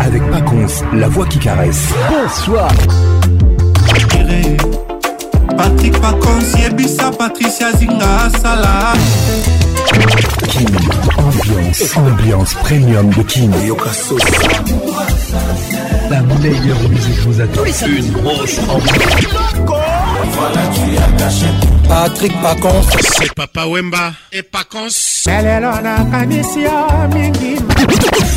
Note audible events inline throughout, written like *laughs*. avec Pacons, la voix qui caresse. Bonsoir. Patrick Pacons, Yebisa, Patricia Zinga, Salah. Kim, ambiance, ambiance premium de Kim. La meilleure musique vous attend. Une grosse ambiance. Patrick Pacons. C'est Papa Wemba et Pacons. Elle est là, la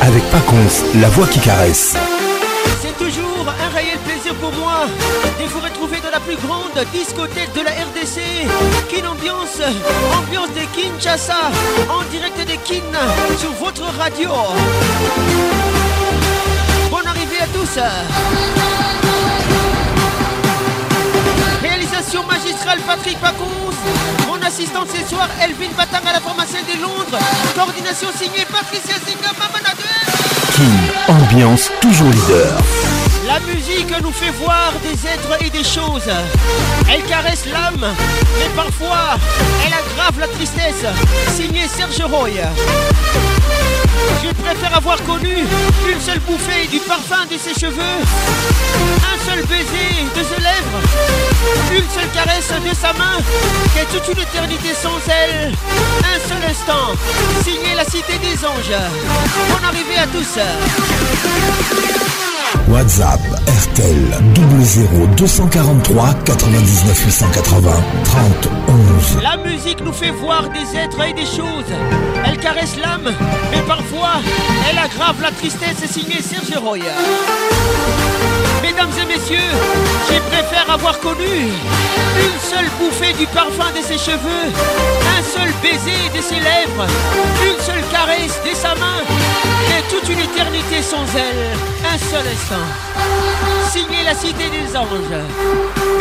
avec Paconce, la voix qui caresse. C'est toujours un réel plaisir pour moi de vous retrouver dans la plus grande discothèque de la RDC. Kin Ambiance, ambiance de Kinshasa, en direct des Kin sur votre radio. Bonne arrivée à tous. magistrale Patrick Pacons. Mon assistante ce soir, Elvin Batang à la formation des Londres. Coordination signée Patricia Singama King, ambiance toujours leader. La musique nous fait voir des êtres et des choses. Elle caresse l'âme, mais parfois elle aggrave la tristesse. Signé Serge Roy. Je préfère avoir connu une seule bouffée du parfum de ses cheveux, un seul baiser de ses lèvres, une seule caresse de sa main, qu'est toute une éternité sans elle. Un seul instant, signé la cité des anges. Bonne arrivée à tous. WhatsApp RTL 00243 243 99 880 30 11. La musique nous fait voir des êtres et des choses. Elle caresse l'âme, mais parfois elle aggrave la tristesse. C'est signé Serge Royer mesdames et messieurs, j'ai préfère avoir connu une seule bouffée du parfum de ses cheveux, un seul baiser de ses lèvres, une seule caresse de sa main, et toute une éternité sans elle, un seul instant. Signé la Cité des Anges,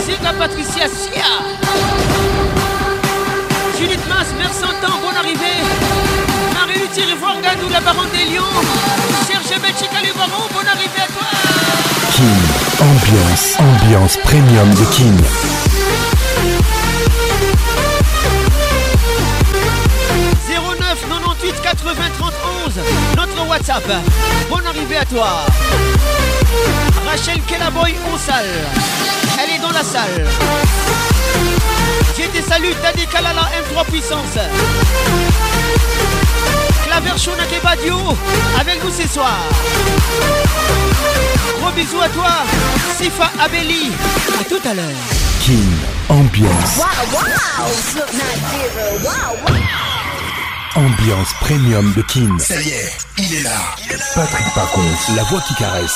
C'est la Patricia Sia, Judith Mas, Mère Santan, bonne arrivée, marie luthier Voir ou la Baronne des Lions, Serge Betchika, le bonne arrivée à toi. Ambiance, ambiance premium de King 09 98 90 11, notre WhatsApp bon arrivé à toi Rachel boy, en salle elle est dans la salle tiens tes salutes à des kalalas, M3 puissance la version Nakebadio avec vous ce soir. Gros bisous à toi, Sifa Abeli. À tout à l'heure. King Ambiance. Wow, wow. Ambiance premium de King. Ça y est, il est là. Patrick Parcon, la voix qui caresse.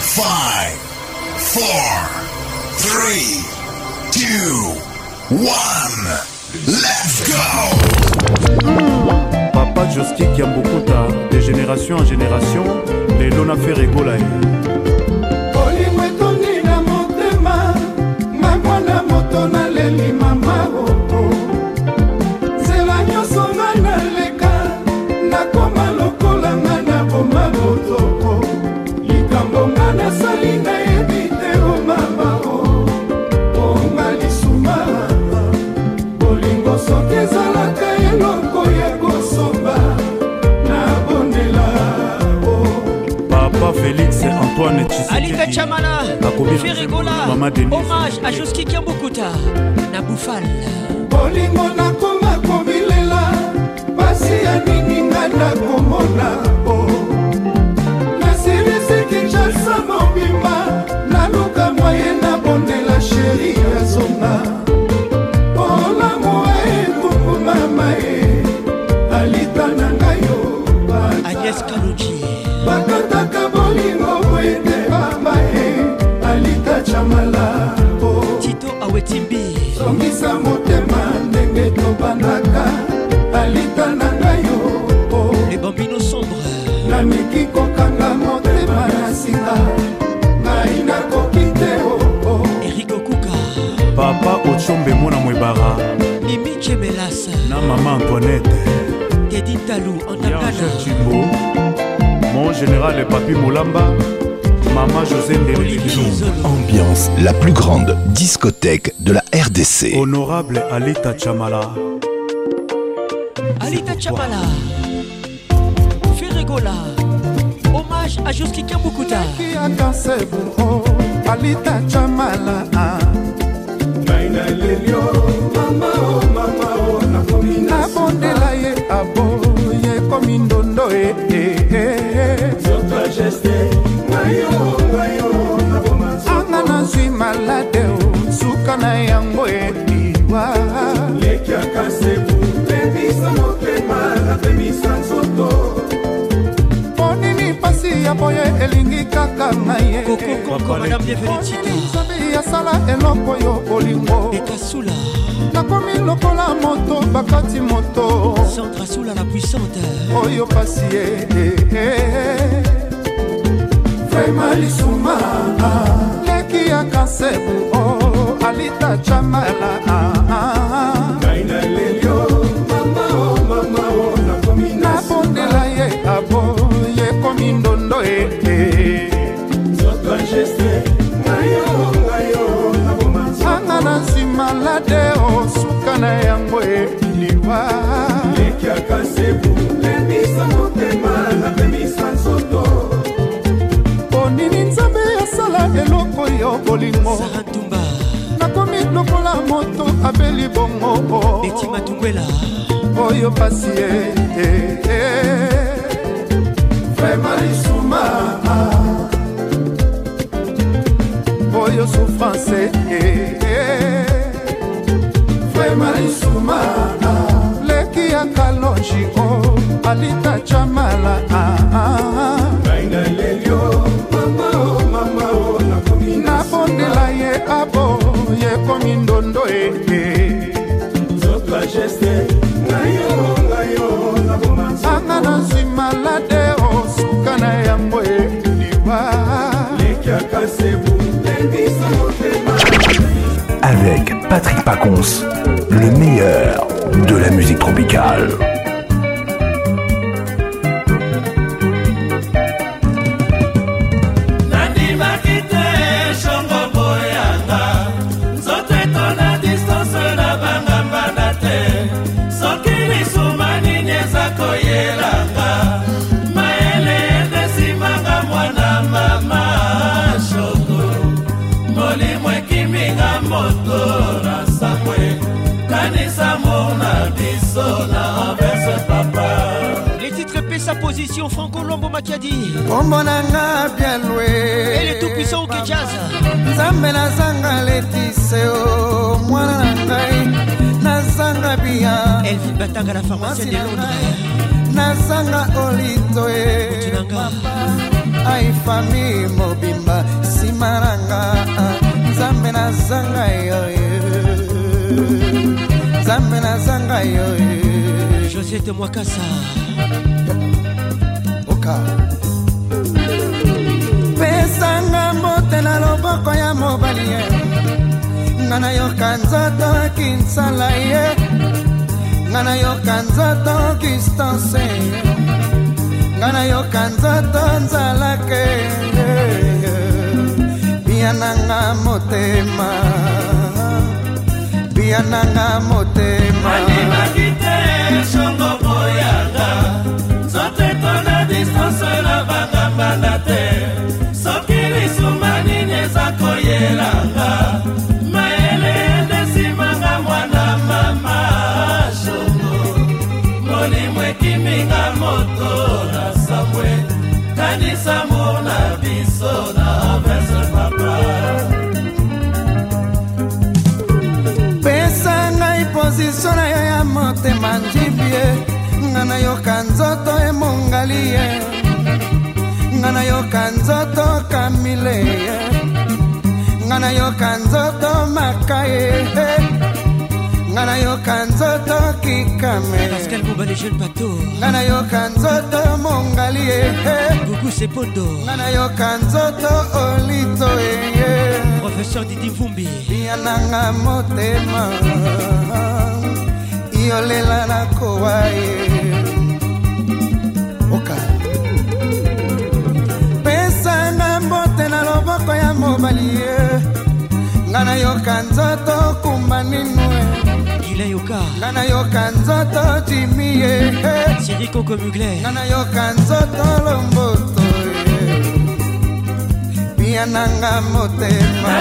five, four, three, two, one. Let's go! Mm. Papa Joski Kiambokuta, de génération en génération, les Lona Ferregolae. Olimwe tondina motema, mabwana motona Laura Félix Antoine Tshisekedi Chamana Firigola hommage à Joski Kiambukuta na Boufal Bolingo nakoma komilela pasi ya nini nga nakomona po nasilisi kinshasa mobimba naluka moye na mpo etimbi songisa motema ndenge tobandaka alita na ngai yo lebambino sombre namiki kokanga motema na sika ngai nakoki te oo erik okuka papa ocombe mwana mwebara mimi cemelas na mama antoinete tedi talu antakana cimbo mon général papi molamba Maman José Ambiance, la plus grande discothèque de la RDC. Honorable Alita Chamala. Alita Chamala. Ferregola. Hommage à Joski Kambukuta. Qui a dansé Alita Chamala. Maina Lelio. Mama, oh, mama, oh, na komina. Na bondela ye abo, eh, eh, Zoto eh, eh. geste. anga nazwi malade o suka na yango ebiwa lekiaka sebu pemisa motema apemisa nzoto mpo nini pasi ya boye elingi kaka na ye nzambe yasala eloko yo bolingo ekasula nakomi lokola moto bakati moto oyo pasi ye eh, eh, eh. frema lisumana leki ya kansebu o alita camala ngai na lelio mama o mama o nakomi nabondela ye abo yekomi ndondo ee nzoto geste ngayo ngayo naboma anga na nsi malade o suka na yango e liwa bolingo nakomi lokola moto abeli bongo etimatungwela oyo pasi e vrema lisuma oyo souffrance eh, eh, eh. vrema lisuma leki ya kalonji o oh, alita chamala ah, ah, ah. apo yekomi ndondo ete nzoka geste ngayo ngayo anga na nsima lade osuka na yango eliba lekiaka sebu lembisa motema avec Patrick Pacons, le meilleur de la musique tropicale. émission franco lombo makiadi pombo na nga bianwe ele tout puissant oke jazz nzambe nazanga letiseo mwana na ngai nazanga bia elvin batanga la pharmacie de londres nazanga olitoe ai fami mobimba nsima na nga nzambe nazanga yoyo e. nzambe nazanga yoyo e. josete mwakasa kaka pesanga mbote na loboko ya mobali ye nga nayoka nzoto kinsala ye nga nayoka nzoto distance nga nayoka nzoto nzalake biananga motema biananga motema Animagi. kosala bakambanda te soki lisuma nini eza koyelanga mayele endesimanga mwana mama shongo molimo ekiminga moto na samwe kanisa mona biso na avese papa pesa ngai pozisio na yo ya motema njibie nga nayoka nzoto emongali ye nga nayoka nzoto kamile nga nayoka nzoto makaye nga nayoka nzoto kikamenga nayoka nzoto mongali nga nayoka nzoto olito professeur didi vumbi biananga motema yolela nakowa ye nayoka nzoto kumba ninu gila e. yoka nga nayoka nzoto jimi ye sirikoko mugler nga nayoka nzoto lomboto ye bia nanga motema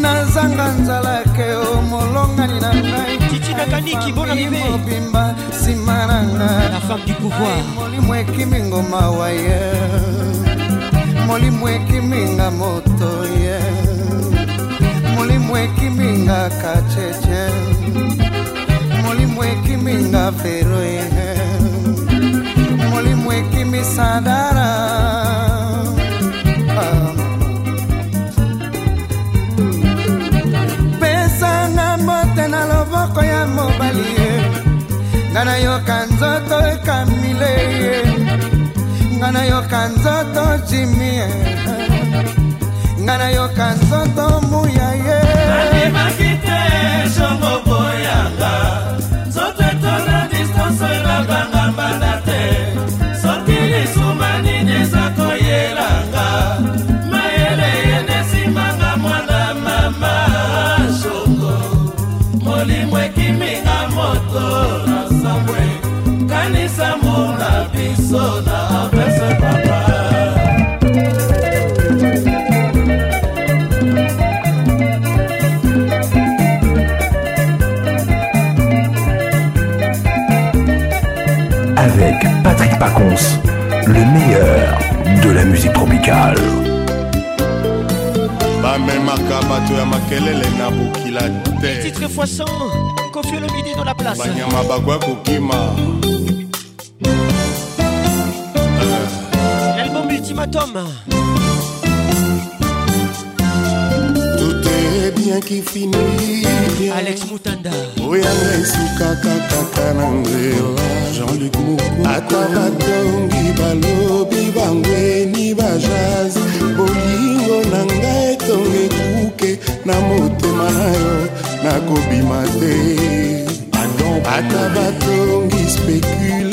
nazanga nzalake o molongani na ngaimobimba nsima na ngaimolimo ekimi ngoma wa ye molimo ekiminga moto ye molimo ekiminga kacheche molimo ekiminga fero ye molimo ekimisadara mobali ye ngai nayoka nzoto ekamile ye ngai nayoka nzoto jimi ye ngai nayoka nzoto muya ye abimaki te songo Avec Patrick Pacons, le meilleur de la musique tropicale. le midi dans la place Matom Tout est bien qui finit bien Alex Moutanda oyanga oh, esukaka kaka oh. na nzeyo jean-luc moko ata batongi balobi bangweni bajaz bolingo na ngai etonge kuke na motema na yo nakobima te ata batongi spekule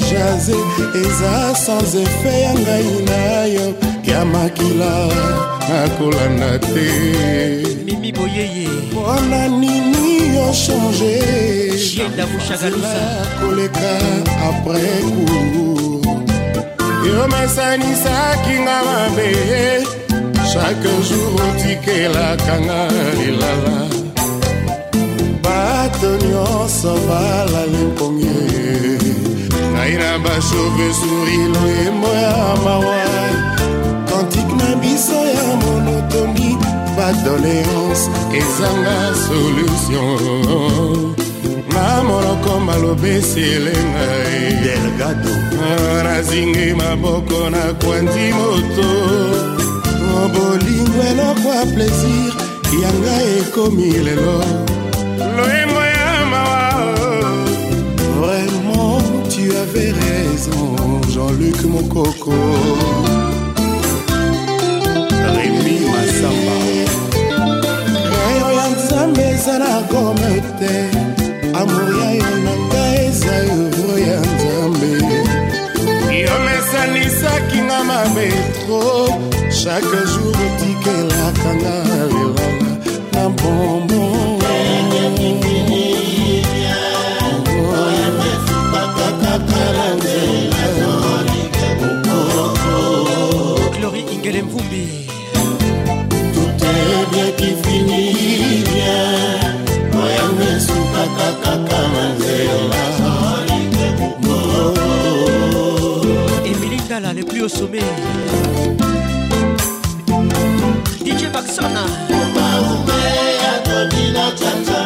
jase eza sans efe ya ngai na yo ya makila nakolanda te mimi boyeye mpona nini yo change koleka apres cour yo mesanisaki nga mabe chaque jour otikelaka nga lilala bato nyonso balali mpongie ngai na bachauve souri loyembo ya mawa kantike na biso ya monotomi badoléance ezanga solution na moloko maloba esiele ngai delgado nazingi maboko na kwandi moto bolingo eloko ya plaisir yanga ekomi lelo avait raison, Jean-Luc mon coco. Rémi Massamba. Oyo ya nzambe ezala kome te, amour ya yo na ngai eza œuvre ya nzambe. Yo mesanisaki nga mabe tro, chaque jour otikelaka nga lelanga na bombe. Michel Mvumbi Tout est bien qui finit bien Moyenne soupaka kaka manzela Emily Tala les plus au sommet DJ Baxona Opa oume ya tobina tata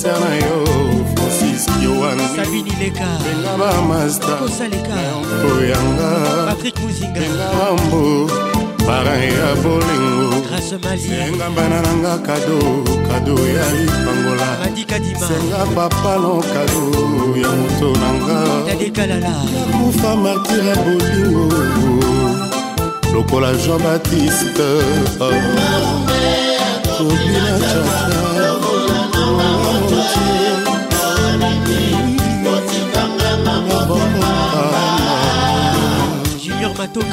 epesa na yo francis yowanbenga bamastaoyangabenga bambo parin ya bolingo senga bana nanga kado kado ya lipangolasenga papa no kado ya moto nangaakufa martir ya bolingo lokola jean baptiste ah. obina chata junior matoka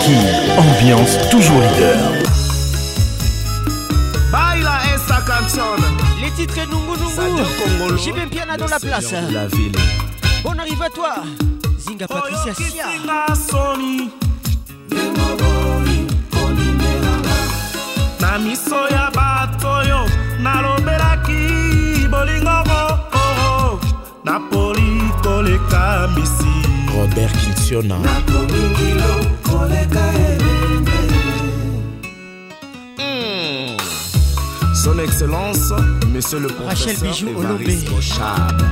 qui ambiance toujours leader baila esta canzone les titres nungunungu j'ai bien piano dans la place la ville On arrive à toi Zinga Patricia Sia na miso ya bato oyo nalobelaki bolingo napoli koleka misi robert kinsiona nakomingilo koleka Son Excellence, Monsieur le Professeur Rachel Bijou Bochard,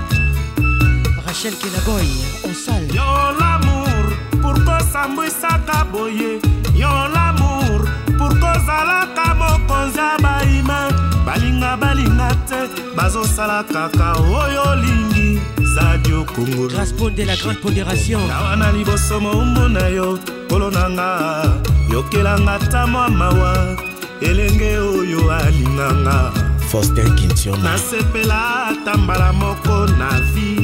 rachel kelaboy osal yo lamour pour kosambwisaka boye yo lamour pour kozalaka mokonzi ya baima balinga balinga te bazosala kaka oyo olingi zadio kongolgrasponde la grande pondération awa na liboso moumona yo kolo na nga yokelanga ta mwa mawa elenge oyo alinganga fostin kintiona nasepela ata mbala moko na vie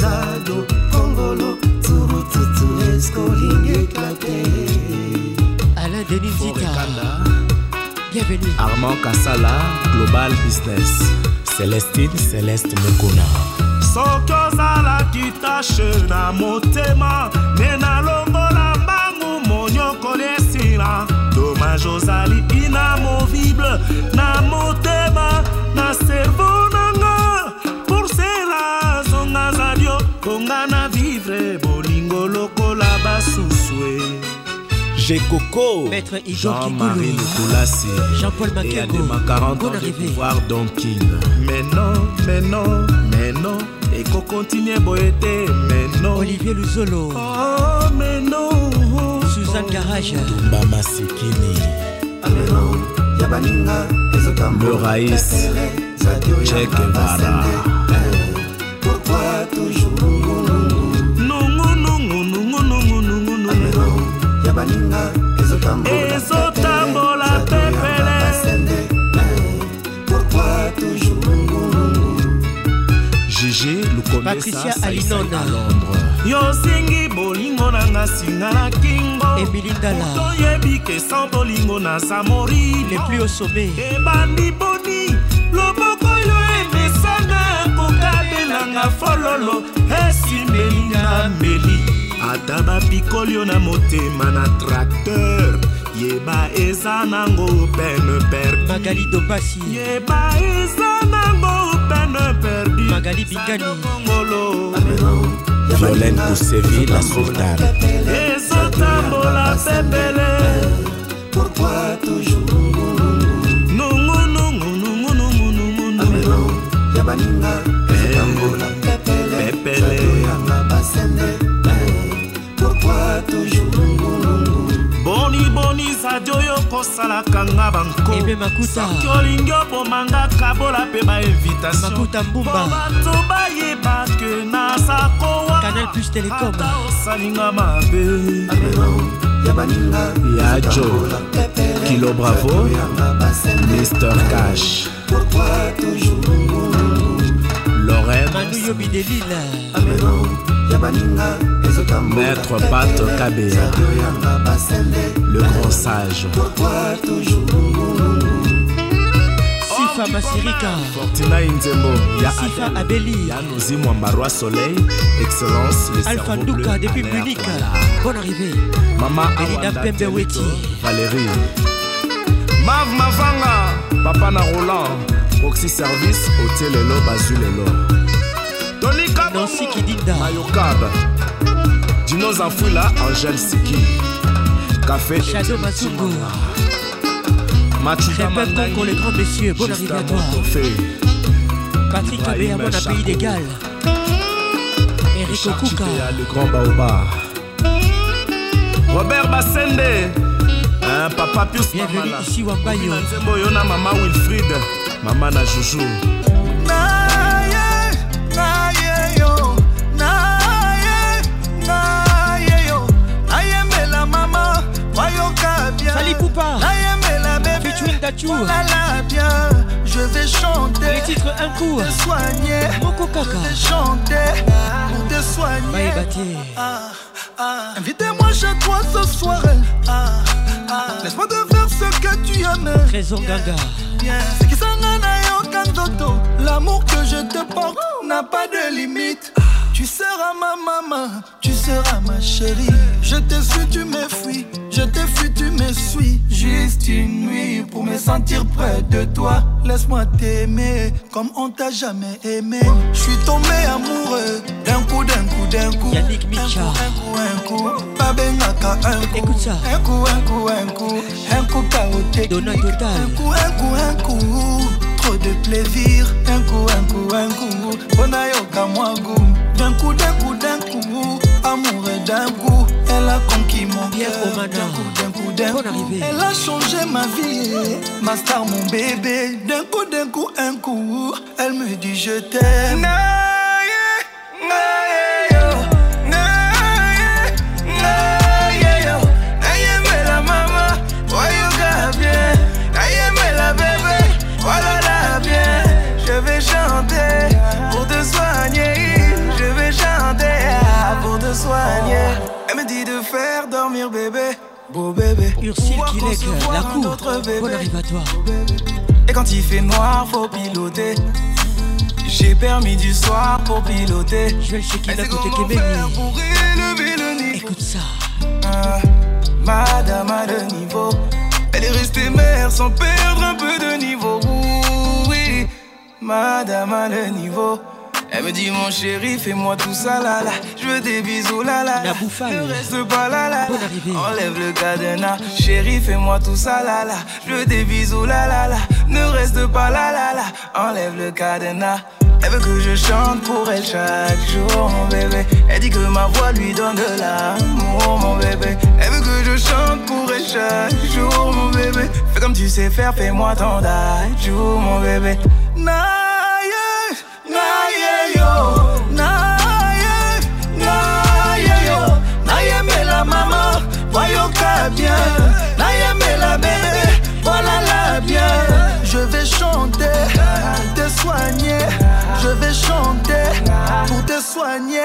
zado kongolo turututu escolinge claqué Alain Denis Zita Bienvenue Armand kasala Global Business Célestine celeste Mokona soki ozalaki tashe na motema nde nalongola mbangu monyokoli esila domage ozali inamovible na motema na cerveau konga na vivre bolingo lokola basusu jekoko jean-marie lukulasi jean-paul makiagoema 40 ans de pouvoir donkin meno meno meno ekokontinue boye te meno olivier luzolo oh, meno suzanne garage tumba masikini amelo ya baninga ezokambo le raïs chekevara ezotambola pepele jige lukomepatricia alinona yosengi bolingo nanga singa na kingo ebilindala toyebi ke sans bolingo naza mori le plus au sommet ebandi na fololo esimbeli nga meli ata bapikoli yo na motema na tracteur yeba eza nango pene perdu magali dobasi yeba eza nango pene perdu magali biganiongolo violene bosevi la sourdane ezotambola pepele pourquoi toujours nongo nongo nongo nongo nongo ya baninga pepele boniboni zadi oyo kosalaka nga bankosoki olingi obomanga kabola mpe bainvitationpo bato bayeba ke naza kowaata osalinga mabe ya jo kilo bravo mister cash Pourquoi toujours manu yobi delila ah, maître pat kabea le grand sage sifa masirika fortina inzembo ya sifa abeli ya nozi mwamba roi soleil excellence le alpha nduka depuis munich bonne arrivée mama elida pembe weti valérie mave mavanga papa na roland proxy service otie lelo bazwi lelo nansi kidinda ayokab dinos afuila angel siki café shadow mazungu Mathieu Concours, les grands messieurs, bonne arrivée à toi. Patrick Abé, à mon pays d'égal. Eric Okuka. Le grand Baoba. Robert Bassende. Hein, papa Pius Bienvenue ici, Wambayo. Nzembo Yona, maman Wilfried. Maman na Joujou. part. Featuring Dachou. Je vais chanter. Les titres un coup. Te soigner. Moko Kaka. Je vais chanter pour te soigner. Bye Batier. Ah, ah. Invitez-moi chez toi ce soir. Ah, ah, Laisse-moi te faire ce que tu aimes. Trésor yeah. Gaga. Yeah. L'amour que je te porte n'a pas de limite. Tu seras ma maman, tu seras ma chérie. Je te suis, tu me fuis. Je te fuis, tu me suis. Juste une nuit pour me sentir près de toi. Laisse-moi t'aimer comme on t'a jamais aimé. Je suis tombé amoureux d'un coup, d'un coup, d'un coup. Yannick Un coup, un coup, un coup. un coup. Écoute ça. Un coup, un coup, un coup. Un coup Un coup, un coup, un coup. Trop de plaisir. Un coup, un coup, un coup. Bonayoka, moi, goût. D'un coup, d'un coup, d'un coup, amour d'un coup, elle a conquis mon cœur. D'un coup, d'un coup, d'un coup, elle a changé ma vie, ma star, mon bébé. D'un coup, d'un coup, un coup, elle me dit je t'aime. bébé. Beau bébé. Ursule qui la cour. Bon arrive à toi. Et quand il fait noir, faut piloter. J'ai permis du soir pour piloter. Je vais qu'il qui côté Pour élever le Écoute ça. Hein, madame a le niveau. Elle est restée mère sans perdre un peu de niveau. Oui, madame a le niveau. Elle me dit mon chéri, fais-moi tout ça là là. Je veux des bisous là là. La Ne reste pas là là. Enlève le cadenas. Chéri, fais-moi tout ça là là. Je veux des bisous là là là. Ne reste pas là là là. Enlève le cadenas. Elle veut que je chante pour elle chaque jour, mon bébé. Elle dit que ma voix lui donne de l'amour, mon bébé. Elle veut que je chante pour elle chaque jour, mon bébé. Fais comme tu sais faire, fais-moi ton jour, mon bébé. Naye, la maman, voyons bien Naye la bébé, voilà la bien Je vais chanter, te soigner Je vais chanter, pour te soigner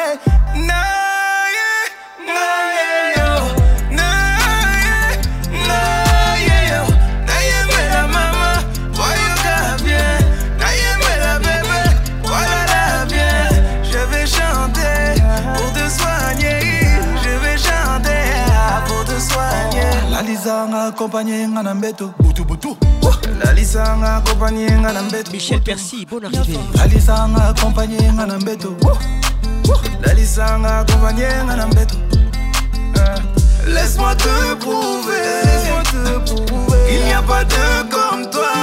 Lalisa nga accompagné nga na mbeto butu butu nga accompagné nga na mbeto Michel Percy bonne arrivée Lalisa nga accompagné nga na mbeto Lalisa nga accompagné nga na mbeto eh, Laisse-moi te prouver, Laisse te prouver Il n'y a pas de comme toi.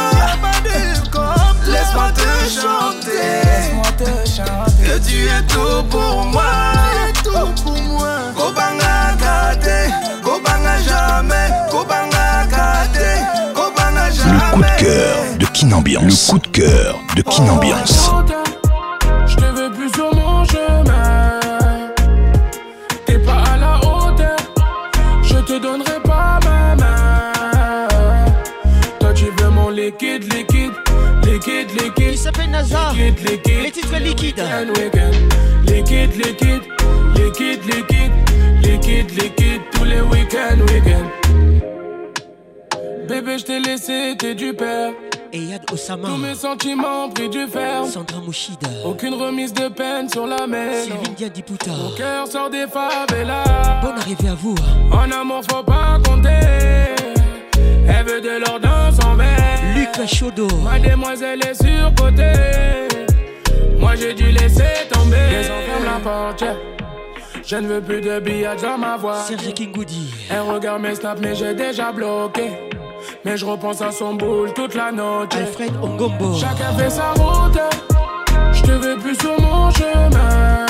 Laisse-moi te chanter, laisse-moi te chanter que tu es tout pour moi. Tu es tout pour moi. Kobanga gâté, Kobanga jamais. Le coup de coeur de Keenambiance. Le oh, coup de coeur de Keenambiance. Je te veux plus au mon chemin. T'es pas à la hauteur. Je te donnerai pas ma main. Toi tu veux mon liquide, liquide. Il s'appelle Nazar. Les titres de liquide. Liquide, liquide. Liquide, liquide. Liquide, liquide. Tous les week-ends, week-ends. Bébé, je t'ai laissé, t'es du père. Osama. Tous mes sentiments pris du fer. Sandra Aucune remise de peine sur la mer. Sylvine Diadiputa. Mon cœur sort des favelas. Bonne arrivée à vous. En amour, faut pas compter. Elle veut de l'ordre dans son verre. Lucas Chaudot. Ma demoiselle est surcotée. Moi j'ai dû laisser tomber. les la porte. Je ne veux plus de billets dans ma voix. Sergi Kingoudi. Elle regarde mes snaps, mais j'ai déjà bloqué. Mais je repense à son boule toute la note. Alfred Ongombo. Chacun fait sa route. Je te veux plus sur mon chemin.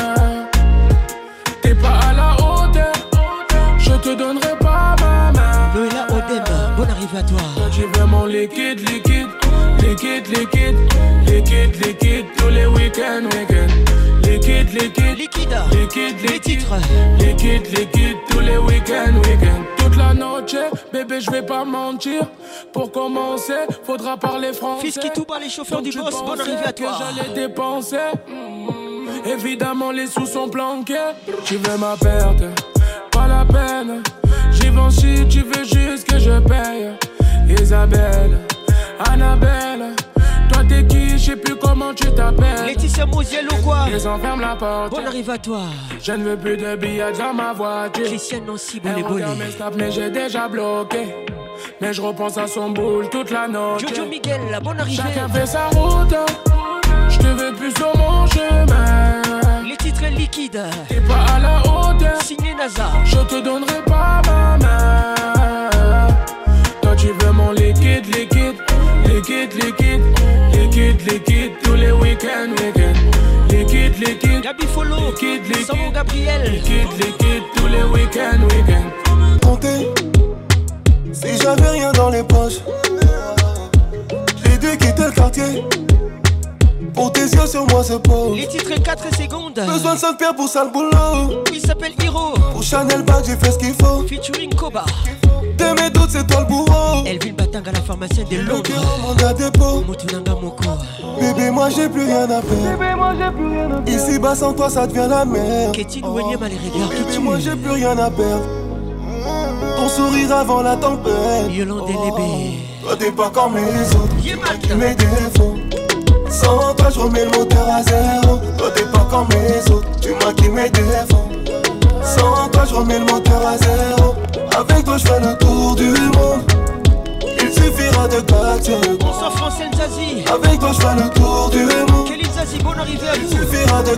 T'es pas à la hauteur. Je te donnerai pas ma main. au débat bonne arrivée à toi. J'ai vraiment liquide, liquide. Liquide, liquide. Liquide, liquide. Tous les week-ends, week-ends liquide, liquide, liquide, liquide, les titres, liquide, liquide, tous les week-ends, Bébé, je vais pas mentir. Pour commencer, faudra parler français. Fils qui tout bat les chauffeurs du boss, bonne arrivée à J'allais dépenser. Mm-hmm. Évidemment, les sous sont planqués. Tu veux ma perte, pas la peine. J'y vais si tu veux juste que je paye. Isabelle, Annabelle, toi t'es qui je sais plus comment tu t'appelles. Laetitia Mosiel ou quoi Ils enferment la porte. Bonne arrive à toi. Je ne veux plus de billets dans ma voiture. Christiane Nancy, bon les bonnes. mais j'ai déjà bloqué. Mais je repense à son boule toute la note. Jojo Miguel, la bonne arrivée. Chacun fait sa route. Je te veux plus sur mon chemin. Les titres liquides. T'es pas à la hauteur. Signé NASA. Je te donnerai pas ma main. Toi, tu veux mon liquide, liquide. Liquide, liquide, liquide, liquide, tous les week-ends, week-ends. Liquide, liquide, Gabi Follow, liquide, liquide, Gabriel. Liquide, tous les week-ends, week-ends. Comptez, si j'avais rien dans les poches, j'ai dû quitter le quartier. Pour tes yeux sur moi se pose Les titres 4 secondes Besoin de 5 paires pour sale boulot Il s'appelle Hiro Pour Chanel Bag j'ai fait ce qu'il faut Featuring Koba mes doutes, c'est toi le bourreau. Elle vit le batanga, la pharmacienne des Londres. Le mandat dépôt. Motunanga Moko. Bébé, moi j'ai plus rien à perdre Bébé, moi j'ai plus rien à faire. Ici bas sans toi, ça devient la mer. Qu'est-il oh. William à les regards Bébé, moi j'ai plus rien à perdre. Ton sourire avant la tempête. Yolande oh. bébé. Toi t'es pas comme les autres. tu Mes défauts. Sans toi, je remets le moteur à zéro. Toi t'es pas comme les autres. Tu m'as qui mes défauts. Sans toi, je remets le moteur à zéro. Avec toi, je fais le tour du monde. Il suffira de quatre Bonsoir, français Jazzy. Avec toi, je fais le tour du monde. Kelly Zazie, bonne arrivée à vous. Il suffira de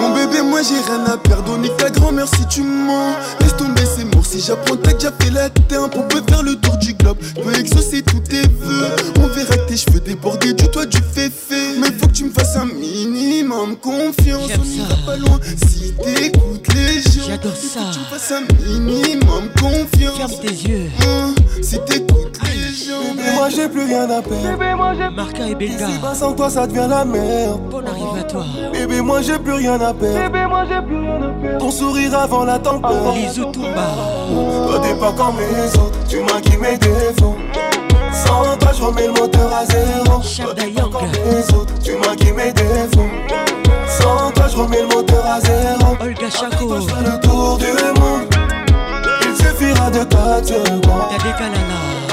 Mon bébé, moi, j'ai rien à perdre. ni ta grand-mère si tu mens. Laisse tomber ces mots si j'apprends t'as déjà fait la terre pour peut faire le tour du globe Je peux exaucer tous tes vœux On verra tes cheveux déborder du toit du féfé Mais faut que tu me fasses un minimum confiance On ira pas loin si t'écoutes les gens J'adore ça faut que tu me fasses un minimum confiance Ferme tes yeux hein, Si t'écoutes les gens Bébé moi j'ai plus rien à perdre Bébé moi j'ai Marca et Belga Si pas sans toi ça devient la merde Bon arrive à toi Bébé moi j'ai plus rien à perdre Bébé moi j'ai plus rien à perdre Ton sourire avant la tempête Bisous tout bas toi t'es pas comme les autres, tu m'as m'inquiètes mes défauts. Sans toi je remets le moteur à zéro. Toi t'es pas comme les autres, tu m'inquiètes mes défauts. Sans toi je remets le moteur à zéro. Avec Toi je fais le tour du monde. Il suffira de quatre secondes.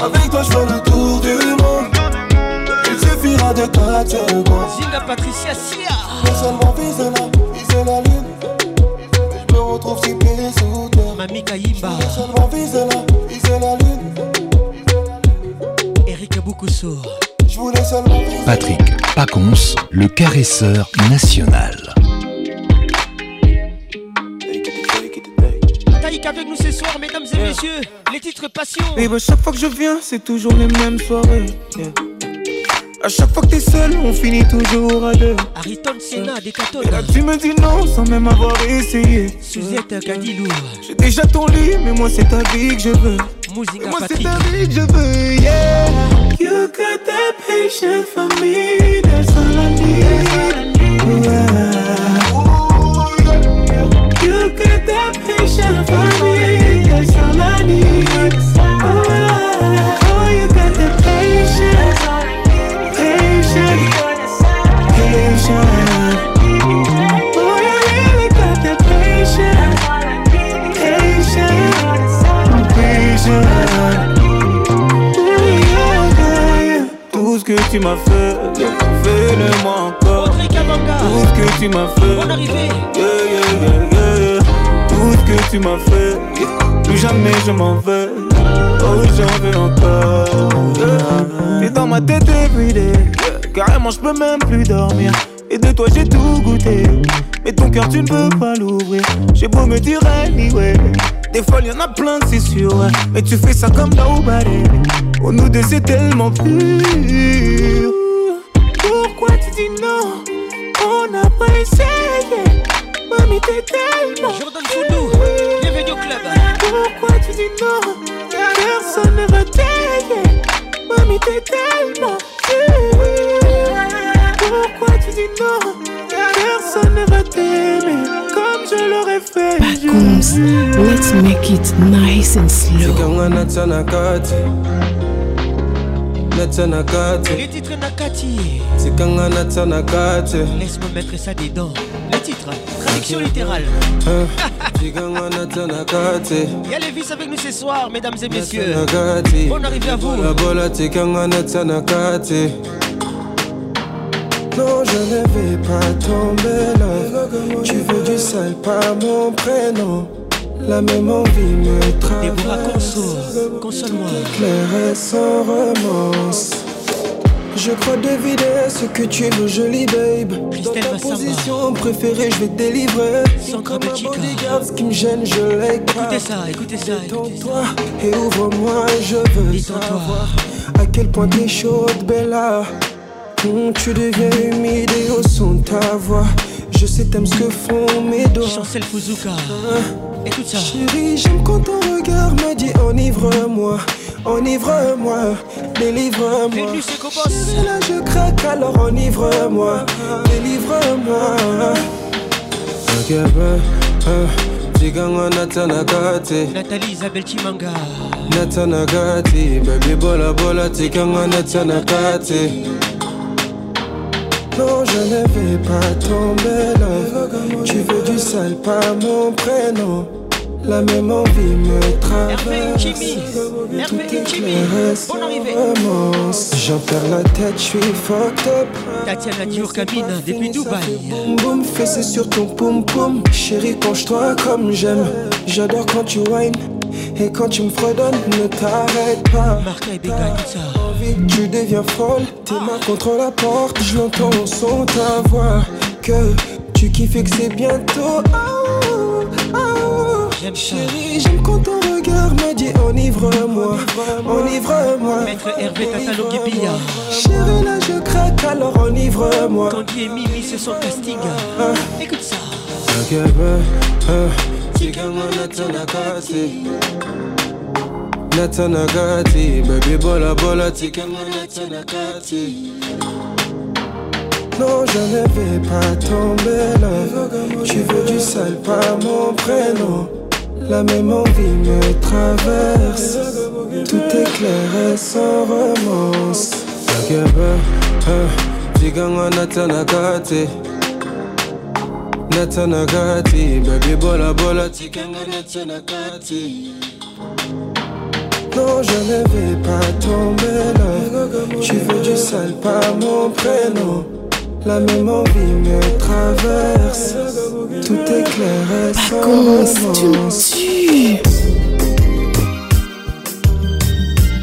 Avec toi je fais le tour du monde. Il suffira de quatre secondes. Zinga Patricia Sia. Mais seulement vise la, vise la lune. Je me retrouve si bien sous terre. Mami Kayimba seulement la, la Eric Je Patrick Pacons, le caresseur national avec nous ce soir mesdames et messieurs Les titres passion Et bah, chaque fois que je viens c'est toujours les mêmes soirées a chaque fois que t'es seul, on finit toujours à deux. Ariton, Senna, Et là, tu me dis non sans même avoir essayé. Suzette Gadilou. J'ai déjà ton lit, mais moi, c'est ta vie que je veux. moi, c'est ta vie que je veux, yeah. You got that patience for me, that's all I need. Yeah. You got that patience for me. Tout que tu m'as fait, fais-le-moi encore. Tout ce que tu m'as fait, yeah, Yeah, yeah, Tout ce que tu m'as fait, plus jamais je m'en vais. Oh, j'en veux encore. T'es dans ma tête everyday, carrément je peux même plus dormir. Et de toi j'ai tout goûté Mais ton cœur tu ne peux pas l'ouvrir J'ai beau me dire anyway Des fois en a plein c'est sûr Mais tu fais ça comme nobody On oh, nous deux c'est tellement pur Pourquoi tu dis non On n'a pas essayé Mami t'es tellement Jordan bienvenue au club Pourquoi tu dis non Personne ne va t'aider Mami t'es tellement pur Pourquoi dit non, personne ne va t'aimer comme je l'aurais fait. Backums, let's make it nice and slow. Les titres Nakati. Laisse-moi mettre ça dedans. Les titres, traduction littérale. Il hein? y a avec nous ce soir, mesdames et messieurs. On arrive à vous. Non, je ne vais pas tomber là. Tu veux du sale pas mon prénom. La même envie me traverse. bras Console, console-moi. Claire sans remorse. Je crois deviner ce que tu es veux, joli babe. Dans ta position préférée, je vais te délivrer. Sans comme un bodyguard, ce qui me gêne, je l'ai Écoutez ça, écoutez ça. toi et ouvre-moi, je veux savoir à quel point t'es chaude, Bella tu deviens humide et au son de ta voix. Je sais t'aimes ce que font mes doigts. Chancel Fuzuka. Ah, écoute ça. Chérie, j'aime quand ton regard me dit enivre-moi, enivre-moi, délivre-moi. Chérie, là je craque alors enivre-moi, délivre-moi. Eh, Nathalie Isabelle Chimanga Natanagati, baby bola bola tikanga natanakati non, je ne vais pas tomber, là Tu veux du sale, pas mon prénom. La même envie me traverse. Kimis, bon arrivée. J'en perds la tête, je suis fucked up. Tatiana Dior cabine depuis Dubaï. Boum fessé sur ton poum poum. Chérie, penche-toi comme j'aime. J'adore quand tu whines. Et quand tu me fredonnes, ne t'arrête pas. et T'as envie tu deviens folle. Tes mains contre la porte, je l'entends son ta voix. Que tu kiffes et que c'est bientôt. J'aime Chérie, j'aime quand ton regard me dit enivre-moi, enivre-moi. Maître Hervé Chérie, là je craque, alors enivre-moi. Quand et Mimi c'est son casting, ah. écoute ça. Sigamon natana kati tana kati Baby bola bola Sigamon tana kati Non, je ne vais pas tomber là Tu veux du sale, pas mon prénom La même envie me traverse Tout est clair et sans remorse Vagabond, hein tana na bola bola non, je ne vais pas tomber là. Tu veux du sale, pas mon prénom. La même envie me traverse. Tout est clair et ça, tu me suis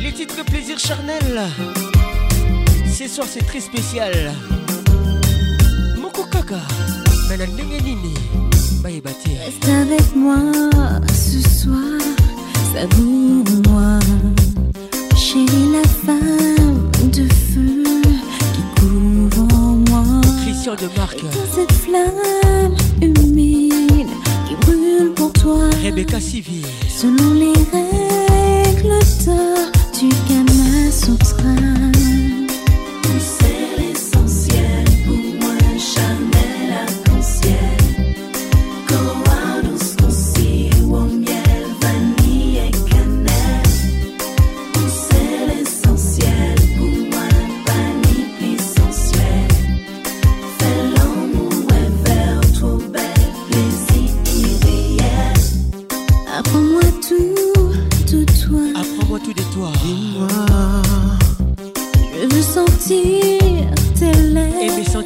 Les titres de plaisir charnel. C'est soir, c'est très spécial. Moko Kaka. Reste avec moi ce soir Savoure-moi Chérie la femme de feu Qui couvre en moi Christian de Marc cette flamme humide Qui brûle pour toi Rebecca Selon les règles d'or tu gamin au train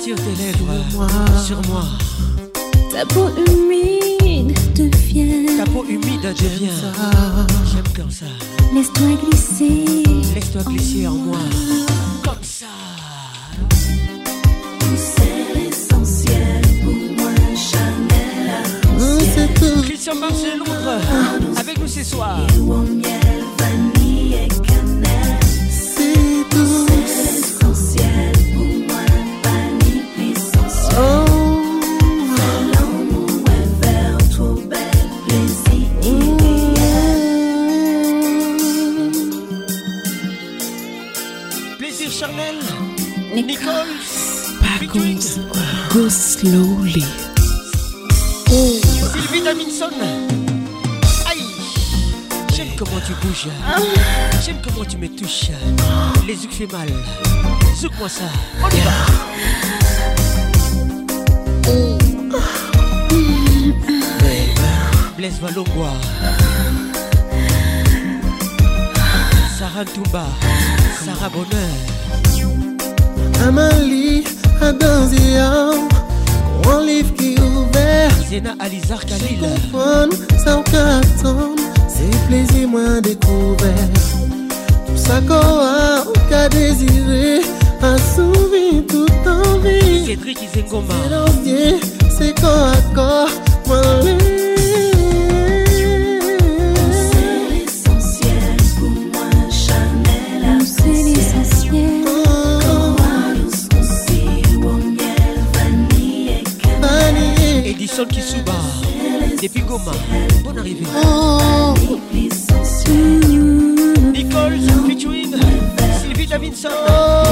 Sur tes lèvres sur moi. Sur moi. Ta peau humide devient. Ta peau humide devient. J'aime comme ça. Laisse-toi glisser. Laisse-toi glisser en moi. Comme ça. Tout C'est l'essentiel pour moi, Chanel. Oh, Christian Barcelone avec nous ce soir. slowly. Oh. Sylvie Daminson. Aïe. J'aime comment tu bouges. J'aime comment tu me touches. Les yeux fait mal. Zouk-moi ça. On y va. Blaise Valongois. Sarah Touba. Sarah Bonheur. Amalie Adanziao. Mon livre qui est ouvert C'est Alizar Khalil Ça ou qu'attendre C'est plaisir moins découvert Tout ça qu'on a qu'a désiré A tout envie Cédric Izengoma C'est l'envie c'est corps à corps Moi depuis Goma. Bonne arrivée. Oh. Nicole featuring Sylvie Davidson.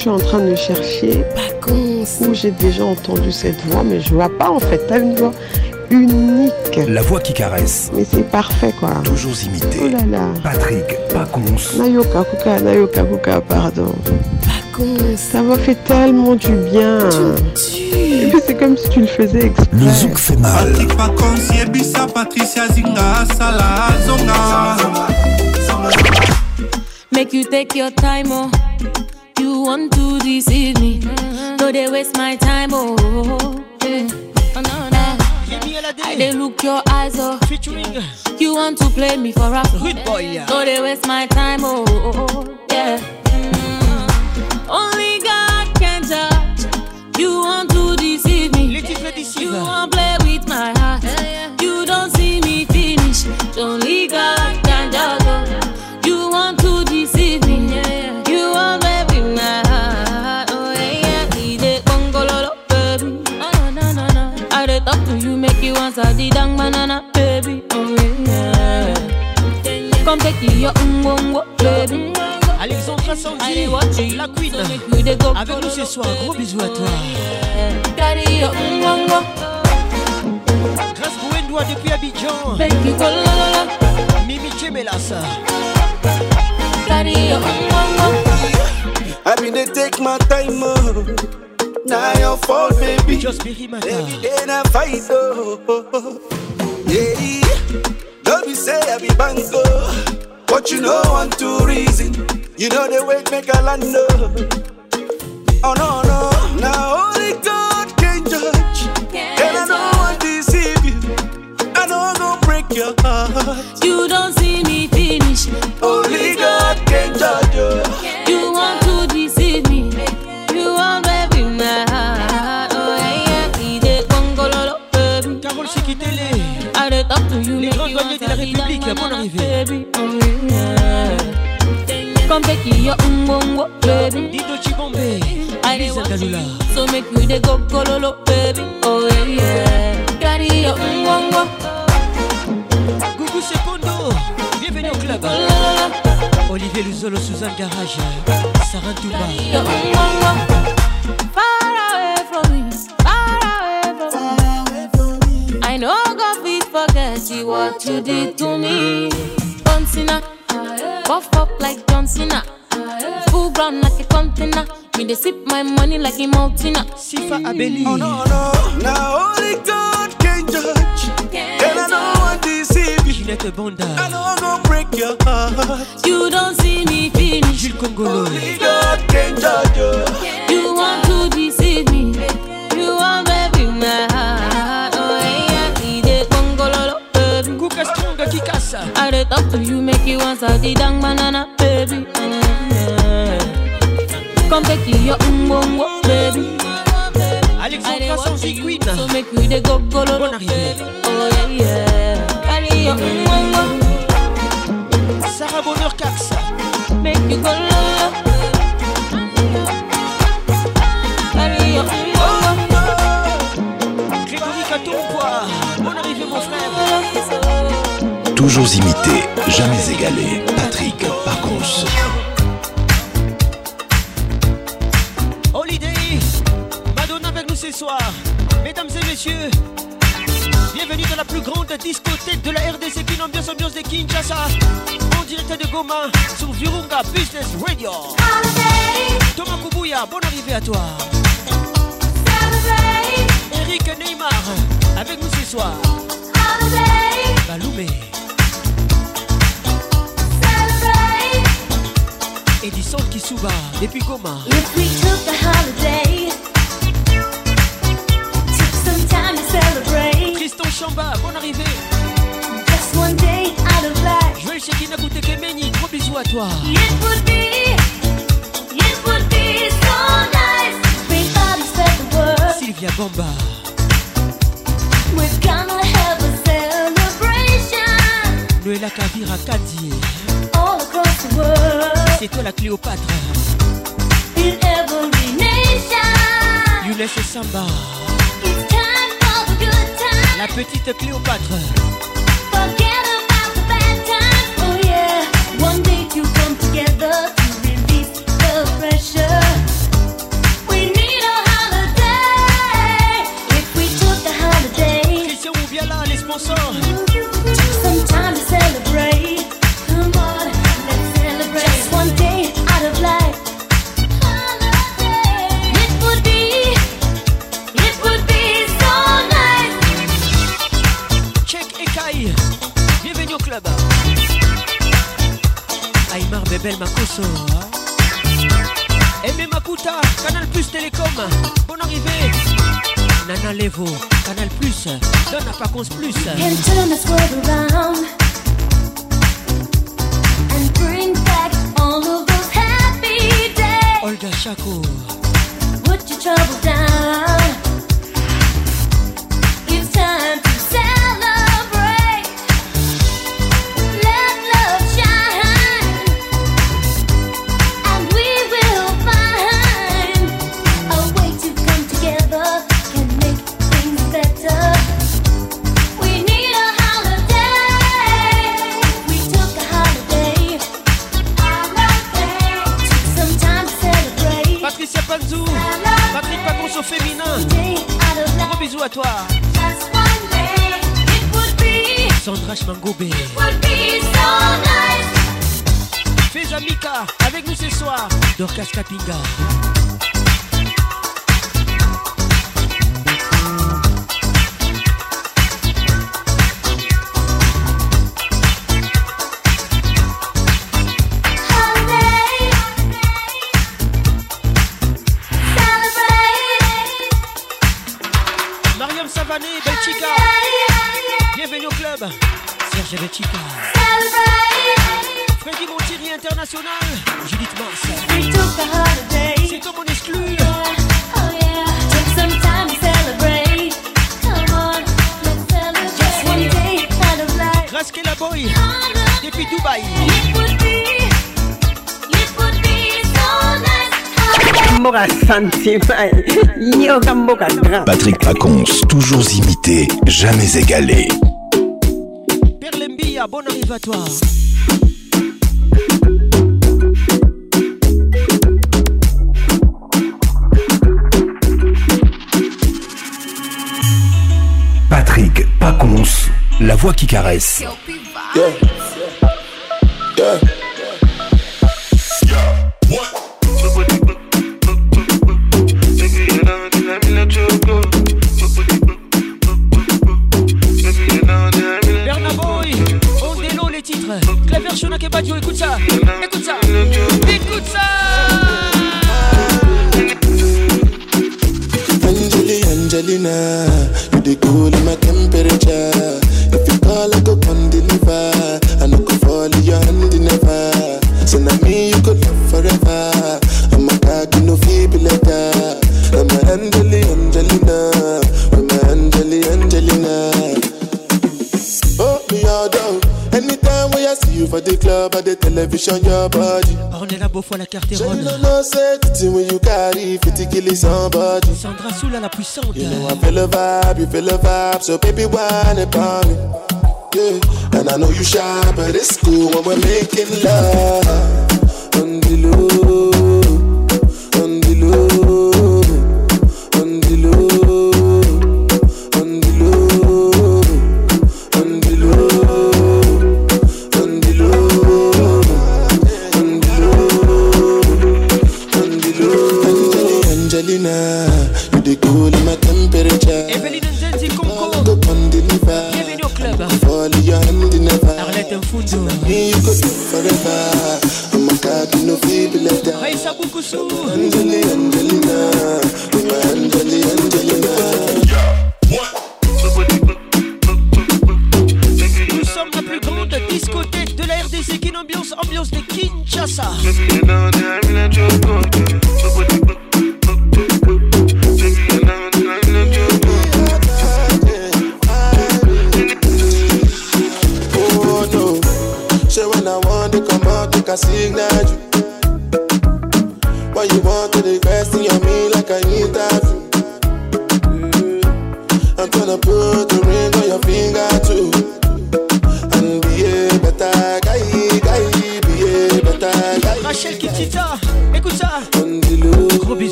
Je suis en train de chercher où j'ai déjà entendu cette voix, mais je vois pas en fait. T'as une voix unique. La voix qui caresse. Mais c'est parfait quoi. Toujours imité. Oh là là. Patrick Pacons. Nayoka Kuka, Nayoka Kuka, pardon. Pacons. Ça m'a fait tellement du bien. Tu c'est comme si tu le faisais exprès. Le zouk fait mal. Patrick Pacons, Yebisa, Patricia Zinga, Salah Zonga. Make you take your time, oh. want to deceive me. mm No, they waste my time, oh. Yeah. oh I they look your eyes, oh. Featuring. You want to play me for a good boy, yeah. they waste my time, oh. Yeah. mm Only God can judge. You want to deceive me. You want play with my heart. Confetti yo ngongo baby Alexandra Sandy, la queen Avec nous ce soir, gros bisous à toi Kari yo ngongo Grâce Bouendoua depuis Abidjan Benki kolololo Mimi Chemelas Kari yo ngongo I been dey take my time oh. Now your fault, baby. Just be him Every day I fight, oh, oh, oh. oh. Yeah. Don't be say I be bango. But you know one two reason. You know the way make a land Oh no no, now only God can judge. can and I don't want deceive you. I don't gonna break your heart. You don't see me finish. Only God. C'est la République, bonne arrivée. Come back un umbongo, baby. Dido Chibombe, Elisa Kalula. So make we the go baby. Oh yeah, Daddy your umbongo. Gugu Secondo, bienvenue au club. Oh, Olivier Luzolo, Suzanne Garage, Sarah Touba. what you did to me. Bouncina, buff up like John Cena. Full ground like a container. Me they sip my money like a mountain. Sifa mm. Abeli. Oh no no, now only God can judge. Can and I don't want this I know don't go break your heart. You don't see me finish. Jules Only God can judge you. You want to deceive me. You want baby my heart. I did talk to you, make you answer the dang banana, baby. Come take to your umbongo, baby. Alexandra sans queen. make you the go go lo, Bonne arrivée. Oh yeah yeah. Carry your umbongo. Sarah Bonheur Cax. Make you go lo. Toujours imité, jamais égalé. Patrick Pacons. Holiday, Madonna avec nous ce soir. Mesdames et messieurs, bienvenue dans la plus grande discothèque de la RDC Kin Ambiance Ambiance de Kinshasa. En direct de Goma sur Virunga Business Radio. Thomas Koubouya, bonne arrivée à toi. Eric Neymar, avec nous ce soir. et du son qui souba depuis Goma. If we took the holiday, took some time to celebrate. Tristan Chamba, bonne arrivée. Just one day out of life. Joël Chekina Méni, gros bisous à toi. It would be, it would be so nice. We bodies the world. Sylvia Bomba. We're gonna have a celebration. Noëlla Kavira Kadir. All across the world. C'est toi la Cléopâtre. In every nation. You laisse samba. It's time for the good time. La petite Cléopâtre. Forget about the bad times. Oh yeah. One day you come together to release the pressure. We need a holiday. If we took a holiday. Christian ou bien là les sponsors. Canal Plus, euh, donne à Pacons Plus. jamais égalé. fois la carte est ronde. la and I know you but it's cool when we're making love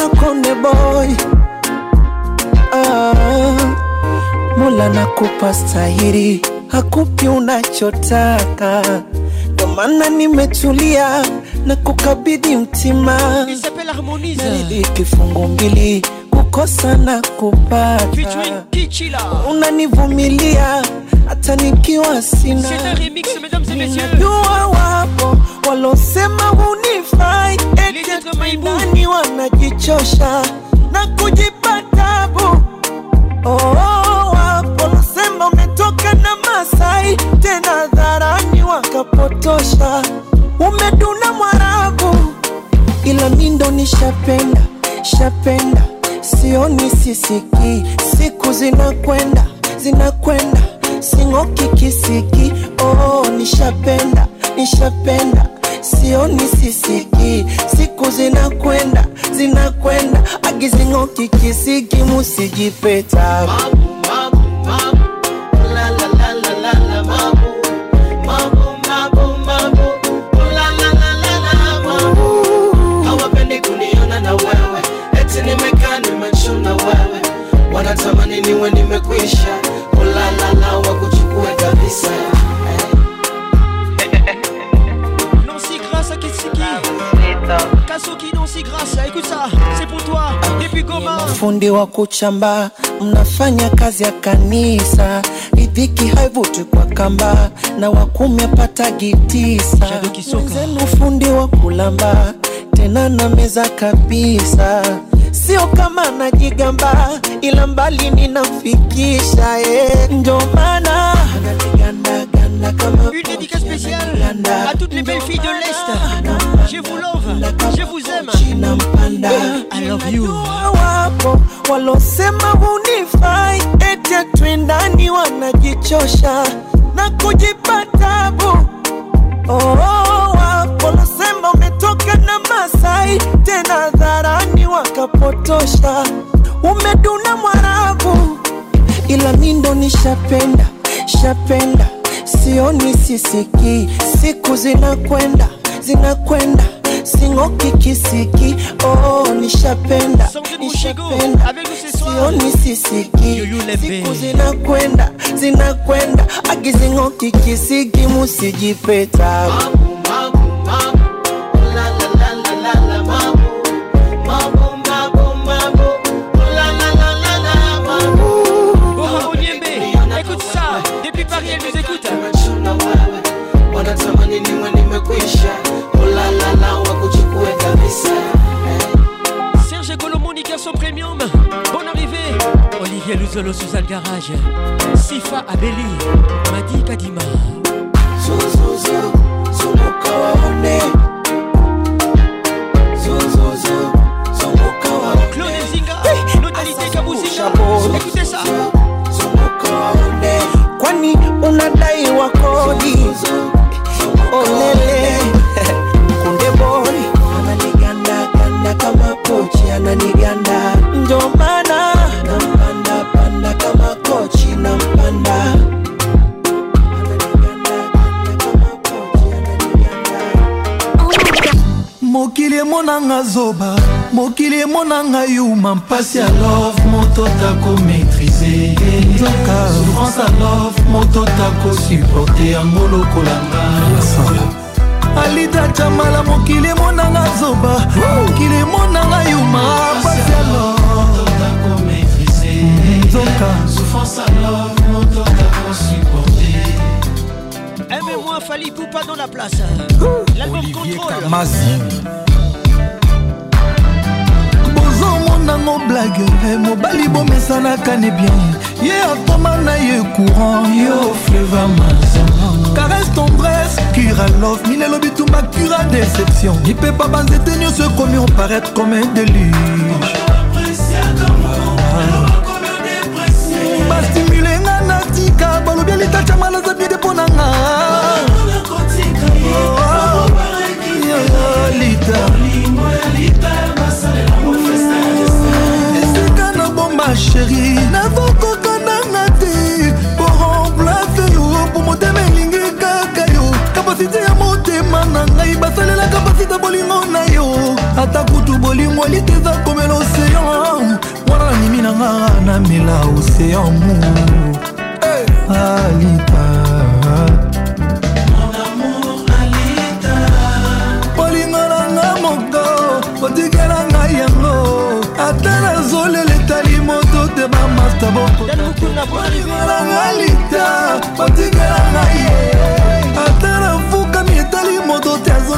na konde boy ah, Mola nakupa stahiri, hakupi unachotaka, ndo maana nimetulia na kukabidhi mtima zaidi kifungu mbili kukosa na kupata, unanivumilia hata nikiwa sina, najua wapo walosema hunifai eti maidani wanajichosha na kujipa tabu oh, oh, walosema umetoka na Masai tena dharani wakapotosha, umeduna Mwarabu, ila mindo ndo nishapenda shapenda, sioni sisiki, siku zinakwenda zinakwenda, sing'oki kisiki, oh, nishapenda nishapenda sioni sisiki, siku zinakwenda zinakwenda, agizing'oki kisiki, musijipeta mabu, mabu, mabu. La, la, mabu. wewe, wanatamani niwe nimekwisha Fundi wa kuchamba, mnafanya kazi ya kanisa, riziki haivuti kwa kamba, na wakumi apata gitisa. Zenu fundi wa kulamba, tena na meza kabisa Sio kama najigamba, ila mbali ninafikisha, eh, ndio maana Une dédicace spéciale à toutes les belles filles de l'Est. Je vous love, je vous aime. I love you. Wapo walosema hunifai, eti atwendani wanajichosha na kujipa tabu. Oh, wapo walosema umetoka na Masai, tena dharani wakapotosha, umeduna Mwarabu, ila mindo nishapenda shapenda, shapenda sioni, sisiki siku zinakwenda zinakwenda sing'oki kisiki, oh, nishapenda nishapenda, sioni sisiki, siku zinakwenda zinakwenda, akizing'oki kisiki, musijipeta magu, magu, magu. mimi niwe nimekwisha olalala wakuchukue kabisa Serge Monica son premium Bonne arrivée Olivier Luzolo Suzanne Garage Sifa Abeli Madi Kadima Zuzuzu Zunguka waone Zuzuzu Zunguka waone Claude Zinga hey, Notalité Kabuzinga Écoutez ça Zunguka waone Kwani unadai wa kodi olele *laughs* kunde boli ananiganda ganda kama kochi ananiganda ndio maana nampanda panda kama kochi nampanda mokili emonanga zoba mokili emonanga yuma mpasi ya love moto atako maîtrise ezoka souffrance alof moto takosuporte yango lokolanga alida jamala mokili emonanga zoba mokili emonanga yuma pasi alo mm, nzoka mmoa fali poupa dans la place l'album contrôle bozomonango blague eh, mobali bomesanaka ne bien ye atoma na ye courant yo fleva mazama caresse tendresse cura love milelo bitumba cura déception lipepa banzete nyonso ekomi oparaître comme un délige bastimule nga na tika balobi elitatiama naza bide mpo na nga oh, esika nabomba sheri navoko basite ya motema na ngai basalelaka basita bolingo na yo ata kutu bolingo elite eza komela oseyan wana nanimi na nga namela oseyan mu alita bolingo na nga moko otikela ngai yango ata nazolela etali moto te bamasta bokolingo na nga lita otikela ngai ye ata na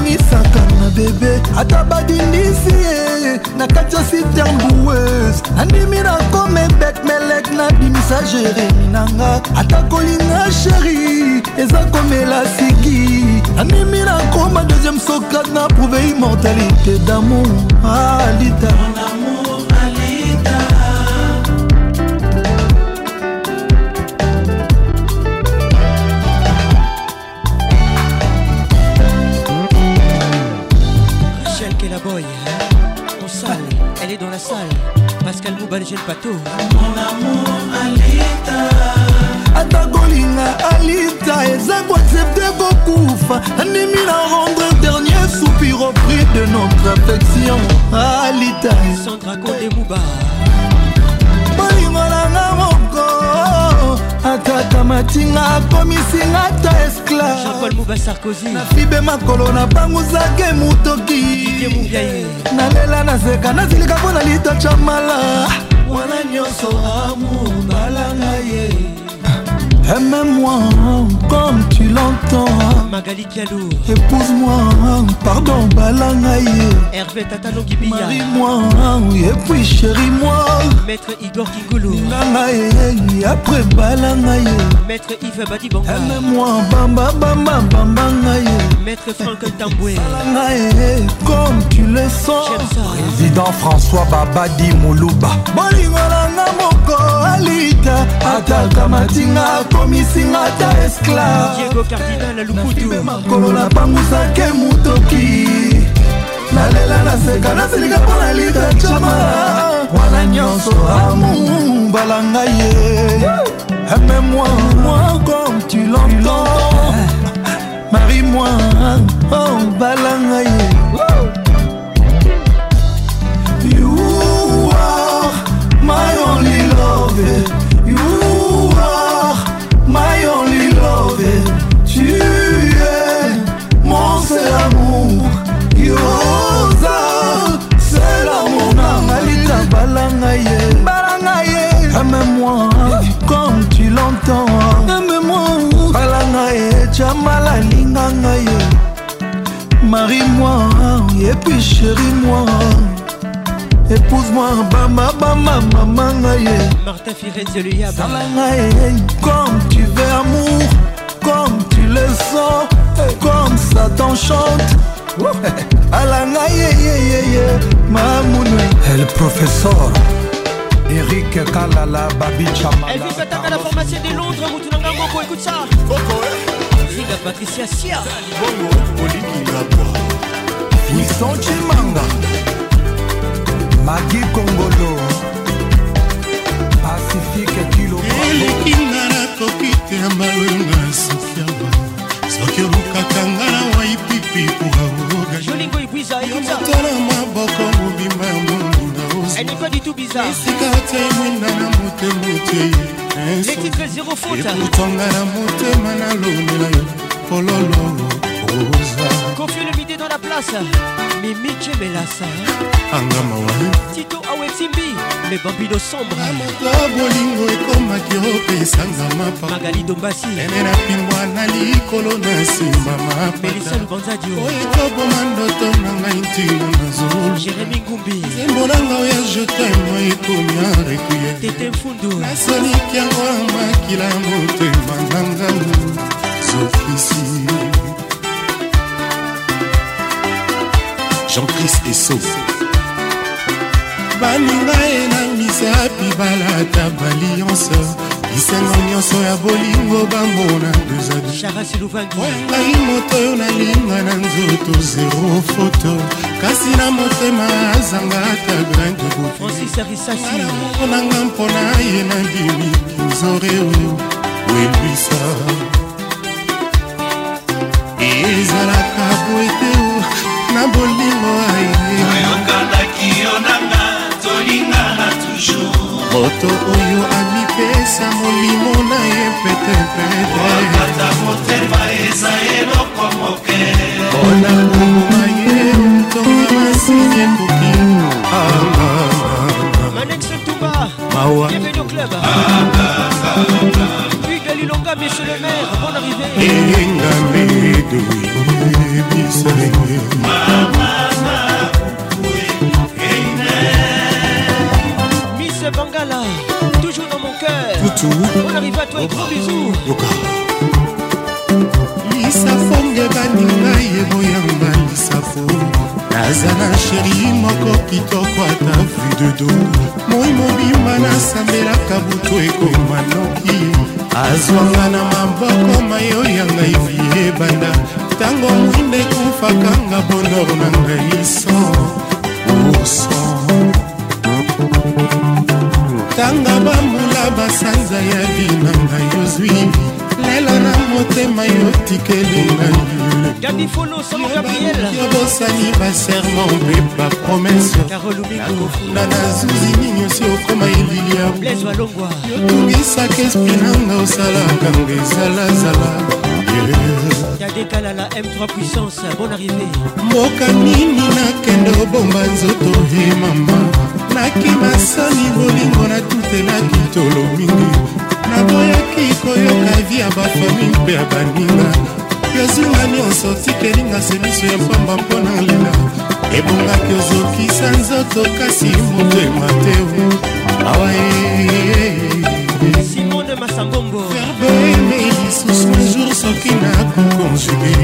ebongisaka na bebe ata badindisi ye na kati ya siternbues nandimi na kome bet melek nabimisa jeremi nanga ata kolinga sheri eza komela siki nandimi nakoma deuxième socrate na prouve immortalité damour alita ah, Boy, on salle, elle est dans la salle. Pascal Moubal, j'ai le bateau. Mon amour, Alita. ata kolinga alita eza koaccepte kokufa andimi na rendre dernier soupir au prix de notre affection alita sandra konde muba bolingo nanga akakamatinga akomisinga ata esclavnafibe makolo na banguzake motoki nalela nazeka nazilika mpo na litocha mala wana nyonso amu mbalanga ye Aime-moi comme tu l'entends Magali Diallo Épouse-moi, pardon Balangaye Hervé Tatalongi Bia Marie-moi, et puis chérie-moi Maître Igor Kigolo Langaye, après Balangaye Maître Yves Badibanga Aime-moi, bamba bamba bamba ngaye Maître Franck Tamboué Langaye, comme tu le sens Président François Babadi Moulouba Bolingo langa moko alita Ataka matinga bakomisinga ata esclavmakolo napangusake motoki nalela naseka nasilika mpo na lidacama wana nyonso amu balanga ye amemoi moi comme tu l'entends marie-moi oh balanga ye you are my only love you are my only love. Tu es mon seul amour. Yosa, c'est l'amour. Malika Balangaye, Balangaye, aime-moi comme tu l'entends. Aime-moi, Balangaye, Jamala Lingangaye. Marie-moi, et puis chérie-moi. épouse-moi bama bama mama ngaye Martha Sala ngaye comme tu veux amour comme tu le sens comme ça t'enchante alanga yeyeyeye mamune el professeur erik kalala babichamalevipataka la pharmacie de londres mutu na ngai moko ekute ça zinga eh. patricia sia bongo olingi labwa wisantimanga magi kongolo pasifike kiloelekinga nakoki te ya malonga soki ya ba soki olukaka nga na waipipi oraogaotala maboko mobimba ya monguna osika te mwinda na motemote eputonga na motema nalonela yo pololo rosa confie le midi dans la place mimi cebelasa anga mawali tito awetimbi le bambino sombre moto bolingo ekomaki opesanga mapamagali dombasi ene na pingwa na likolo na nsima mapataoyetoboma ndoto na ngai ntina nazol jérémi ngumbi zembolanga oya jetemo ekomi arequie tete mfundu nasoliki yango ya makila motema nangano zofisi jean-chris eso baninga enangisa bibalata balionse bisengo nyonso ya bolingo bambona dezaduoyangai moto oyo nalinga na nzoto zero foto kasi na motema azanga ata grande bofonanga mpona ye na bimi kinzore oyo welwisa ezalaka boete na bolingo ayeoyokanaki yo nanga tolingana toujours moto oyo amipesa molimo na ye petepete motema eza eloko moke mpona ngumuma ye ntonga masini ekoki mawa Hugues Lilonga, monsieur le maire, bonne arrivée. Et oyebisa ye Miss Bangala, toujours dans mon cœur. Toutou. On arrive à toi et gros bisous. Yoka. lisafonge baninga yeboyanga lisafo naza na sheri moko kitoko ata vu de do moi mobimba nasambelaka butu ekoma noki azwanga na maboko mayo ya ngai vie ebanda ntango mwinde ekufakanga bolor na ngai so oso tanga bambula basanza ya vina ngai ozwi lelo na motema yotikelenaiyobosani baserma mpe bapromesena nazuzi nini osi okoma elili yayotungisaka espinanga osalaka ngo ezalazala yadekalala m3 puissance bon arrivé mboka nini nakende kobomba nzoto e mama nakima soni bolingo na tutela kitolo mingi naboyaki koyoka vi ya bafami mpe ya baninga yozinga nyonso tikelinga semiso ya pamba mpo na lela ebongaki ozokisa nzoto kasi motema te awa e, e, e. simone masambongo verbe eme lisusu soki nakokonjuge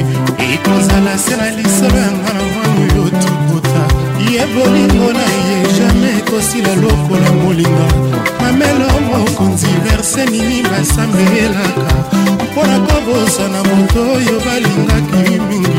ekozala se na lisolo yanga na mwana oyo tokota ye bolingo na ye jamai ekosila lokola molinga mamelo mokonzi verse nini basambelaka mpo na kobosana moto oyo balingaki mingi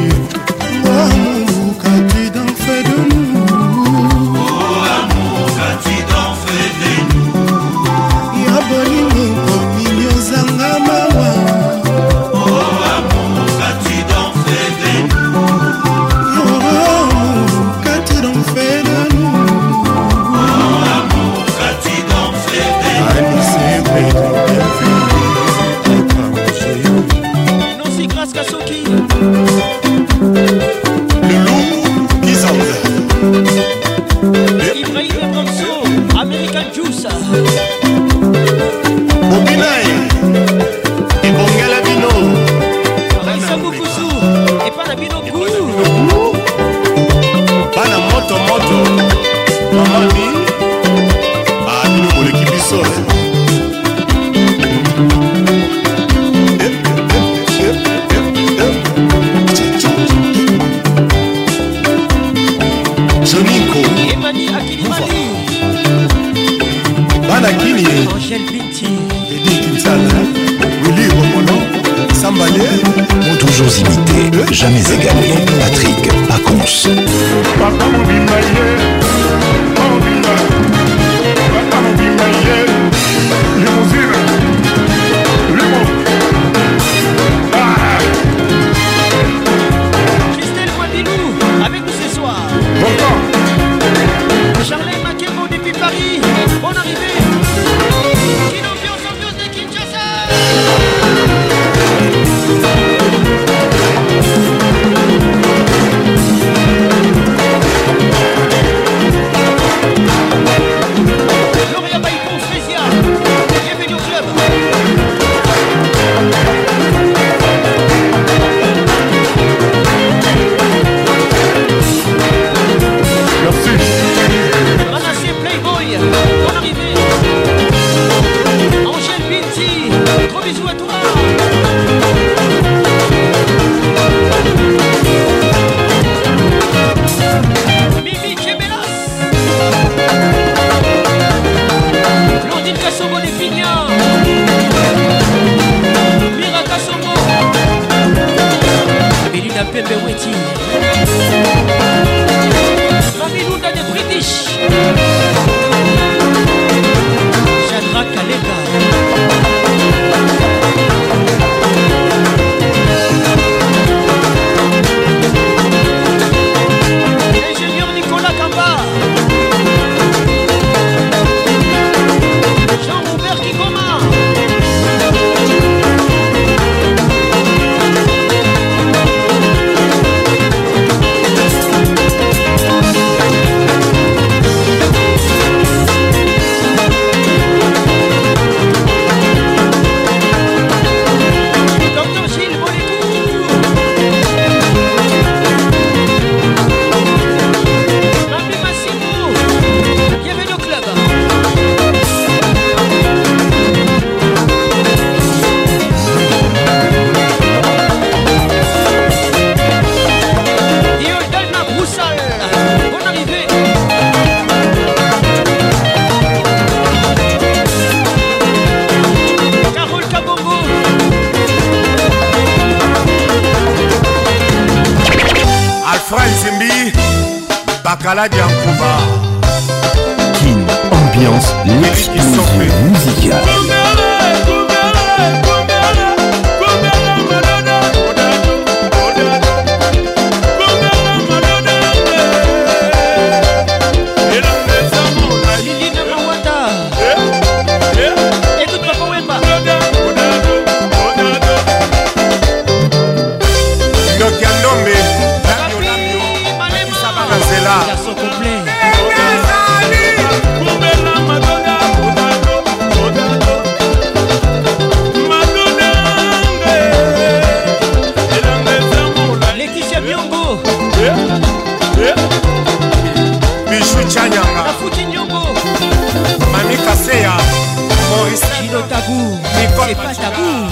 C'est pas tabou.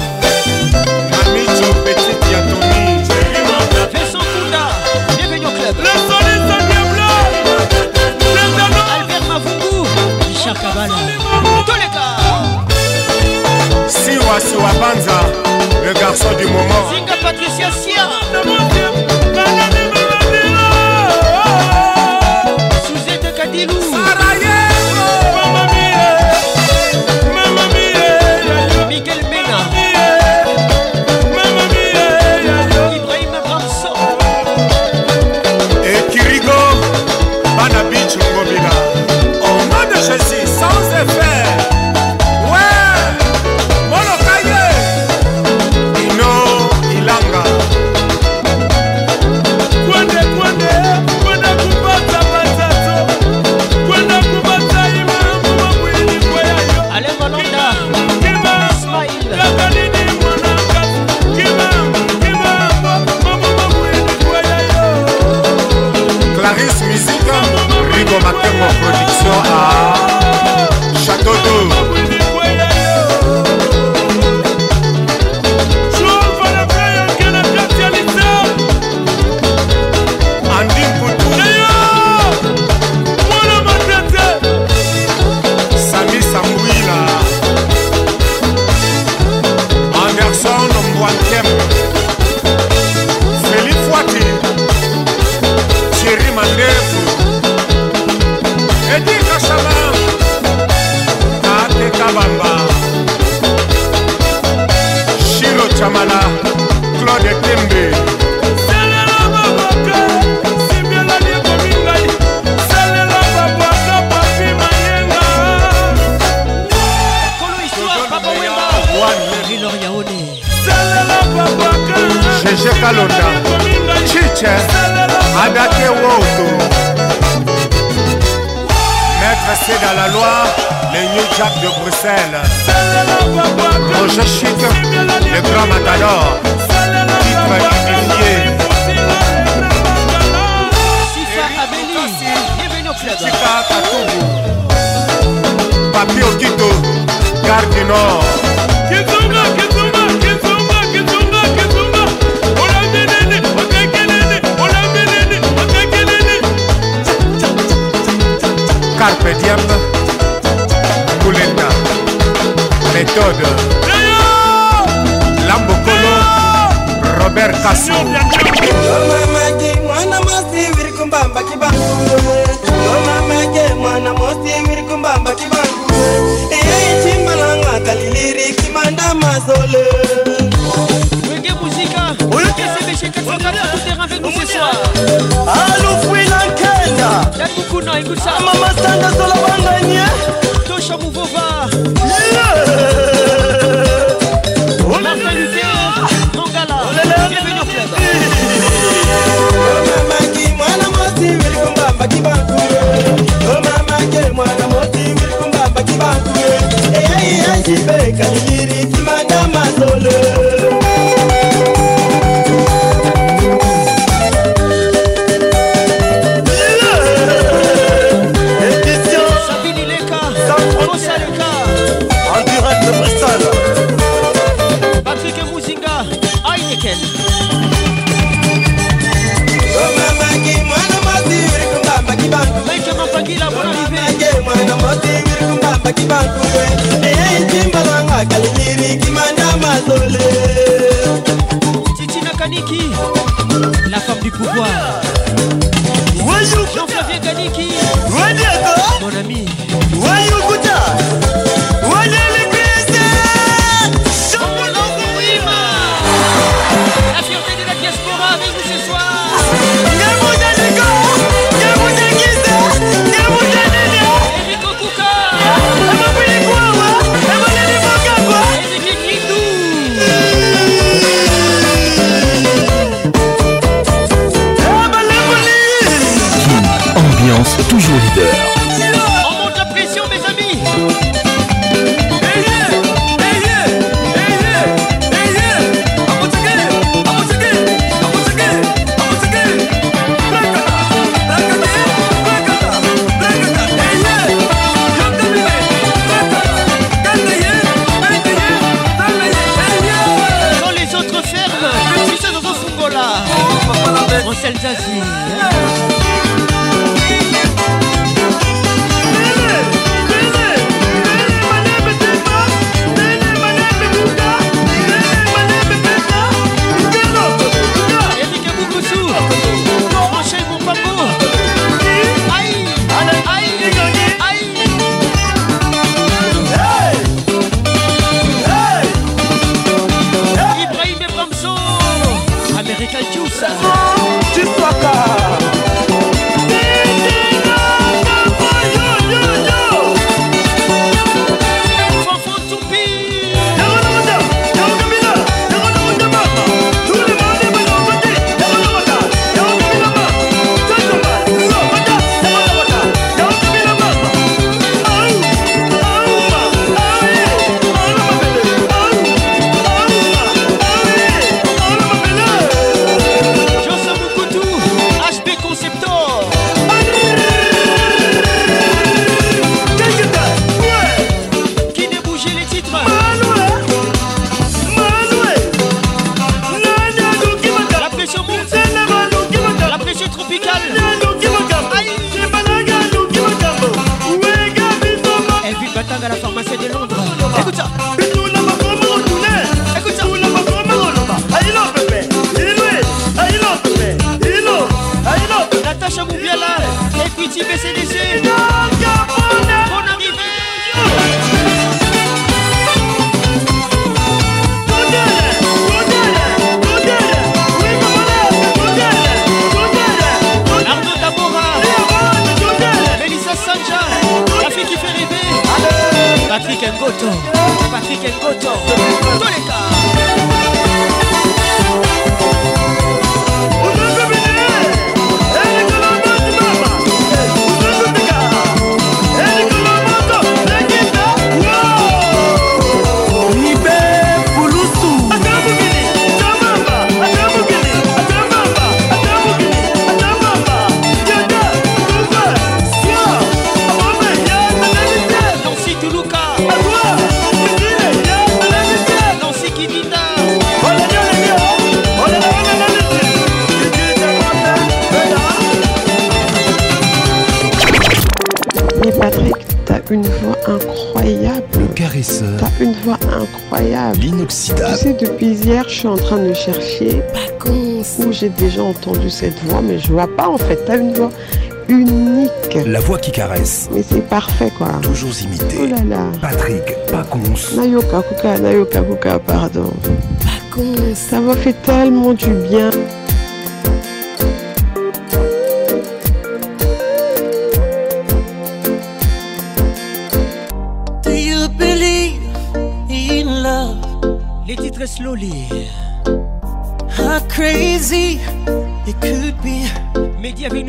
Amicho, petite Yatomi. Vincent Kounda, bienvenue au club. Le soliste Diablo. Albert Mavungu, Richard Kabala. Toleka. Siwa Siwa Banza, le garçon du moment. Zinga Patricia Sia. Jacques de Bruxelles. Roger Chic, le grand matador. Titre unifié. Chifa Abeli, bienvenue au club. Chifa Katogo. Papi Okito, Gare du Nord. Kizunga, Kizunga, Kizunga, Kizunga, Kizunga. Olandelele, Otekelele, Olandelele, Otekelele. Carpe Diem. méthode lambokolo robert kasu mamake mwana mosi wirikumbamba kibanguwe mamake mwana mosi wirikumbamba kibanguwe eyaitimbalanga kaliliri kimanda masole wenge musika olokesebeshe katikata tout terrain avec nous ce soir alofouinanke mama sanga tolabanganye tosha muvova omamaki mwana mosi wilikumbambaki bankue omamaki mwana mosi wilikumbambaki bankue eyaiyaisibeka liliritimanda masole appelé Titi Nakaniki, la femme du pouvoir. Jean-Claude Ganiki, mon ami. Wayoukouta. toujours leader. déjà entendu cette voix, mais je vois pas en fait. T'as une voix unique. La voix qui caresse. Mais c'est parfait quoi. Toujours imité. Oh là là. Patrick Paconce. Nayoka Kuka, Nayoka Kuka, pardon. Paconce. Ça m'a fait tellement du bien. Do Les titres slowly.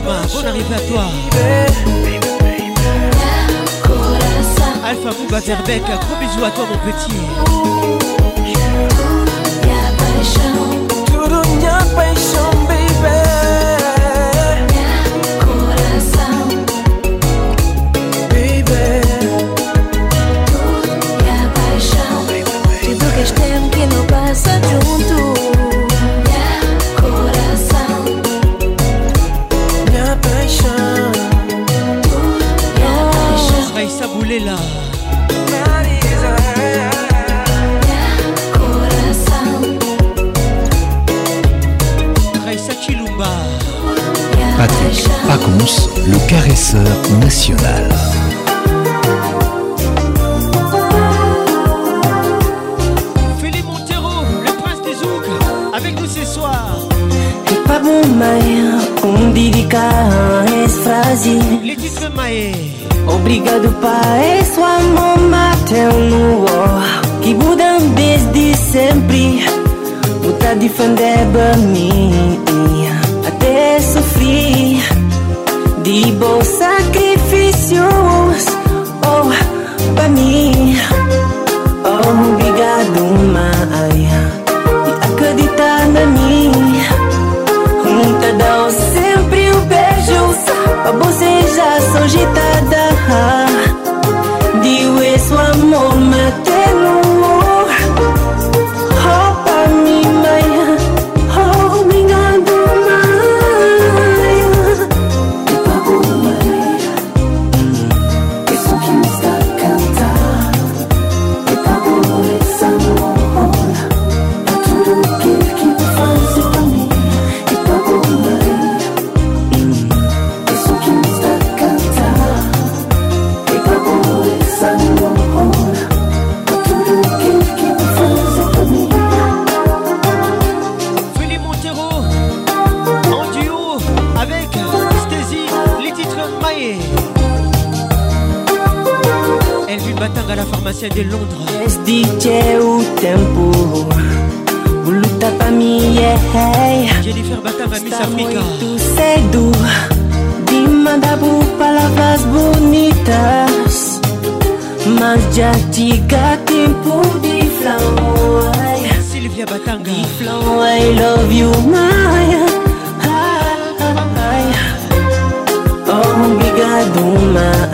Bon bah, bonne arrivée à toi. Alpha Mouba Un gros bisous à toi mon petit. le caresseur national. Philippe Montero, le prince des ougles, avec nous ce soir. Et pas hein, Les titres Maé. Obrigado, Pai, sua mama qui novo. Que des desde sempre. Puta defender fandeba minha. Até sofrer. e bons sacrifícios oh para mim oh obrigado mãe e acreditar na mim junta dá sempre um beijo para você já são gitana Dinâmica. Muito cedo de mandar por palavras bonitas, mas já diga tempo de flowai. Silvia Batanga. De flow, I love you, my. Ah, ah, ah, Obrigado, my.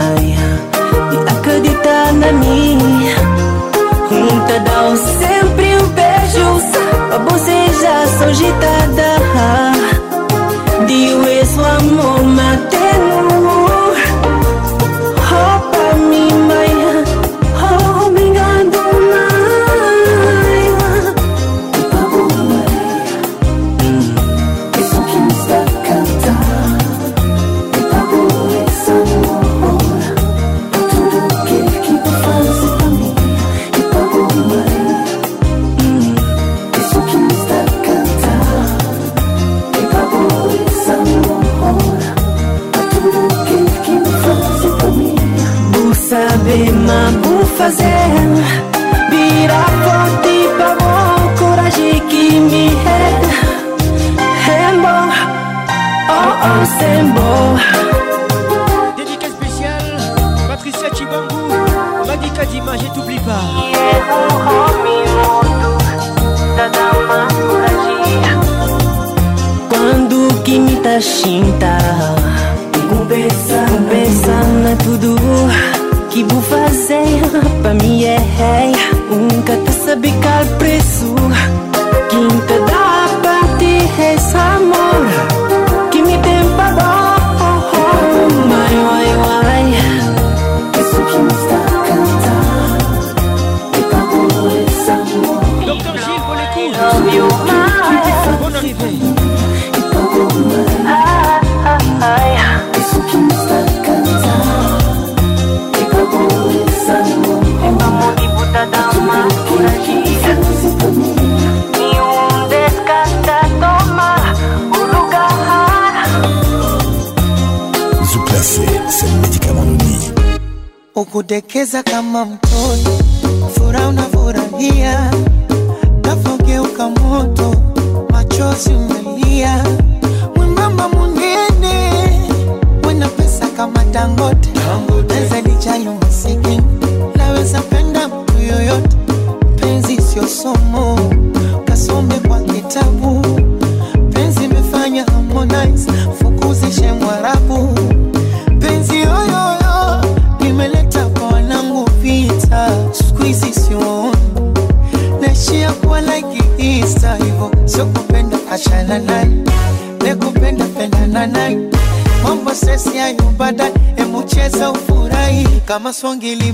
kudekeza swangili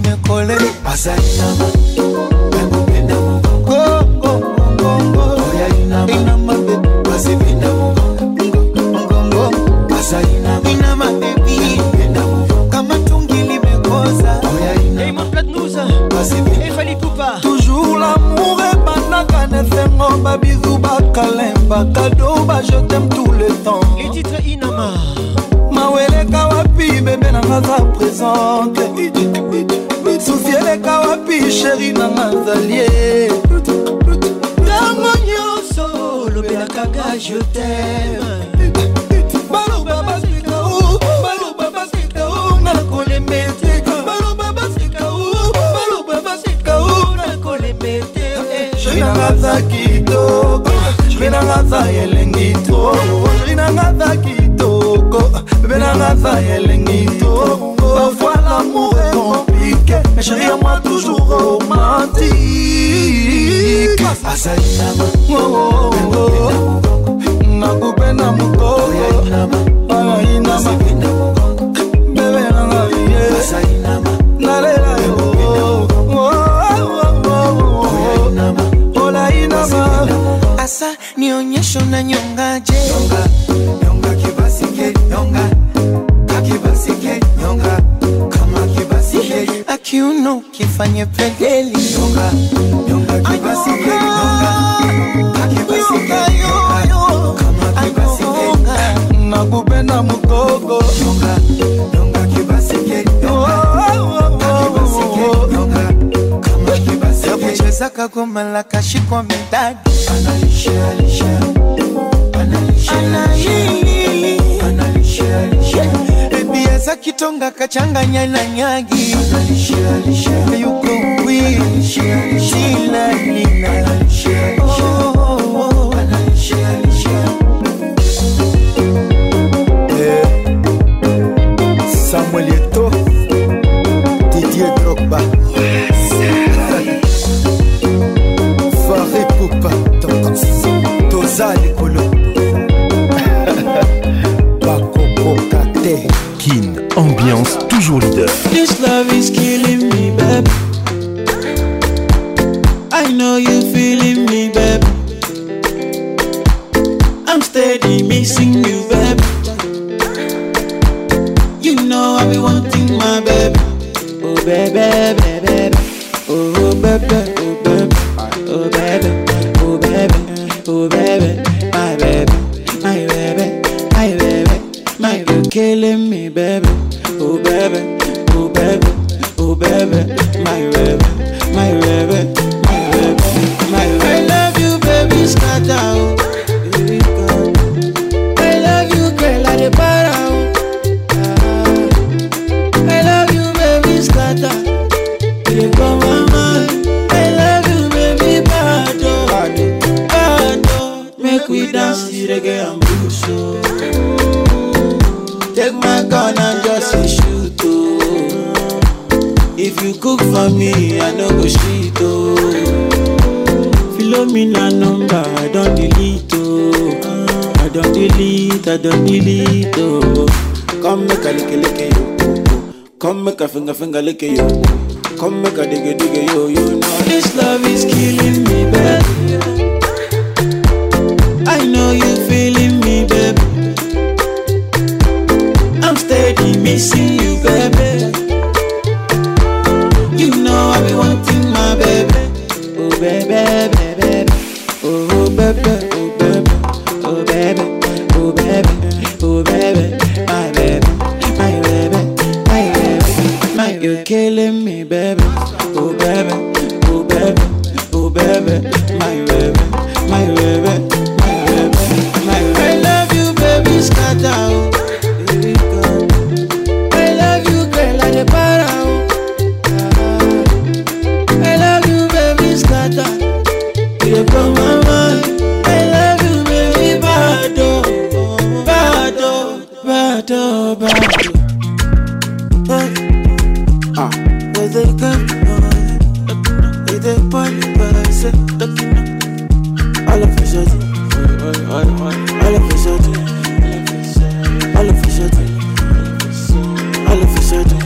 love is certain.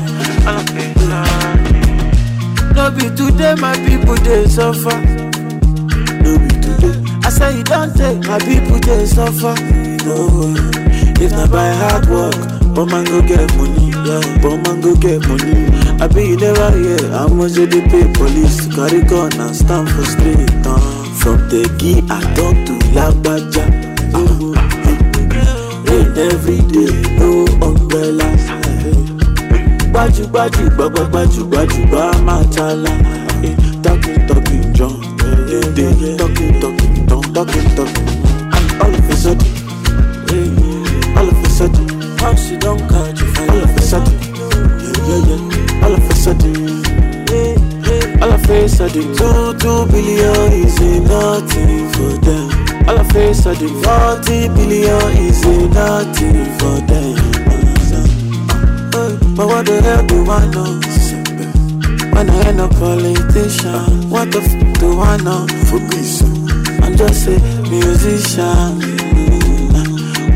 No be today, my people they suffer. No be today. I say you don't take my people they suffer. No, if not by hard work, but man go get money. Yeah, but man go get money. I be you never hear how much they pay police to carry gun and stand for street. Uh. From the key I talk to Labaja. Uh, uh, rain every day, no umbrellas gbajúgbajú gbọgbọgbajúgbajúgba máa tala talking talking john dédé talking talking don talking talking all of a sudden all of a sudden how she don catch you all of a sudden yeah, all of a sudden all of a sudden two two billion is nothing for them all of a sudden forty billion is nothing for them. But what the hell do I know? When I end up politician, what the f do I know? I'm just a musician.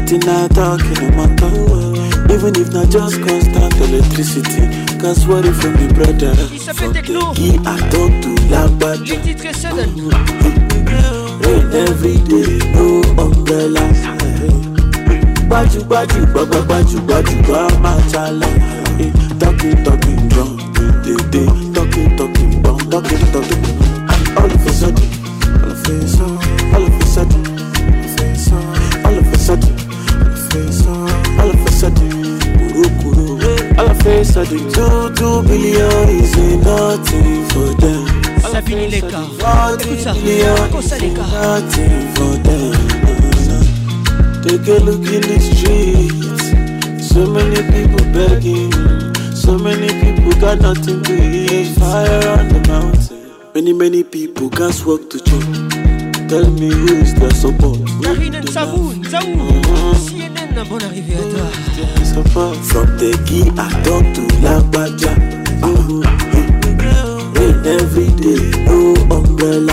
Till I talk in a matter. Even if not just constant electricity, cause what if I'm the brother? Qui I talk to la bad. Rain every day, no umbrella. Baju baju, baba baju baju, bama chala. Ça les les Take a look in the street. So many people begging, so many people got nothing to Fire on the mountain. Many, many people can't work to Tell me who is support. à uh-huh. From the key, I talk to Lagbaja. Uh-huh. every day, no umbrella.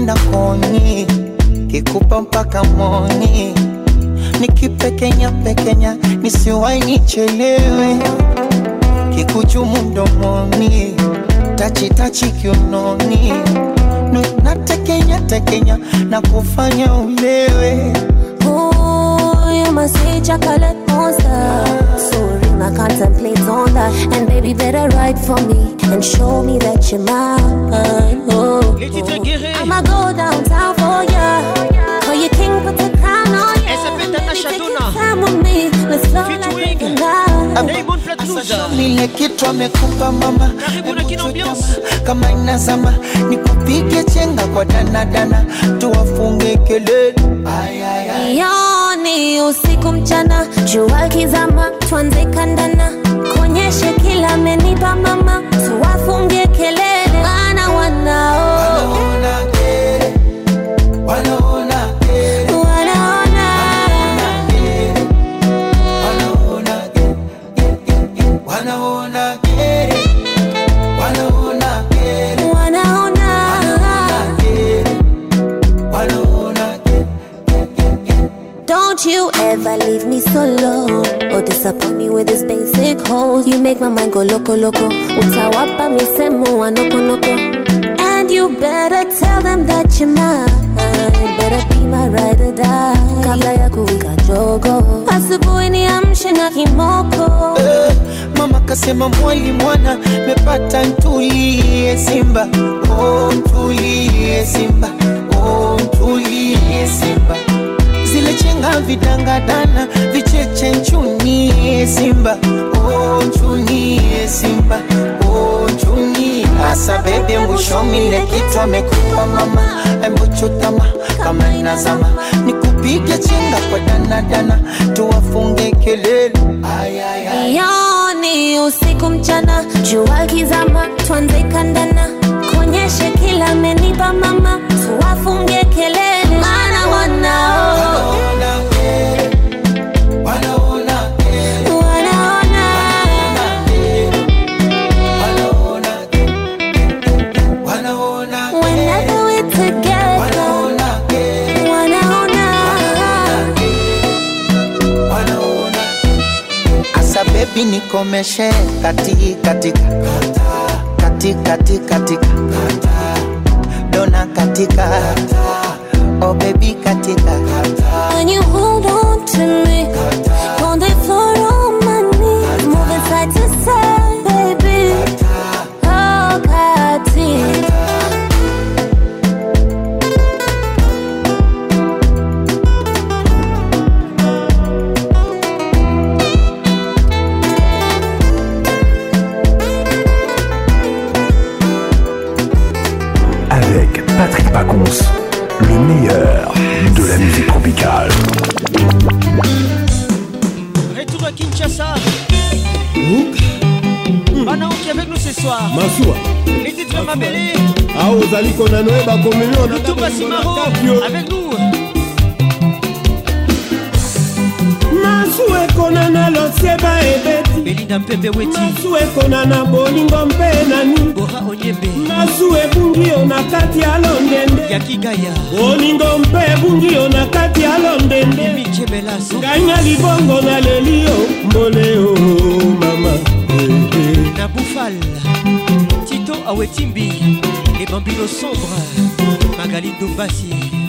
napenda koni kikupa mpaka moni nikipekenya pekenya nisiwai nichelewe kikuchumu mdomoni tachitachi kiunoni natekenya tekenya na kufanya ulewe huyu masicha kale monster I contemplate on that. And baby, better write for me and show me that you're mine. Oh, oh. I'ma go downtown for ya. For your king, put the crown on ya. Baby, take your time with me. Let's flow like a love. Sasa lile kitu amekupa mama, kama inazama nikupige chenga kwa danadana, tuwafunge kelele. Ay, ay, ay. Yo. ni usiku mchana, jua kizama, tuanze kandana, konyeshe kila menipa mama, tuwafunge kelele, maana wanao wanaona wanaona you ever leave me so low or oh, disappoint me with this basic hold. You make my mind go loco loco. Utawapa misemo wa noko noko. And you better tell them that you're mine. Better be my ride or die. Kabla ya kuwika jogo, asubuhi niamshe na kimoko. mama kasema mwali mwana mepata, ntulie Simba, oh ntulie Simba, oh ntulie Simba. Amechenga vidangadana vicheche nchuni eh, Simba, oh nchuni eh, Simba, oh nchuni Asa bebe mwishomi ile kitu amekupa mama, embo chutama kama inazama, nikupige chenga kwa danadana, tuwafunge kelele Yoni usiku mchana, jua kizama, tuanze kandana, konyeshe kila amenipa mama, tuwafunge kelele, mana wanao nikomeshe kati katika kati kati katika dona katika oh baby katika can you hold on to me Kata. Pacons, le meilleur de la musique tropicale. Retour à Kinshasa. banaoki avec nous ce soir masuwa les titres mabele ah ozali konanoyeba komemi onatumbasi maro avec nous masu ekona na loseba ebeti belinda mpembe weti masu ekona na bolingo mpe nani bora onyembe masu ebungi yo na kati ya londende ya kigaya bolingo mpe ebungi yo na kati ya londende mimijebelaso ngai na libongo na leli yo mbole o mama na bufal tito awetimbi ebambino sombre magali dombasi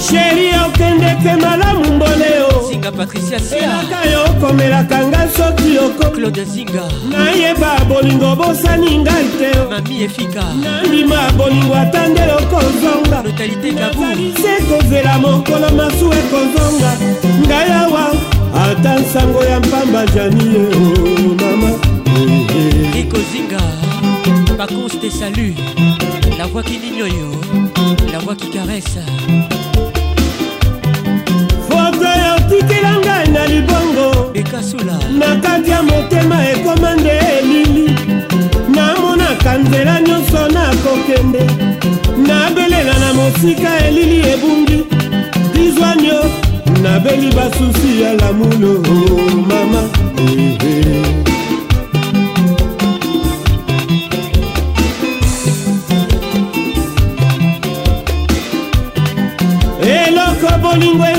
sheri okende te malamu mboleoelaka yo okomelaka nga soki okozinga nayeba bolingo bosani ngai te nandima bolingo ata nde okozonga nazalise kozela mokolo masu ekozonga ngai awa ata nsango ya mpamba jani ye mama ekozinga bakonste salu la voix qui nignoyo la voix qui caresse ozoyo otikela ngai na libongo na kati ya motema ekoma nde elili namonaka nzela nyonso nakokende nabelela na mosika elili ebungi izwanio nabeli basusi ya lamulo mama ehe. bolingo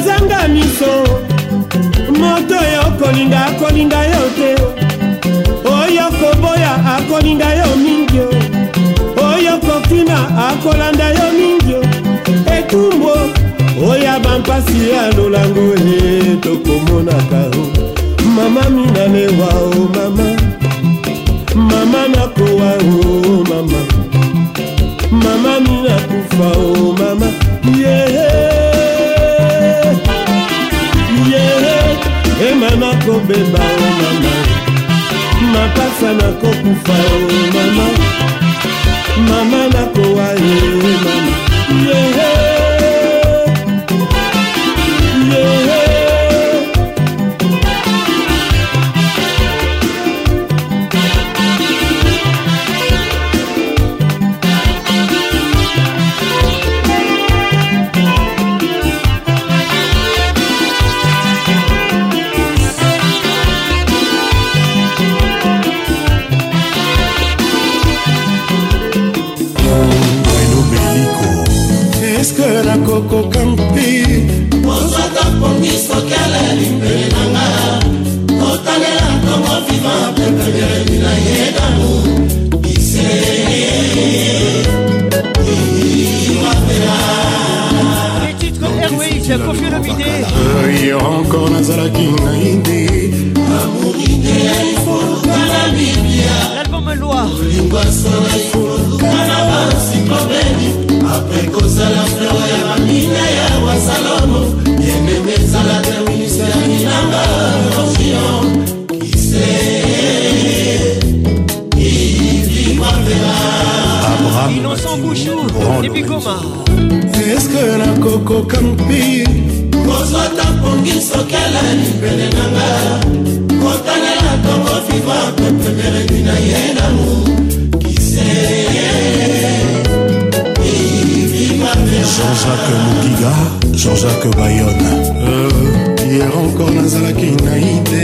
akolinga akolinga yo te oyo koboya akolinga yo mingi oyo kokima akolanda yo mingi etumbu oya bampasi ya lolango e tokomonaka o mama minanewa o mama mama nakowa o mama mama minakufa o mama yeye yeah. nakobeba o mama makasa nakokufa o mama mama nakowa ye mama yehe Les titres olobide j'ai encore lalbum innocent bouchou epi goma eske nakokoka mpi kozwa tapongi sokela libele nanga kotanela tongo viva pepemeredi na ye namu jean-jacques mokiga jean-jacques bayonne euh, hier encore nazalaki nai te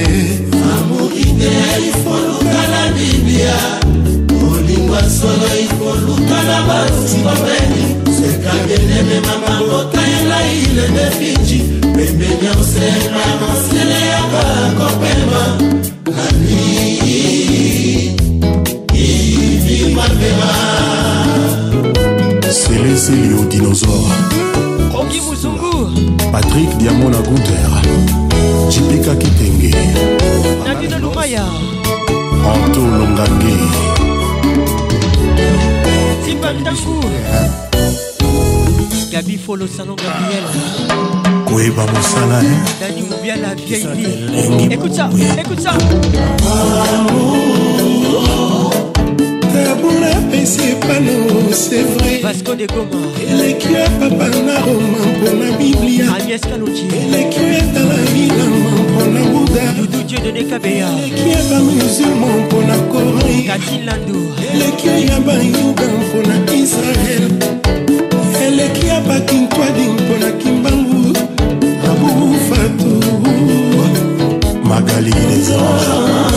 amour ide ifolukala bibia basoloi koluka na batumba pene sekangenene na mamboka elai lende finji pembeni ya mosema mosele yaka kopema ani ivimapema seleseli o dinosaure ongi musungu patrik diamona gunter jipika kitenge nadina lumaya anto longange Betty Bandaku Gabi Folo Salon Gabriel Koeba Moussala eh? Dani Moubia la vieille vie Écoute ça, écoute ça Amour c'est vrai Parce qu'on est comme Elle est qui a pas pas la romane pour la Bible. Elle est qui a pas la bilane pour la bouddha Elle est qui a pas musulman pour la corée Elle est qui a pas l'yugam pour la israël Elle est qui a pas qu'une toadine pour la kimbambou Abou Fatou, vous faites Magali les anges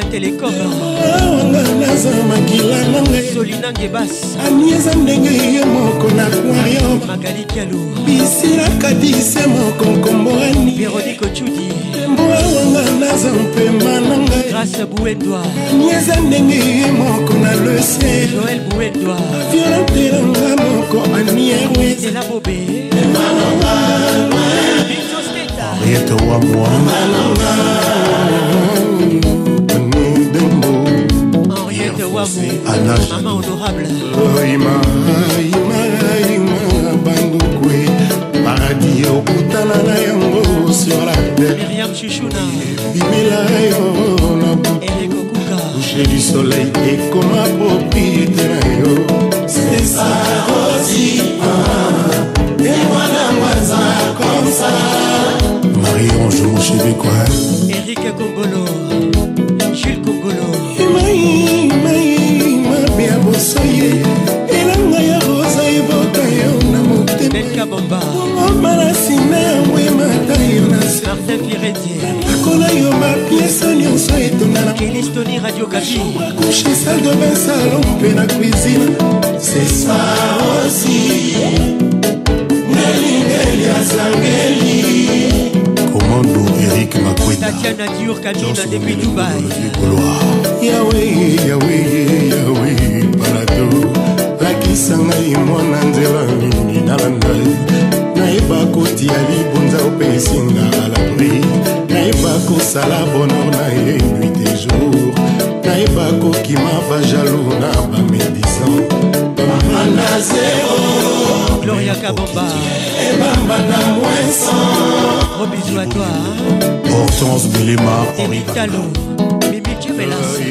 télécom télécom solinange bas anieza ndenge ye moko na aquarium magali kialo bisila kadise moko nkomboani veronike cudi tembo awanga naza mpema na ngai grâce bouedwa anieza ndenge ye moko na lese joel bouedwa aviolantelanga moko anierwetela bobe emananga Henriette Wamwa aussi anajama imaima bandukwe paradis okutana na yango sur la terrebimela yo na bouche du soleil ekoma propriété na yo marie ange chevecoi eric congolo nakola yo bapiese nyonso etonganakelistonie radio kabiakushe salle de bain salon mpe na cuisine sesa osi nelingeli asangeli kwenda Tatiana Dior Kanina depuis Dubaï Yahweh Yahweh Yahweh parado lakisa ngai mwana nzela nini nalanda nayeba kotia libonza opesinga alabri nayeba kosala bonor na ye nuit de jour nayeba kokima bajalou na bamedisan bamana zero Gloria Kabomba Gros bisous à toi Hortense Belema Henri Talou Bibi Tubelasabofae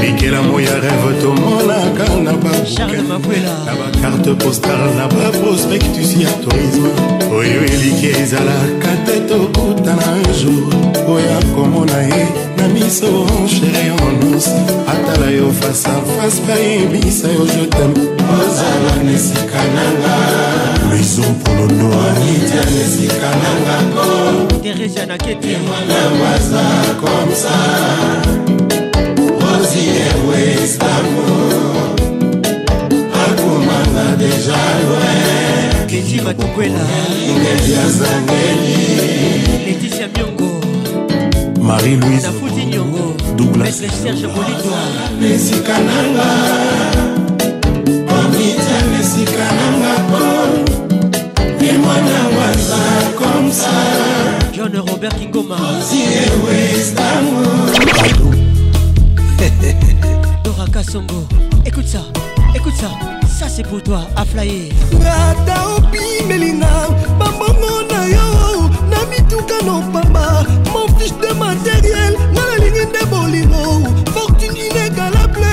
bikelamo ya rêve tomonaka na bana bakarte postal na baprospectus ya tourisme oyo eliki ezalaka te tokuta na jour oya komona ye na biso sheri onus atala yo fasa fase bayebisa yo jotem ozala na esika nanga prison polonoanita na esika nanga ko terejanaketemalambaza komsa oziewesamu akomanga deja loin kiji batokwela ingeli azangeli leticia miongo marie louise douglas esika nanga komita esika nanga po ye mwana waza komsa john robert kingoma ozie westamo *laughs* dora kasongo écoute ça écoute ça ça c'est pour toi aflaye ata obimelinga bambongo na yo na mituka no pamba mon fiche de matériel na bosengi nde bolingo fortune inegalable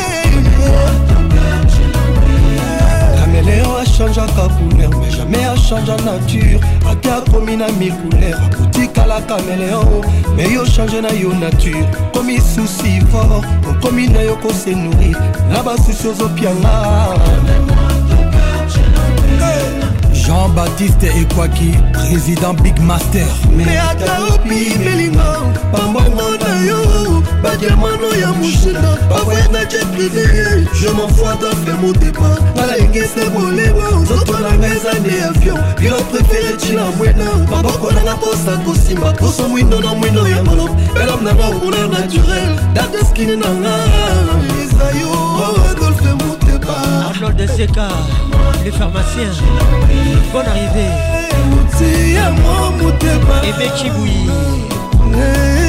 caméléon achangeaka couleur mais jamais achangea nature ake akomi na mille couleur akotikala caméléon mais yo change na yo nature komi susi fort okomi na yo kose nourrir na basusi ozopianga jean-baptiste ekwaki président big master me ata opimelinga pambongo na yo badiamano ya mushina bavoye na jeprivé je mofoata fe motepa nalengese molema nzoto nanga eza nde avion bilo prefere ntina mwena maboko nanga mposa kosimba poso mwindo na mwindo ya malo elom nanga okuna naturel dateskine nanga ezayo adolfe motepa le pharmacien, bonne arrivée. Et Chibouy.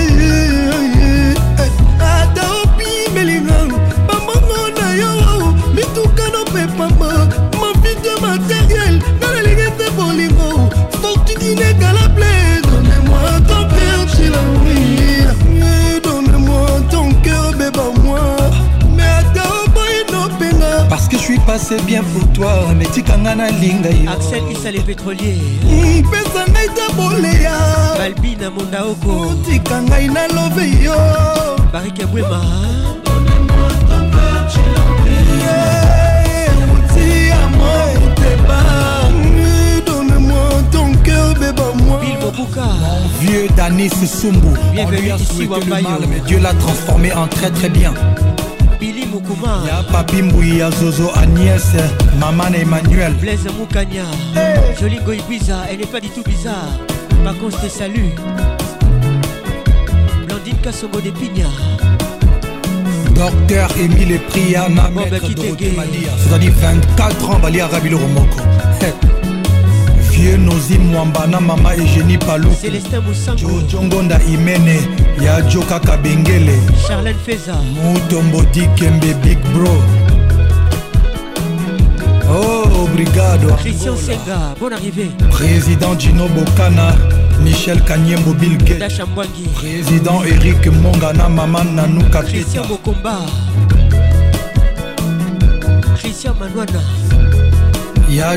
c'est bien pour toi mais tikanga nalinga yo axel isale pétrolier pesa ngai ta boleya balbina mondaoko otika ngai nalobe yo barike bwema Vieux Danis Soumbou, on lui a souhaité le mal, mais Dieu l'a transformé en très très bien. Ya Papi Mbouya Zozo Agnès Maman Emmanuel Blaise Mukanya, hey. Jolie Goy bizarre, Elle n'est pas du tout bizarre Par contre je te salue Blandine Kassongo de Pigna Docteur Émile Priana bah, Maître Dorothée Malia C'est-à-dire 24 ans Balia Rabilo Romoko hey dieu nozi mwamba na mama egénie palukujojongonda imene ya jo mutombo dikembe big bro oh obrigado christian senga bon arrivé président gino bokana michel kanyembo président eric mongana mama nanuka christian bokomba christian manwana ya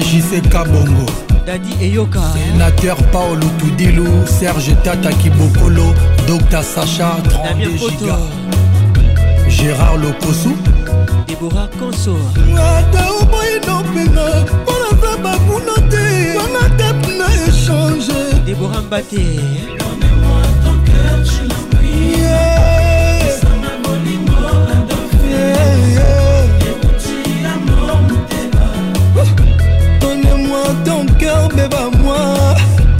dadi eyoka eh. sénateur paolo tudilu serge tata kibokolo dr sacha 32 giga gérard lokosu debora konso ata oboyino mpenga mpona za bamuna te wana dep na échange debora mbate Yeah, yeah.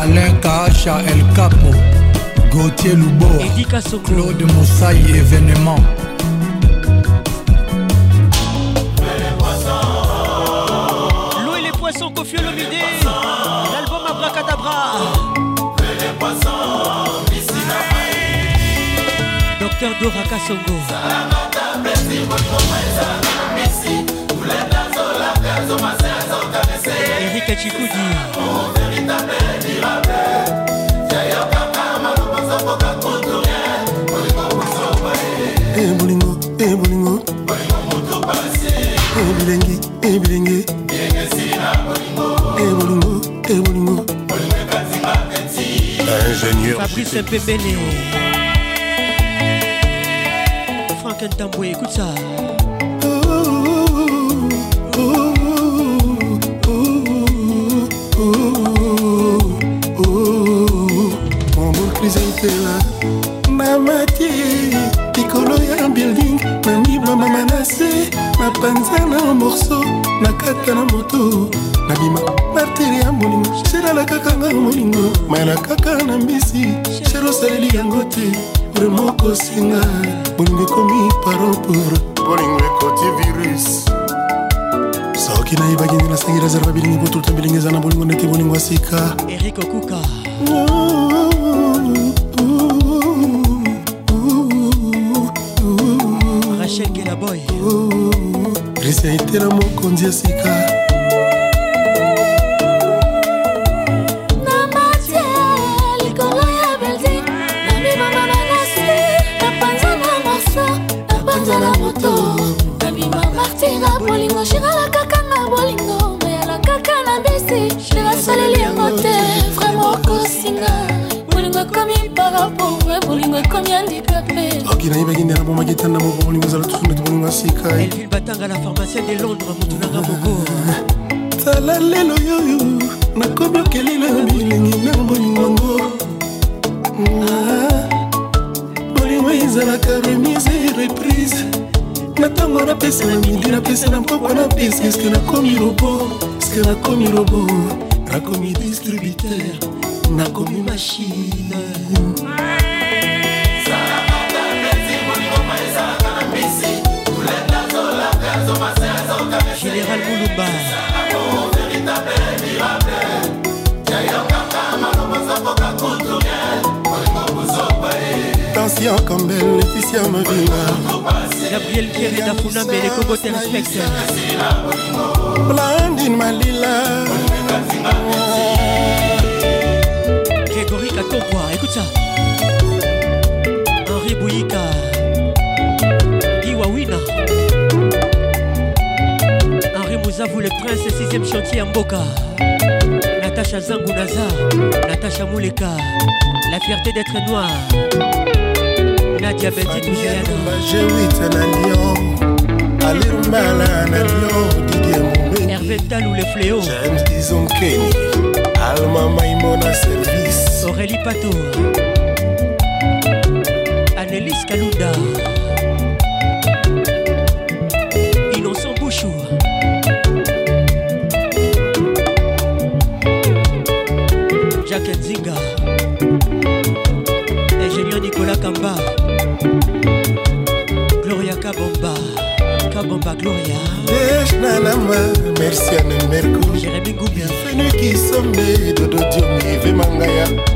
Alain Kacha El Capo Gauthier Loubo, Claude Moussaï événement Louis les poissons Kofi Olomide L'album Abracadabra Docteur Dora Kassongo chikudi ebolingo eh, ebolingo eh, ebilengi eh, ebilenge ebolingo ebolingo ingénieur fabrice pebene frank ntambwe écoute ça nzela namati likolo ya building namibamama na se napanza na morso nakata na moto nabima martiri ya molingo sherala kaka nga molingo mayana kaka na mbisi shero osaleli yango te remokosenga bolingo ekomi paron pauvre bolingo ekoti virus soki nayeba gende nasengeli ezala babilingi botulta bilingi eza na bolingo ndeti bolingo ya sika erik okuka oh. oh, oh. shengela boy risaitela mokonzi soki nayebaki nde nabomaki ta na moko bolingo ezala tusune tobolingo asikai batanga la pharmacie de londres motu nanga moko tala lelo yoyo nakomi okelela bilengi na bolingongo ah, bolingo ezalaka remise reprise na ntango napesa na midi napesa na mpoko napesa eske nakomi robo eske nakomi robo nakomi distributeur nakomi machine Laetitia Gabriel Pierre Dafuna Mbele Kobote Respect Blandine Malila Grégory Katokwa, écoute ça Henri Bouyika Iwawina Henri Mouzavou, le prince, 6 sixième chantier en Boka Natacha Zangunaza Natacha Mouleka La fierté d'être noire juliana diabeti julianabg8 na lyon alirumbala na lyon didie momeni herve talu le fléau james dizonkeni alma maimona service aurélie pato anelis kaluda nanama merci anemerko jeremi gubia feneki sombe dodo diomi vemangaya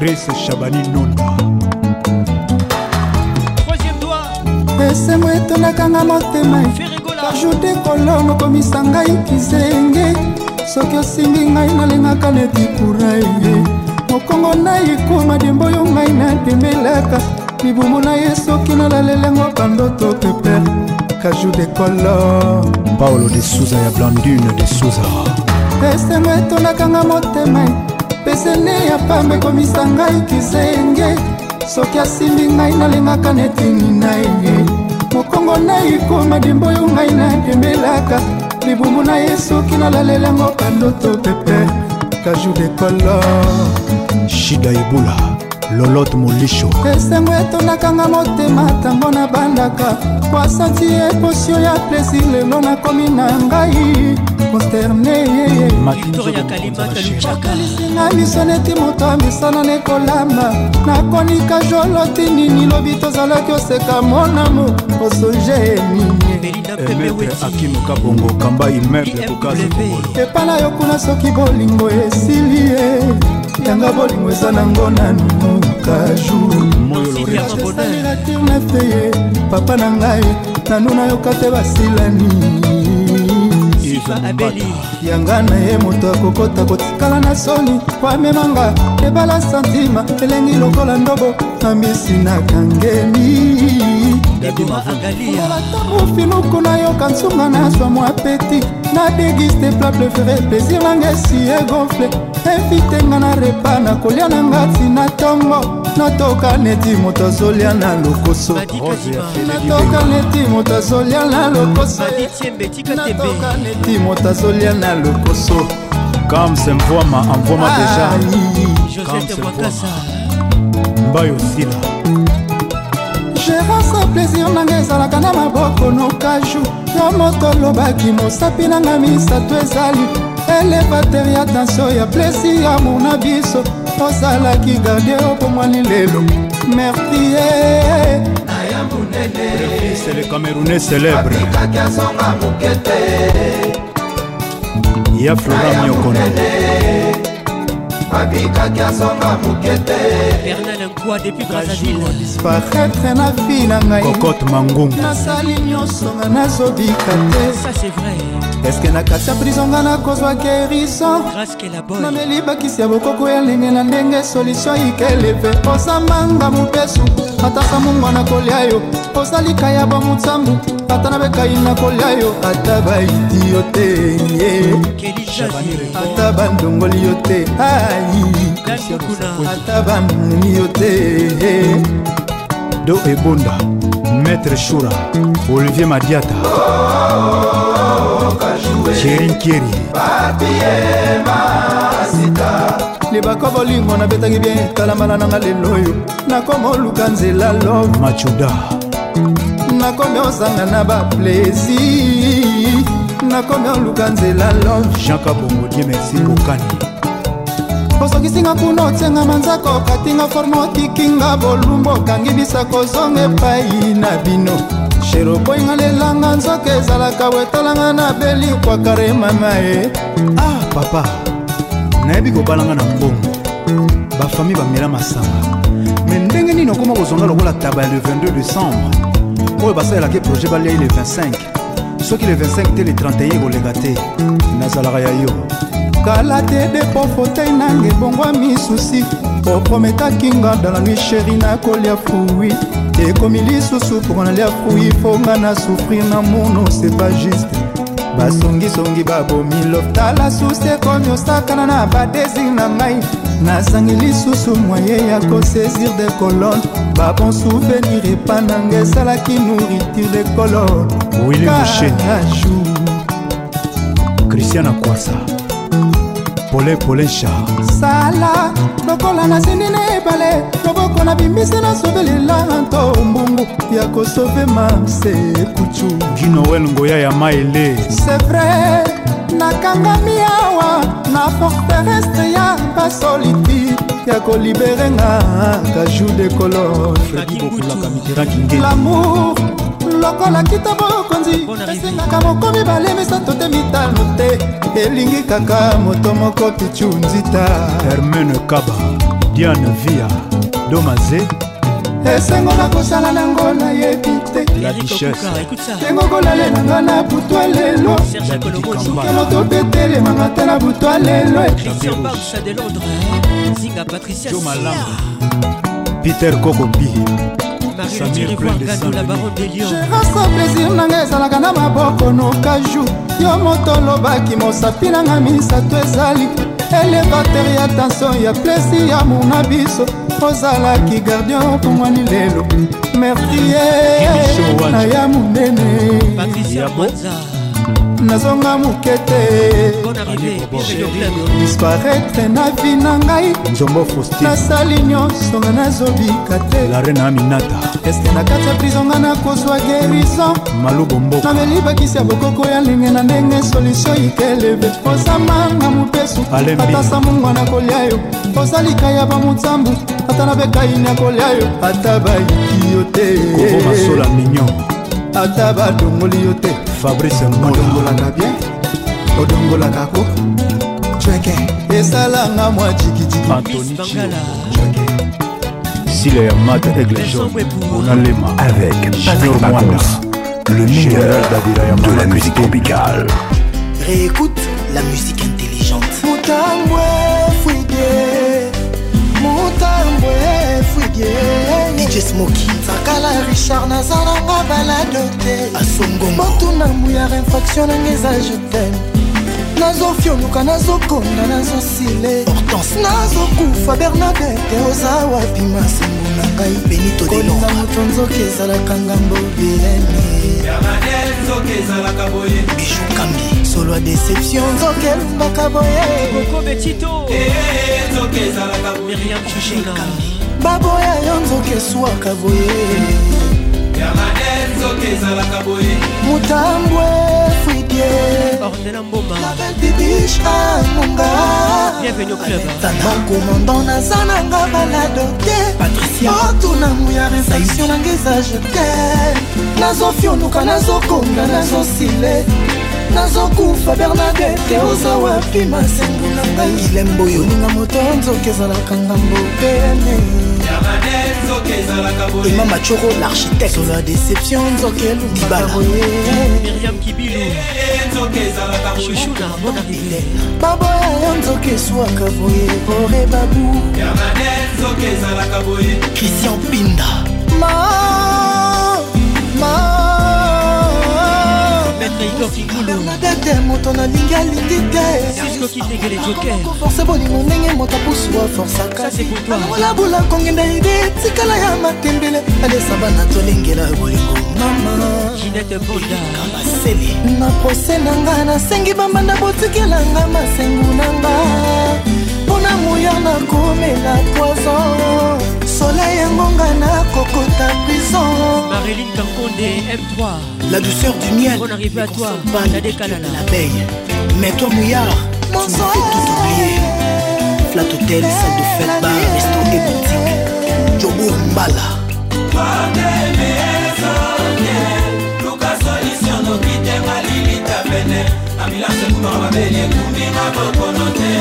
grace shabani nonda esemo etondakanga motema ajute kolongo komisa ngai kizenge soki osimbi ngai nalingaka na dikuraye mokongo na ekoma dembo oyo ngai natemelaka libumu na ye soki nalalelengo bandoto peper kajou de color paolo de souza ya blandune de souza esengo etondakanga motema besene ya pamba ekomisa ngai kizenge soki asimbi ngai nalengaka netini na ye mokongo na ekoma dimbo oyo ngai napembelaka libumbu na ye soki nalalelango bandoto pepe kajou de kolor shida ebula lolote molisho esengo etondakanga motema ntango nabandaka wasanti eposio ya plesir lelo nakomi na ngai consternealinga miso neti moto amisana nekolamba nakonika jolo ti nini lobi tozalaki oseka monamo osonge niniakimekabongo eh, kamba imeble kokasi kokolo epa na yo kuna soki bolingo esili ye yanga bolingo eza nango nanu kajour papa na ngai nanu nayoka te basilani tifa abeli yanga na ye moto akokota kotikala na soni po amemanga ebala santima elengi lokola ndobo ambisi nakangeli mofinuku nayoka nsunga nazwa mwa peti na degiste plat prefere plaisir nanga esi egonfle evitenga na e repa na kolia na ngati na tongo natoka neti moto azolia na lokosotoka neti moto azolia na lokosotoka neti moto azolia na lokoso kamse mvwama amvwama deja mbai osila gérance plaisir nanga ezalaka na maboko nokaju yo moto olobaki mosapi nanga misato ezali elevater ya tansio ya plaisir amour na biso osalaki gardie opomwani lelo mertie eh, c'est eh. le camerounais célèbre ya flora miokono abikaki azonga mokete bernal nkwa depuis brasil disparaitre na fi na ngai kokote mangungu nasali nyonso nga nazobika te ça c'est vrai eske na kati ya prizo nga nakozwa gerisonnameli bakisi ya bokoko ya ndenge na ndenge solutio ikeleve ozambanga mobesu ata samungwa nakolia yo ozalika ya bamotambu ata nabekai nakolia yo ata baiti yo te ata bandongoli yo te ata bamemi yo te do ebonda maître shura olivier madiata oh! jerinkeri libaka bolingo nabetaki bien talambala nanga lelo oyo nakoma oluka nzela love machuda nakomi osanga na baplaisir nakomi oluka nzela love jean kabongo die merci kokani osokisinga kuna otienga manzaka okatinga forme otikinga bolumbu okangi bisaka ozonga epai na bino lelo poinga lelanga nzoka ezalaka wetalanga na beli kwakare mama ye ah papa nayebi kobalanga na mbongo bafami bamela masanga me ndenge nini okoma kozonga lokola taba ya le 22 décembre oyo basalelaki projet balia ye le 25 soki le 25 te le 31 koleka te nazalaka ya yo kala te depo fotei nanga ebongwa misusi oprometaki nga dans la nuit sheri nakolia fui ekomi lisusu mpo nalia fui fo nga na souffrir na mono c'est pas juste basongisongi babomi lof tala susi ekomi osakana na badesir na ngai nazangi lisusu mwaye ya kosaisir de colone babon souvenir epa nanga esalaki nourriture de colonekaju christiana kwasa pole pole char sala lokola nasindi na ebale loboko na bimbisi nasobelela nto mbungu ya kosove mamse kucu ginoel ngoya ya maele c'est vrai nakangami awa na forteresse ya basoliti ya koliberenga kaju de kololamour lokola kita bokonzi esengaka moko mibale misato te mitano te elingi kaka moto moko pichu nzita hermene kaba diane via domaze esengo nakosala nango nayebi tendengo kolalela nga na butwa lelo kelo tobetelemanga te na butwa lelo peter kokombi gérance plaisir nanga ezalaka na maboko nokaju yo moto olobaki mosapi nanga misato ezali elevater ya tension ya plesi ya muna biso ozalaki gardien mpo mwani lelo mertrier na ya monene nazonga moke te disparaitre na vi na ngai nasali nyonso nga nazobika te eske na kati ya prizo nga nakozwa gerizo nameli bakisi ya bokoko ya ndenge na ndenge solutio ikeleve kozamanga mopesu ata samungwa nakolia yo kozalika ya bamotambu ata na bekaini akolia yo ata baiki yo te ata badongoli yo te fabrise odongolaka bien odongolaka ko cweke esalanga mwa jikijiki Sile Yamat Aigle Jaune, on a les mains avec Junior Moinos, le meilleur de la musique tropicale. Réécoute la musique intelligente. Moutangwe Fouide, Moutangwe sakala richard naza nanga balado te asongomotuna muyara infraction nanga eza jetem nazofioluka nazokonda nazosile nazokufa bernadete oza wapi masengo na ngai benitokolinga moto nzoki ezalaka ngambo bilemi solo a déception nzoki elumbaka boye kokobetito eh, eh, eh, nzoki ezalaka boyemiriam chushingami baboya yo nzoka eswaka boye mutambwe fridiemakomando naza nanga balado te otunamu ya resaction nanga eza jete nazofionuka nazokonga nazosile nazokufa bernadete oza wapi masengo na ngai ilembo yo ninga moto nzoka ezalaka ngambo pene ema machoro l'architecte sola déception nzoka elumbalamiriam kibilu baboya yo nzoka eswaka boye pore babu christian pinda ma ma bernadete moto nalingi alingi teforce bolingo ndenge moto apusu aforsakaolabula kongenda ide etikala ya matembele alesaba na tolengela bolingo mamaaseli na prose na nga nasengi bambanda botikelanga masengu na nga na moya nakomela poizo soleil yangonga nakokota prison mareline kankonde m3 la douceur du miel on arrive à toi l'abeille mais toi mouillard tu me fais tout oublier flat hôtel salle de fête bar restaurant et boutique jobo mbala ambilanse kumaka mabele ekumbi mabokono te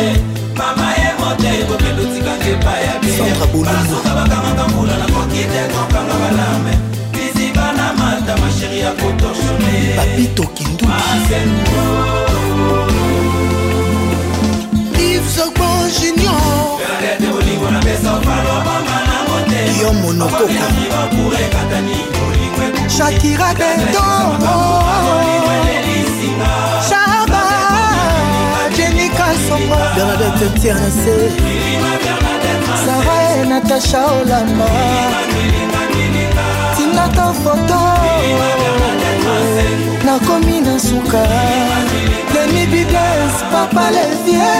mama ye mote ekokende otikanga epai ya beyabasuka bakangaka mbula na kokita ekokanga balame biziba na mata masheri ya kotorshone babito kindui sokbo junior yo monokoko shakira beto songo bernadette tiernese sara e natasha olamba tinata foto nakomi na suka lemibides papa levie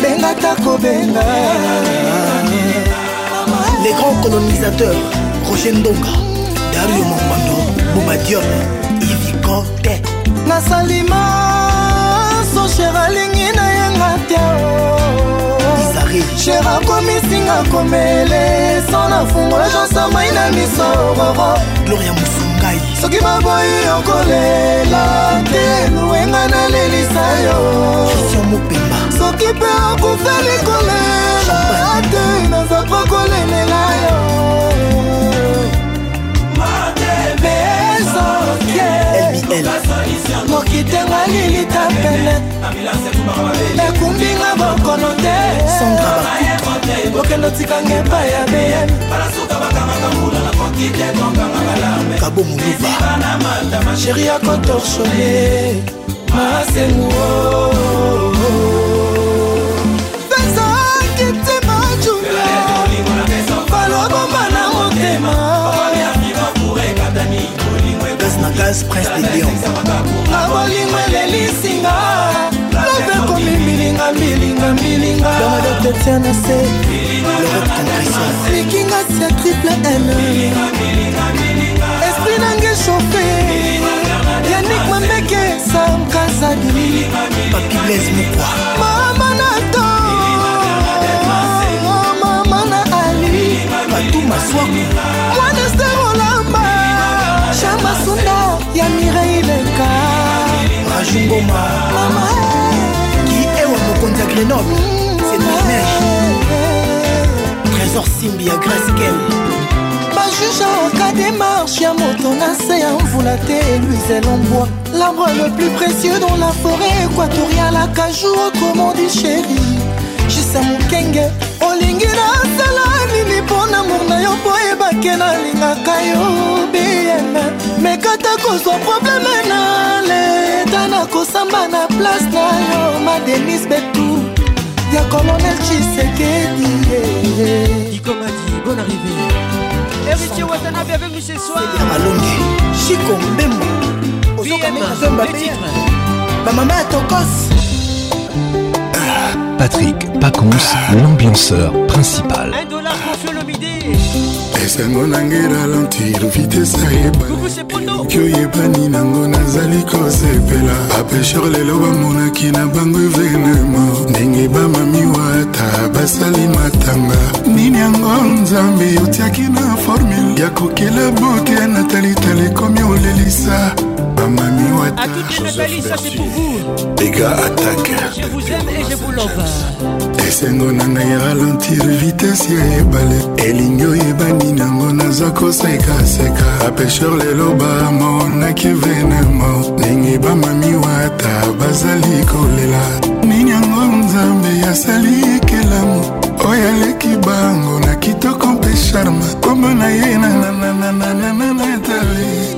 bengata kobenga les grands colonisateurs roger ndonga dario mangwando bobadior ivicote nasalima sher alingi na yanga te sher akomisinga komele so na fungola jansamai na misororo gloria mosungai soki baboyi okolela te luwenga nalelisa yo soki mpe akufeli kolela te nazapa kolelela yo elbl okitenga lilita pene ekumbinga bokono te okende otikanga epai ya bm kabo moluba sheri ya kotorshone masenguo gaz prince de lion na bolingo elelisinga love ekomi milinga milinga milinga domadotetia na se lorot compression likinga sia triple n esprit nange chauffe yanik mambeke samkazadi papiles mokwa mama nato mama na ali batu maswaku mwana stero masunda ya mireileka rajungoma mama ki ewa mokonzi ya grenoble mm. senamege trésor simbi ya grasgel bajuge aka démarche ya moto na se ya mvula te luise lombwa l'arbre le plus précieux dans la forêt équatoriale akajou okomodi chéri jisa mokenge olingi nasala nini mpo na mour na yo mpo nake nalingaka yo bieme mekata kozwa probleme na leta nakosamba na place na yo madenis betu ya kolonel chisekedi ikomaki bon arrivé héritier watana bienvenue ce soir malonge chiko mbembo bamama ya tokos Patrick Pacons, l'ambianceur principal. Un dollar pour Solomidé. esengo nange ralentir vitese ayebanoki oyebani nango nazali kosepela bapesher lelo bamonaki na bango evenema ndenge bamamiwata basali matanga nini yango nzambe otiaki na formule ya kokela boke na talitala ekomi olelisa Mamami Wata. À toutes les Nathalie, ça c'est pour vous. Les gars, attaque. Je vous aime et je vous love. esengo na ngai ralentir vitese ya ebale elingi oyebani nango naza kosekaseka bapesher lelo bamonaki venemo ndenge bamami wata bazali kolela nini yango nzambe asali ekelamu oyo aleki bango na kitoko mpe charme kombo na ye nananananananatale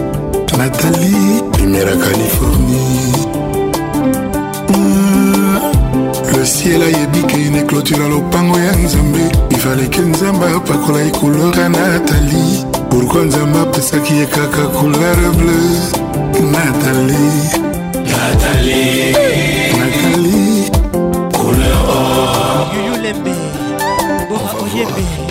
Nathalie, lumière à Californie. Mmh. Le ciel a yébiki, une clôture à l'opango ya nzambe ifaleke nzambe apakola couleur à Nathalie. Pourquoi nzambe apesaki ye kaka couleur bleue Nathalie. Nathalie. Nathalie. Couleur or. Yuyu Lembe. Bora Oyebe.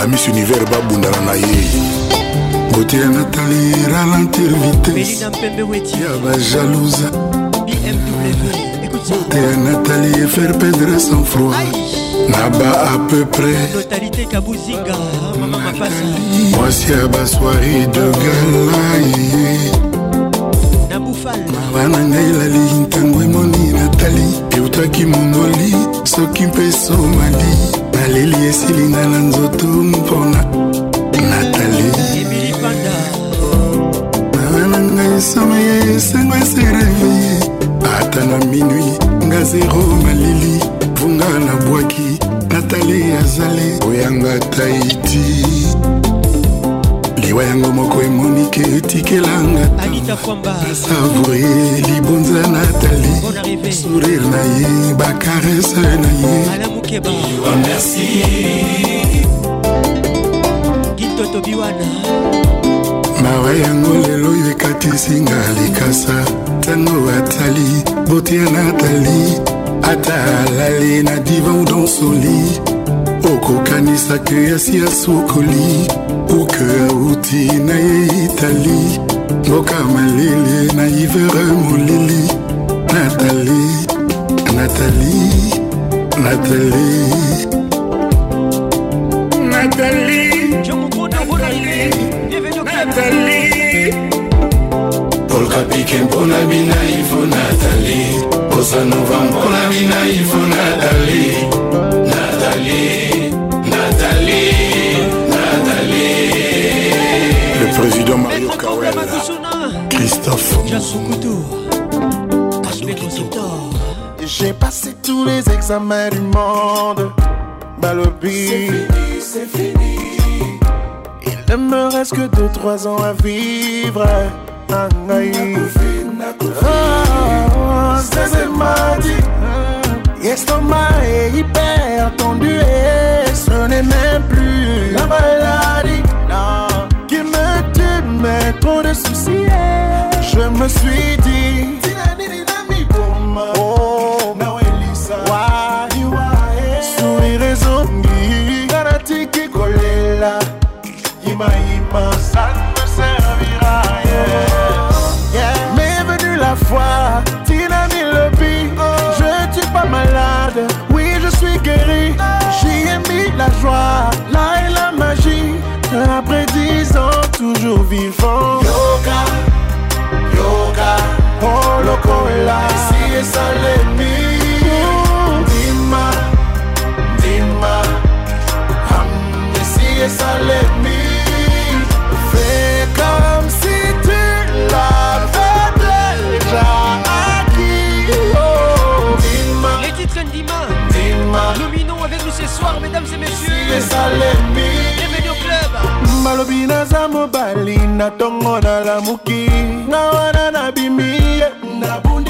bamis univers babundana na ye kotia natali ralentir vitesseya bajalousa kotia natali faire perdre sans froid na ba à peu prèsmwasi ya basoiri de gala mawa na ngai elali ntango emoni natali eutaki monoli soki mpe somali naleli esilinga na nzoto mpona natali mawa na ngai esomi esengo eserevi ata na minui nga zero malili vunga na bwaki natali azali koyanga taiti liwa yango moko emonike etikelanga asavoure libonza natali sourire na ye bakarese na ye mawa yango lelo oyo ekatisinga likasa ntango atali botia natali ata alali na divan dansoli okokanisa ke asi asokoli buke auti na ye itali mboka malele na ivere molili natali natali natali natali natali polkapike mpona bina ifo natali kosanova mpona bina ifo natali Président Mario Kawel, Christophe J'ai passé tous les examens du monde. Bah, lobby, c'est fini, c'est fini. Il ne me reste que 2-3 ans à vivre. Ah, ah, ah, Estomac est hyper tendu et ce n'est même plus suis dit. Oh, why? Sourire zombie, garantie qui collait là. Ima, ima, ça me servira. Yeah. Yeah. la foi, dynamite le beat. Oh. Je suis pas malade, oui, je suis guéri. Oh. J'y ai mis la joie, là et la magie. Après dix ans, toujours vivant. là. Si et ça l'ennemi. Dima, Dima. Ham, si et ça l'ennemi. Fais comme si tu l'avais déjà acquis. Oh, Dima. Les titres Dima. Dima. Dominons avec nous ce soir, mesdames et messieurs. Si et ça l'ennemi. Bienvenue au club. malobi naza mobali na ntongo nalamuki na wana nabimi ye nabundi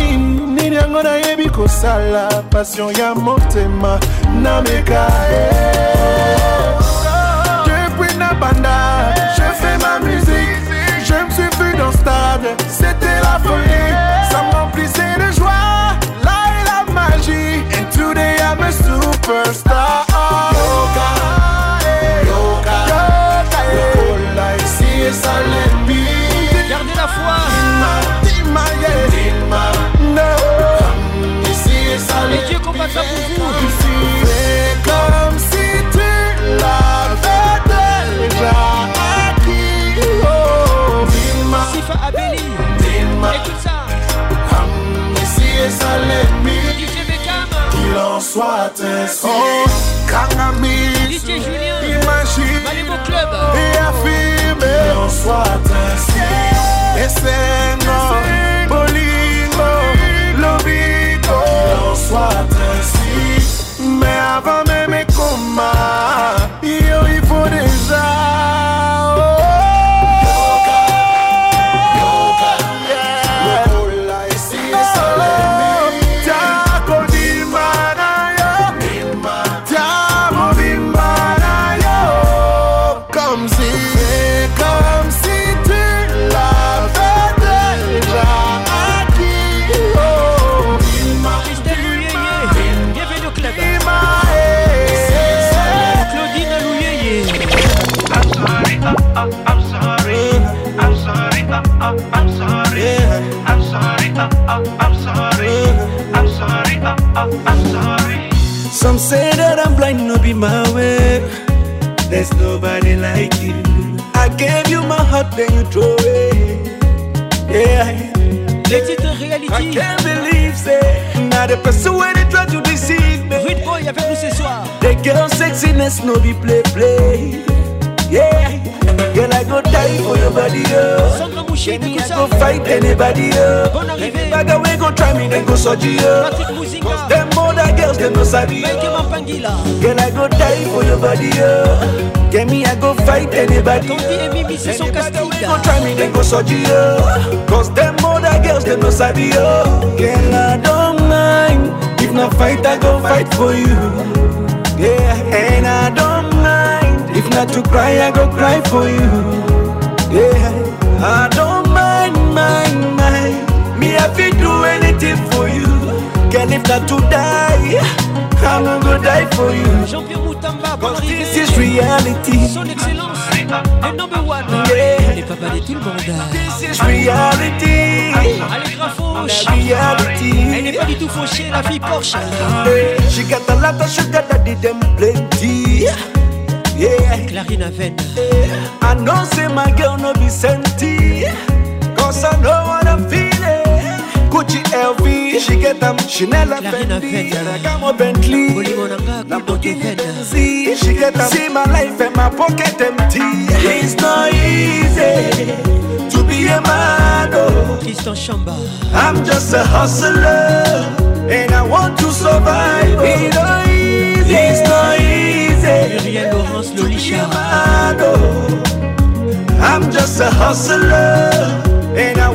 La yango nayebi kosala passion ya motema nameka eh. depuis na je fais ma musique je me suis vu dans stade c'était la folie ça m'emplissait de joie là est la magie and today I'm a superstar eh. Gardez la foi. Et Dieu combat ça pour vous. C'est comme si tu l'avais déjà acquis. Oh, Bima. Sifa Abeli. Bima. Écoute ça. Ici et ça l'ennemi. DJ Qu'il en soit ainsi. Oh, Kangami. DJ Julien. Imagine. Club. Et affirme. Qu'il en soit ainsi. Et c'est say that I'm blind, no be my way. There's nobody like you. I gave you my heart, then you throw it. Yeah. Petite I can't believe it. now the person where they try to deceive me. Rude boy avec nous ce soir. The girl sexiness no be play play. Yeah. Girl, I go die for your body, oh. Sandra Mouché, Baby, I go fight anybody, oh. Bonne arrivée. Baga, we go try me, then go surgery, oh. Cause them other girls, them no sabi, oh. Girl, I go die for your body, yo. Get me, I go fight anybody. Don't be a mimi, c'est son Castilla. Anybody go try me, then go soji, yo. Cause them other girls, them no sabi, yo. Girl, I don't mind. If not fight, I go fight for you. Yeah, and I don't mind. If not to cry, I go cry for you. Yeah, I don't mind, mind, mind. Me, I feel do anything for you. Girl, if not to die. I'm gonna die for you. Jean-Pierre Moutamba, This is reality. Son excellence, le number one. Yeah. Et papa de tout le monde. This is reality. Allez, fauche. Reality. Elle n'est pas du tout fauchée, la fille Porsche. she got a lot of sugar that them plenty. Yeah. Clarine Aven. Yeah. I know say my girl no be senti. Cause I know what I feel. Gucci LV, she get them Chanel and Fendi Ferragamo Bentley, Lamborghini Benz She get them, see my life and my pocket empty It's not easy to be a man, oh Kiston Chamba I'm just a hustler and I want to survive, It's not easy, it's not easy Muriel Laurence, Loli Chara oh. I'm just a hustler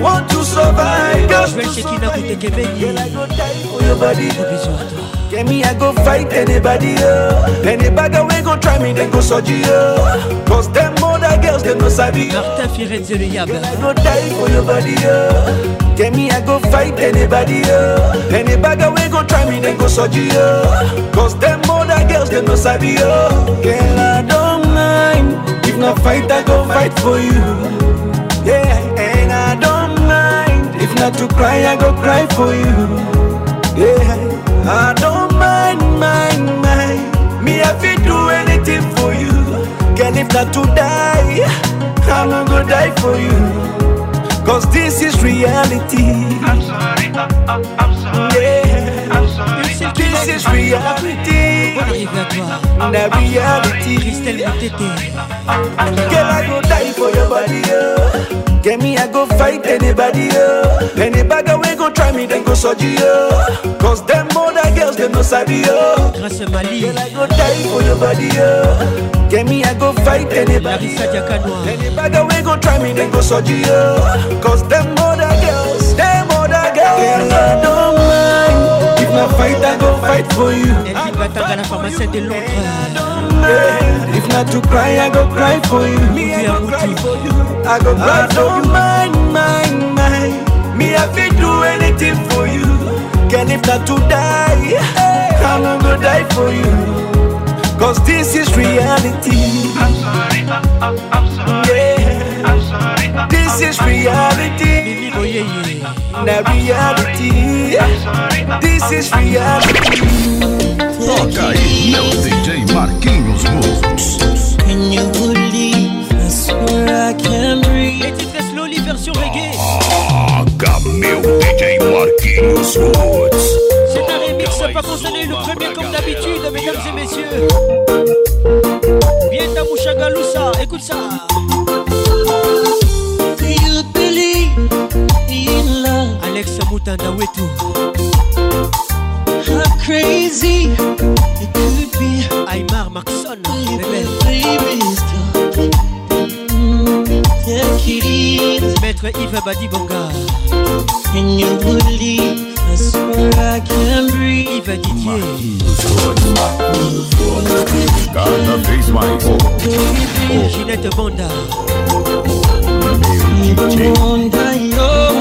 want to survive. Just to survive. Girl, I go die for your body. Oh. Get me, I go fight anybody. Oh. Anybody when go try me, then go surgery. Oh. Cause them other girls, they no sabi. Martin Firenze le Yab. Girl, I go die for your body. Oh. Get me, I go fight anybody. Oh. Anybody when go try me, then go surgery. Oh. Cause them other girls, they no sabi. Oh. Girl, I don't mind. If not fight, I go fight for you. Now to cry, I go cry for you. Yeah, I don't mind, mind, mind. Me, I fit do anything for you. Can if not to die, I'm gonna die for you. Cause this is reality. I'm sorry, I'm, uh, uh, I'm sorry. Yeah. I'm sorry. This uh, is reality. The reality. Girl, I go die for your body. Yeah. Get me, I go fight anybody, yo. Oh. Any bagger we go try me, then go surgery, yo. Oh. Cause them older girls, they no sabi, yo. Grâce à Mali. Girl, I go die for your body, yo. Oh. Get me, I go fight anybody, yo. Any bagger we go try me, then go surgery, yo. Cause them older girls, them older girls, girl, I do na fight, I go fight for you. If not to cry, I go cry for you. Me, I go cry for you. I go cry for you. Mind, mind, mind. Me, I fit do anything for you. Can if not to die, I'm gonna go die for you. Cause this is reality. I'm sorry, I'm, sorry. This is reality. The reality. This is reality. Toca meu DJ Marquinhos Woods Can you believe I swear I can breathe? Et titre slowly version reggae. Ah, meu DJ Marquinhos Woods C'est un remix, ça pas concerné le premier comme d'habitude, mesdames et messieurs. Viens Mouchagaloussa, écoute ça. Alex Mutanda How crazy it could be Aymar Maître Yves Badibonga you believe I swear I can breathe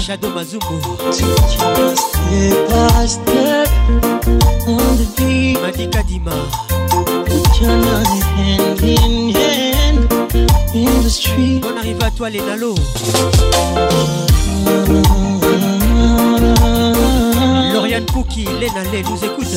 Shadow Mazumbo. on arrive à toi les Lauriane Pookie Lena Lé nous écoute.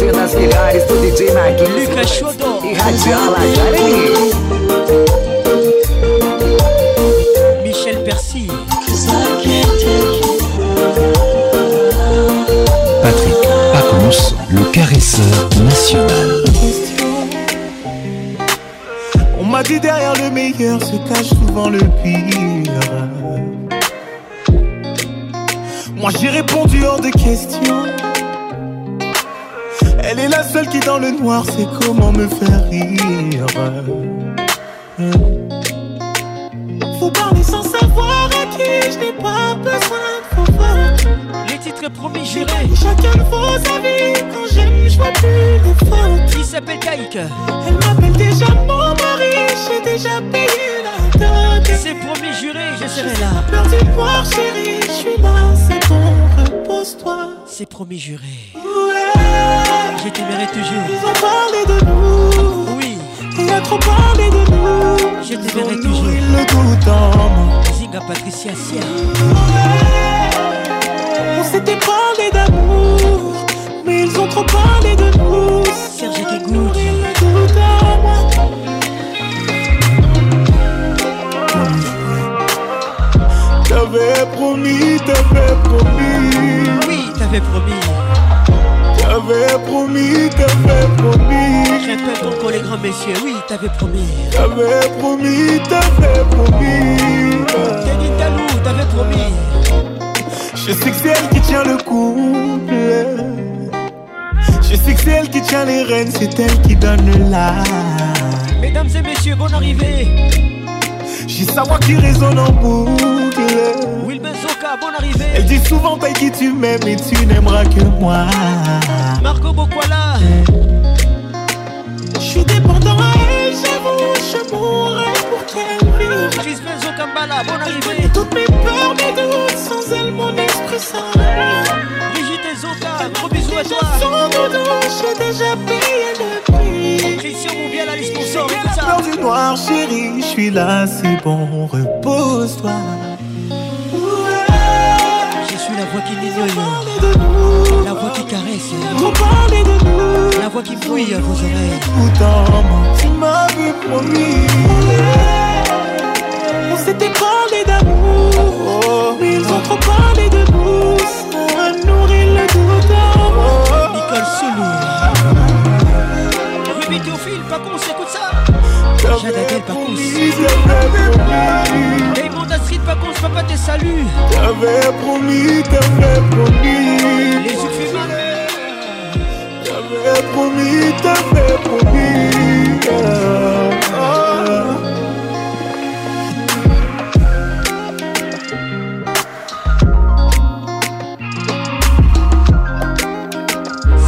Lucas nas Michel Percy. Patrick Pacons, le caresseur national. On m'a dit derrière le meilleur se cache souvent le pire. Moi j'ai répondu hors de question qui dans le noir sait comment me faire rire. Faut parler sans savoir à qui je n'ai pas besoin de Les titres promis jurés. Chacun de vos avis, quand j'aime, je vois plus les fautes. Il s'appelle Kaïk. Elle m'appelle déjà mon mari, j'ai déjà payé la dot. C'est promis juré, je serai là. Peur du voir, chérie, je suis là, c'est bon, repose-toi. C'est promis juré. Oh, je t'aimerai toujours. Ils ont parlé de nous. Oui. Ils a trop parlé de nous. Je verrai toujours. ils le doutent en moi. Patricia Sia. On s'était parlé d'amour. Mais ils ont trop parlé de nous. Serge Kikoud. T'avais promis, t'avais promis. Oui, t'avais promis. T'avais promis, t'avais promis. Répète encore les grands messieurs, oui, t'avais promis. T'avais promis, t'avais promis. dit Talou, t'avais promis. Je sais que c'est elle qui tient le couple. Je sais que c'est elle qui tient les rênes, c'est elle qui donne la. Mesdames et messieurs, bonne arrivée. J'ai savoir qui résonne en boucle bonne arrivée. Elle dit souvent, qui tu m'aimes et tu n'aimeras que moi. Marco Bokwala. Je suis dépendant à elle, j'avoue, je mourrais pour qu'elle vive. Chris Benzo Kambala, bonne arrivée. Toutes mes peurs, mes doutes, sans elle, mon esprit s'arrête Brigitte et Zoka, gros bisous à toi. Sans j'ai déjà payé le prix. Christian Moubiel, Alice Monson, écoute ça. peur du noir, chérie, je suis là, c'est bon, repose-toi. La voix qui caresse La voix qui fouille à vos oreilles Pourtant tu m'avais promis On s'était parlé d'amour Mais ils ont trop parlé de nous. J'adapte pas qu'on s'en Hey Monda Street, pas qu'on papa te salue J'avais promis, t'avais promis Les yeux fumés J'avais promis, t'avais promis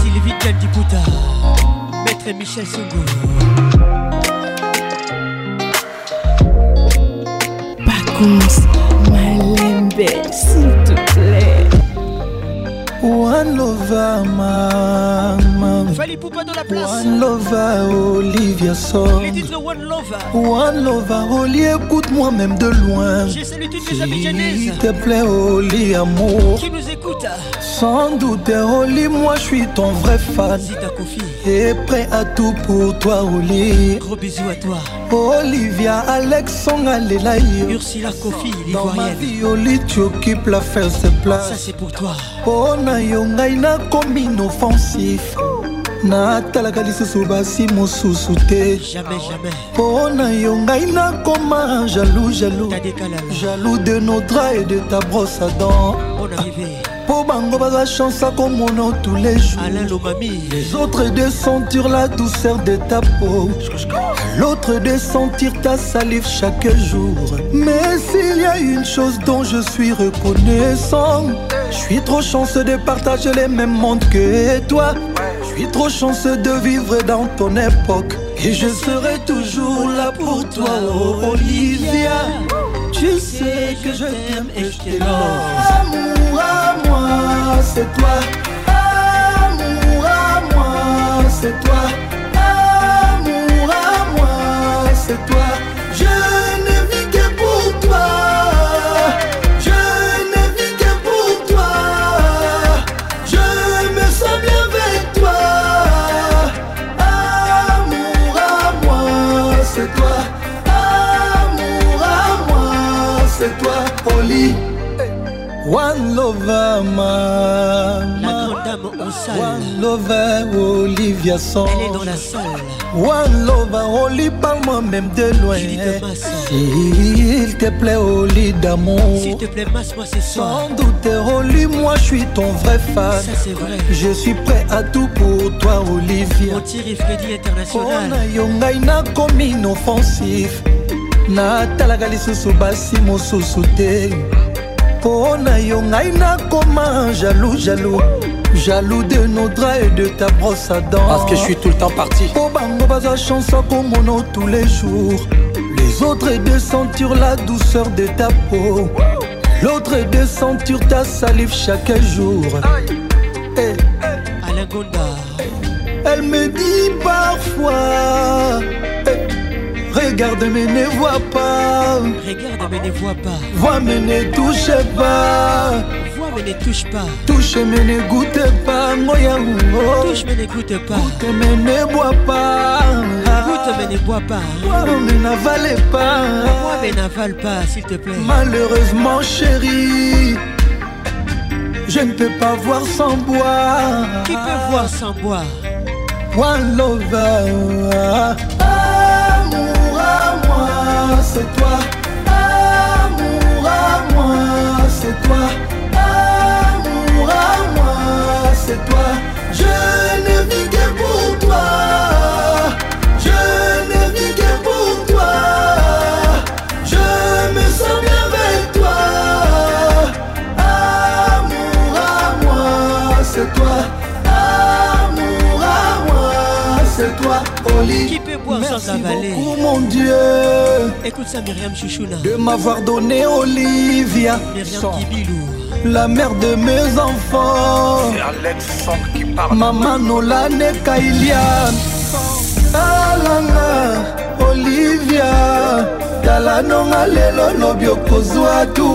Sylvie Kelly Boutard Maître Michel Sougou pas de la place. One Lover, Olivia Song. Les titres One Lover. One Lover, oh, Oli, écoute-moi même de loin. J'ai salué toutes les Abidjanaises. S'il te plaît, Oli, amour. Qui nous écoute hein? Sans doute, hein, Oli, moi je suis ton vrai fan. Zita ta Et prêt à tout pour toi, Oli. Gros bisous à toi. Olivia, Alex, Song, Alelaï. Ursula Kofi, l'Ivoirienne. Dans ma vie, Oli, tu occupes la faire, c'est place. Ça, c'est pour toi. Oh, na yo, un na, comme inoffensif natalaka lisusu basi mosusu jamais. Ah mpo na yo ngai nakoma jaloux, jaloux Jaloux de nodra et de ta brosse à dents. mpo bango baza chance akomona tous les jours autres de sentir la douceur de ta peau l'autre de sentir ta salive chaque jour mais s'il y a une chose dont je suis reconnaissant je suis trop chanceux de partager les mêmes mondes que toi trop chanceux de vivre dans ton époque. Et je serai toujours là pour toi, Olivia. Tu sais que je t'aime et je t'aime. Amour à moi, c'est toi. Amour à moi, c'est toi. lover, ma. La grande dame en salle. One lover, Olivia Sanz. Elle est dans la salle. One lover, Oli, parle-moi même de loin. S'il te plaît, Oli d'amour. S'il te plaît, masse-moi ce soir. Sans doute, Oli, moi, je suis ton vrai fan. Ça, c'est vrai. Je suis prêt à tout pour toi, Olivia. Mon tir Freddy international. On a yongai na comme inoffensif. natalaka lisusu basi mosusu te mpo na yo ngai nakoma jaloux jaloux jaloux de nodra et de ta brosse à dents parce que je suis tout le temps parti po bango baza chance akomono tous les jours les autres de sentir la douceur de ta peau l'autre de sentir ta salive chaque jour hey. Eh, eh. Alain Gonda. elle me dit parfois Regarde mais ne vois pas. Regarde mais ne vois pas. Vois mais ne touche pas. Vois mais ne touche pas. Touche mais ne goûte pas. moyen. Touche mais ne goûte pas. Goûte mais ne bois pas. Goûte mais ne bois pas. Bois mais n'avale pas. Bois mais n'avale pas s'il te plaît. Malheureusement chérie. Je ne peux pas voir sans boire. Qui peut voir sans boire? One lover c'est toi. Amour à moi, c'est toi. Amour à moi, c'est toi. Je peut boire Merci sans avaler. Beaucoup, mon Dieu. Écoute ça, Myriam Chouchouna. De m'avoir donné Olivia. Myriam sans. Kibilou. La mère de mes enfants. C'est Alexandre qui parle. Maman Nolane Kailian. alanga ah olivia tala nonga lelo lobi okozwa tu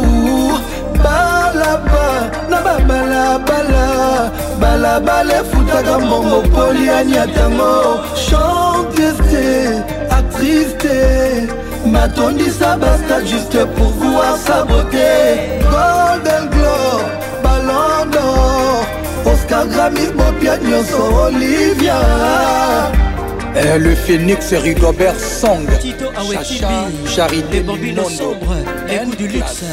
balaba na babalabala balabala efutaka mbongo poliani atango endeusé, attristé M'attendissa basta juste pour voir sa beauté Golden Globe, Ballon d'Or Oscar Grammy, Bopia Nyonso, Olivia eh, Et le phénix Rigobert Song Tito Awetibi Charité Les bambinos sombres Les goûts du luxe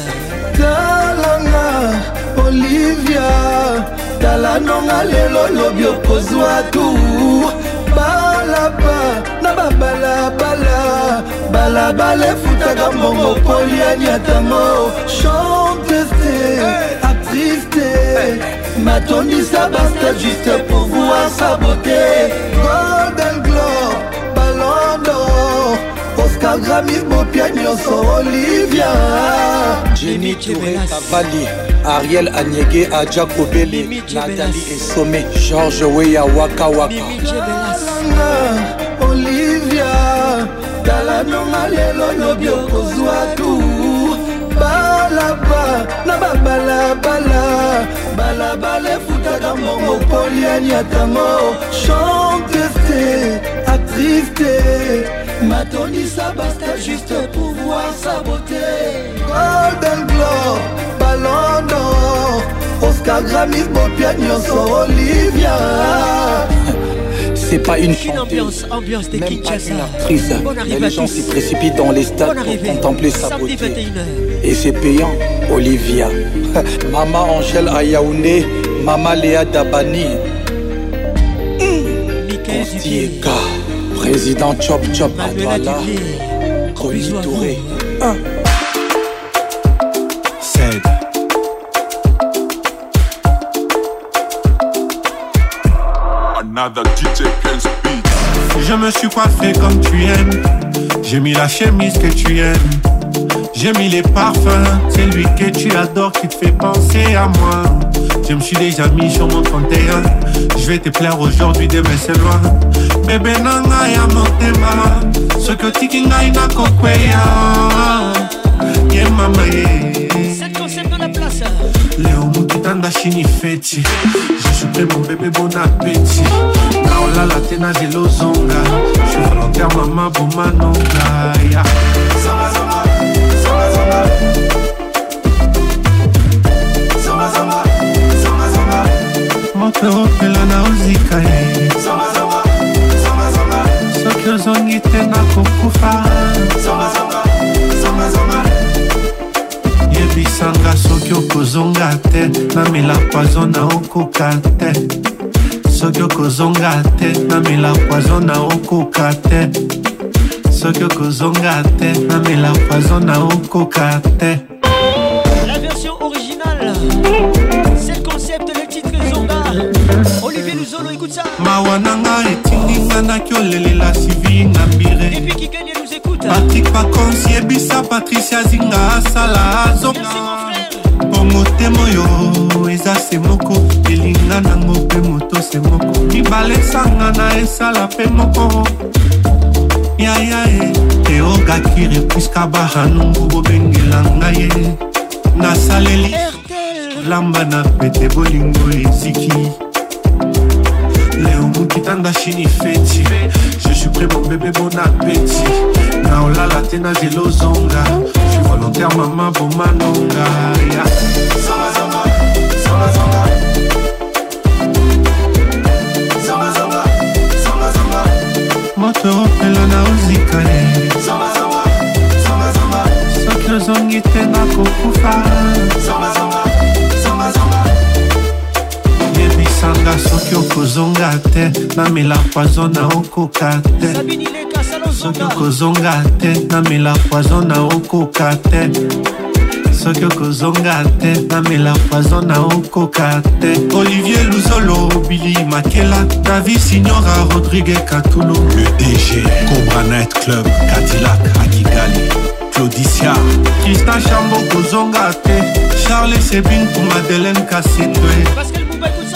Talanga Olivia Talanonga lelo lobi okozwa tour balaba na babalabala balabala efutaka mbongo poliani atango chante te actrice te matondisa basta juste pour voir sabote golden kaka grami bopia nyonso olivia jeni turekabali ariel anyege aja kobele natali esome george weya wakawakaanga olivia tala nonga lelo lobi okozwa tu balaba na babalabala balabala efutaka mbongo polianiatango chanteste actrice te matondisa basta juste pour voir sa beauté golden glow, ballon oscar gramis bopia olivia c'est pas une chanteuse, ambiance, ambiance de même pas une actrice. Mais les gens s'y précipitent dans les stades pour contempler sa beauté. Et c'est payant, Olivia. *laughs* Maman Angèle Ayaoune, Maman Léa Dabani. Mmh. Michael Président Chop Chop, à toi Je me suis coiffé comme tu aimes. J'ai mis la chemise que tu aimes. J'ai mis les parfums. C'est lui que tu adores qui te fait penser à moi. Je me suis déjà mis sur mon 31 Je vais te plaire aujourd'hui, demain c'est loin Bébé nanga ya motema Soki otiki ngai nakokweya Ye mama ye leo mokitanda chini feti prêt, mon bébé bon Naola naolala tena nazela ozonga je volontaire mama manonga ya yeah. mokopela naozika ye soki ozongi te nakokufa yebisanga soki okozonga te namela poizo na okoka te soki okozonga te namela poizo na okoka te soki okozonga te namela poizo na okoka te La version originale olivier luzolo écoute ça mawa na nga etinginga naki olelela sivi na mbire patrik pakonsi yebisa patricia zinga asala azonga bongo temo oyo eza se moko elinga nango mpe moto se moko mibale esangana esala mpe moko yaya e eogakire puiska bahanungu bobengela ngai ye nasaleli lamba na pete bolingo eziki leo mokitanda chini feti je suis prêt mon bébé bon appétit na olala te na zela ozonga je volontaire mama bomanonga yeah. Zama, zama, zama, moto opela na ozikale soki ozongi te nakokufa okosanga soki okozonga te namela poizo na okoka te soki okozonga te namela poizo na okoka te soki okozonga te namela poizo na okoka te olivier luzolo bili makela david signora rodrigue katulu le dg cobra night club katilak akigali claudicia kristan chambo kozonga te charles sebin pour madeleine kasindwe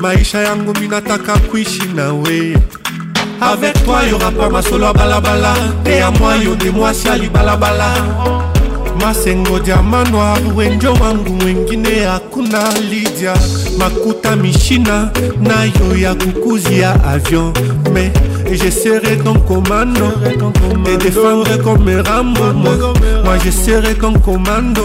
maisha yangu minataka kuishi nawe avec toi y'aura pas masolo à balabala te ya mois de moi mwasi Ma libalabala masengo diama noir wenjo wangu mwengine hakuna lidia makuta mishina nayo ya koukouzi, ya avion mais je serai ton commando te défendre comme Rambo moi, moi je serai ton commando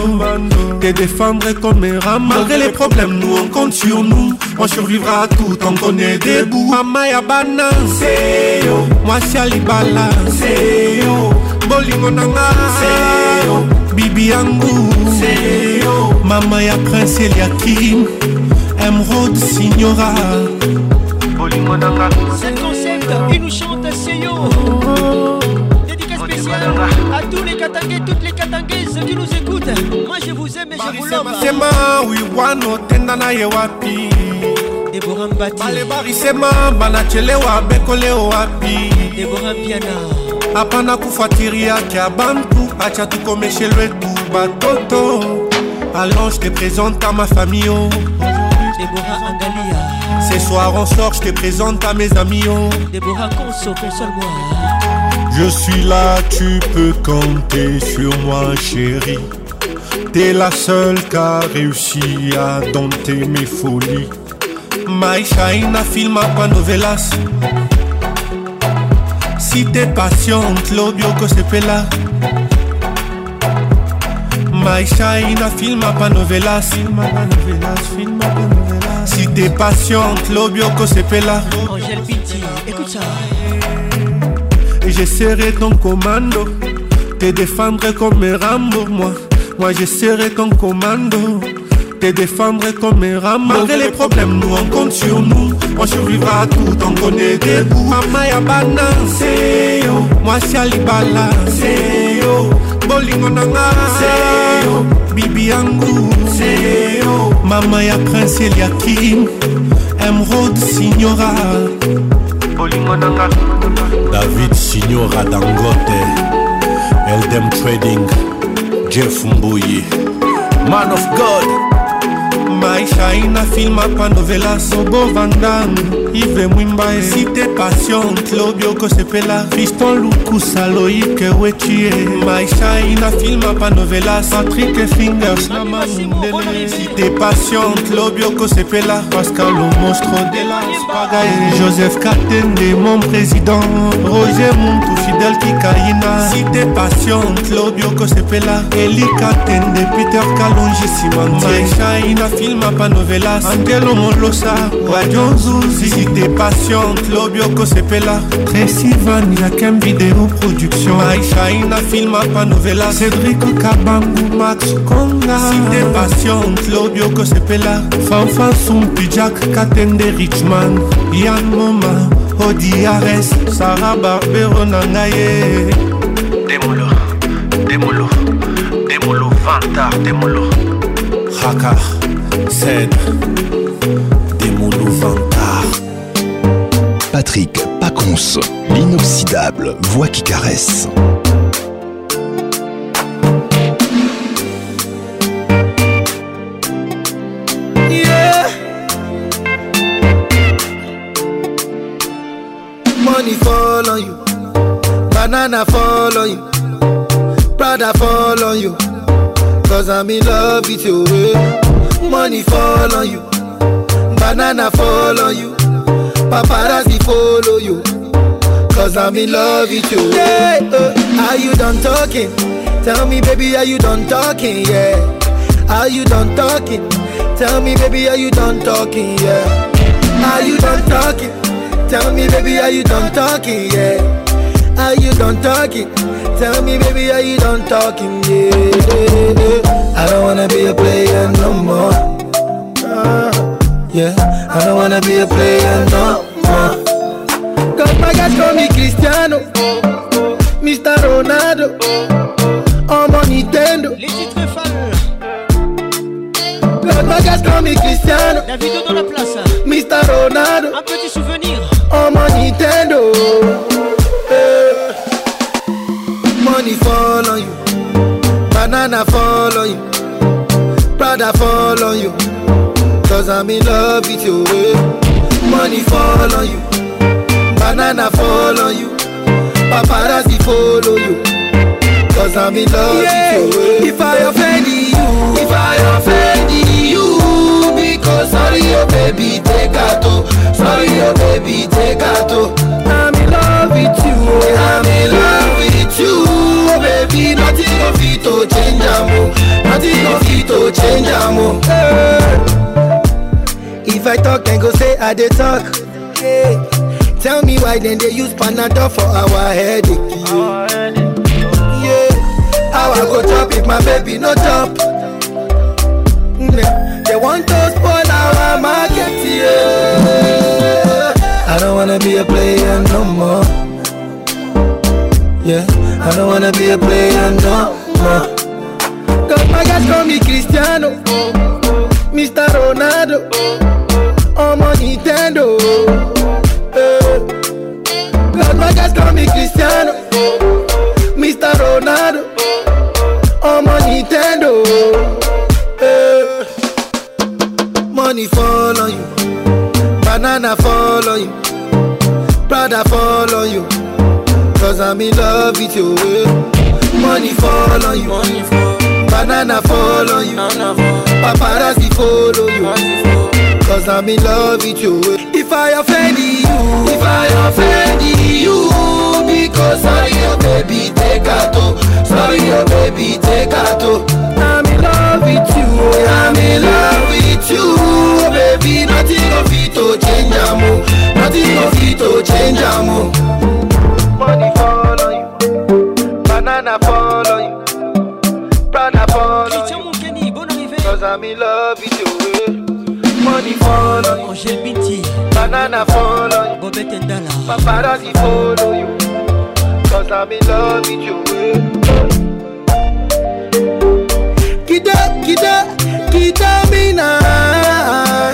te défendre comme Rambo malgré les problèmes nous on compte sur nous On survivra tout tant qu'on est debout. Mama ya bana, seyo. Mwasi alibala, seyo. Bolingo nanga, seyo. Bibi yangu, seyo. Mama ya prince Eliakim, Emerald Signora. Bolingo nanga, c'est concept, il nous chante seyo. Dédicace spéciale à tous toutes les Katangaises ceux qui nous écoutent. Moi je vous aime et je vous love. Sema wano, tendana Yewapi Deborah Mbati. Bale barisema banachelewa beko Bekole wapi. Deborah Piana. Hapana kufuatilia kia bantu, acha chez batoto. Alors je te présente à ma famille. Oh. Angalia. Ce soir on sort, je te présente à mes amis. Oh. Deborah Conso, console-moi. Je suis là, tu peux compter sur moi, chérie. T'es la seule qui a réussi à dompter mes folies. Maïchaïna filma pas novelas. Si t'es patiente, l'audio que c'est là My filma pas novelas. Filma pas novelas, Si t'es patiente, l'audio que c'est écoute Et j'essaierai ton commando Te défendre comme Rambo moi Moi j'essaierai ton commando Te défendre comme Rambo Malgré les problèmes nous on compte sur nous On survivra à tout on connaît des bouts Mama ya banancé yo Moi si alibala yo bolingo nanga seyo bibi yangu seyo mama ya prince eliakim emrod signora bolingo nanga David Signora Dangote, Eldem Trading, Jeff Mbuyi, Man of God, maisha inafilma pa novela sobovandani ivre mwimba esite passion klobio kosepela fiston lukusa loike wetie maishaina filma panovelas patrik fingers na mamundele site passion klobio kosepela pascal lomostro de la spagae joseph katende mon président roger muntu fidel kikaina site passion klobio kosepela eli katende peter kalonji simantie maishaina filma panovelas antelo molosa radio zuzi Si t'es patiente, Lobioko Sepela y'a qu'un Vidéo Production Aïcha, Ina Film, Panovela Cédric Kabangu, Max Konga t'es patiente, Lobioko Sepela Fanfan Sumpi, Jack Katende Richman Yann Moma, Ares Sarah Barbero Nangaye Demolo, Demolo, Demolo, Vantar, Demolo Haka Zed Demolo, Vantar Patrick Paconce, l'inoxidable, voix qui caresse. Yeah. Money fall on you, banana fall on you, Prada fall on you, cause I'm in love with you. Eh. Money fall on you, banana fall on you. Paparazzi follow you. Cause I'm in love with you. Yeah, uh, are you done talking? Tell me, baby, are you done talking? Yeah. Are you done talking? Tell me, baby, are you done talking? Yeah. Are you done talking? Tell me, baby, are you done talking? Yeah. Are you done talking? Tell me, baby, are you done talking? Yeah. I don't wanna be a player no more. I don't wanna be a player no Cause Cristiano, Mr. Ronaldo, on mon Nintendo. Les titres Cause my guys call Cristiano, dans la place. Mr. Ronaldo, un petit souvenir. On mon Nintendo. Eh, money fall on you, banana fall on you, Prada fall on you. Cause I'm in love with your way. Money fall on you, banana fall on you, paparazzi follow you. Cause I'm in love yeah. with your way. If I offend you, if I offend you, because sorry, your oh baby, take to, Sorry, your oh baby, take to. I'm in love with you, oh. I'm in love with you oh baby, nothing of it to change, amo. Oh. Nothing of it to change, amo. Hey. Eh. If I talk, then go say I dey talk. Hey, tell me why then they use Panadol for our headache. Yeah, how I go chop if my baby no chop? Mm, yeah. They want to spoil our market, yeah. I don't wanna be a player no more. Yeah, I don't wanna be a player no more. Cause my guys call me Cristiano. Mr. Ronaldo, ọmọ Nintendo. Eh. Los Vegas call me Cristiano, Mr. Ronaldo, ọmọ Nintendo. Eh. Money fall on you, banana fall on you, brother fall on you, cause I'm in love with you. Eh. Money fall on you. Money fall. Banana follow you. Paparazzi follow you. Cause I'm in love with you. If I offend you, if I offend you, because sorry your baby take out to, sorry your baby take out to. I'm in love with you. I'm in love with you, baby. Nothing of it to change am, oh. nothing of it to change am. Oh. Money follow you, banana follow you. Cause I'm in love with you. Eh. Money follow you. Longevity. Banana follow you. Go bet ten dollar. Paparazzi follow you. Cause I'm in love with you. Kida, kida, kida me now.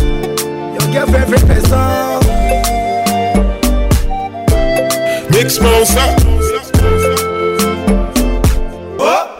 You give every person. Mix smoke,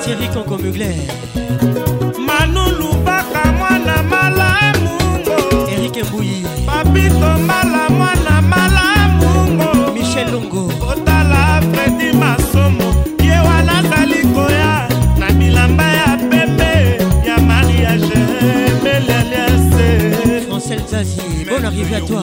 Thierry Kanko Mugler Manu Lubaka mwana mala mungo Eric Mbouyi Papito mala mwana mala mungo Michel Longo Otala Freddy Masomo Ye wana zali koya na bilamba ya pepe ya mariage Meleliase Francel Zazie, bonne arrivée à toi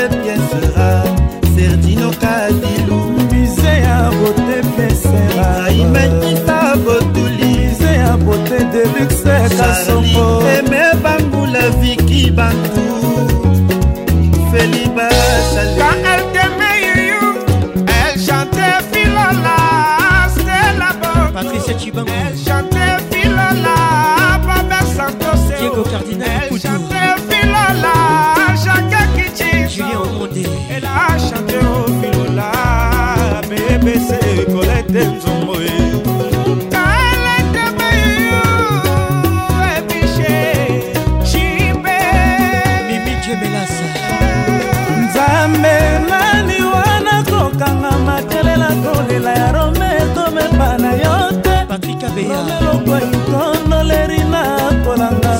Elle aimé bantou la vie qui bat tout Féliba Salim. Quand elle tenait lieu, elle chantait Philola. C'est la bonne. Elle chantait Philola. Papa Sambosé. Diego Cardinal. Elle chantait Philola. Chaque qui tient. Elle a chanté Philola. Mais baissez vos lettres d'hommes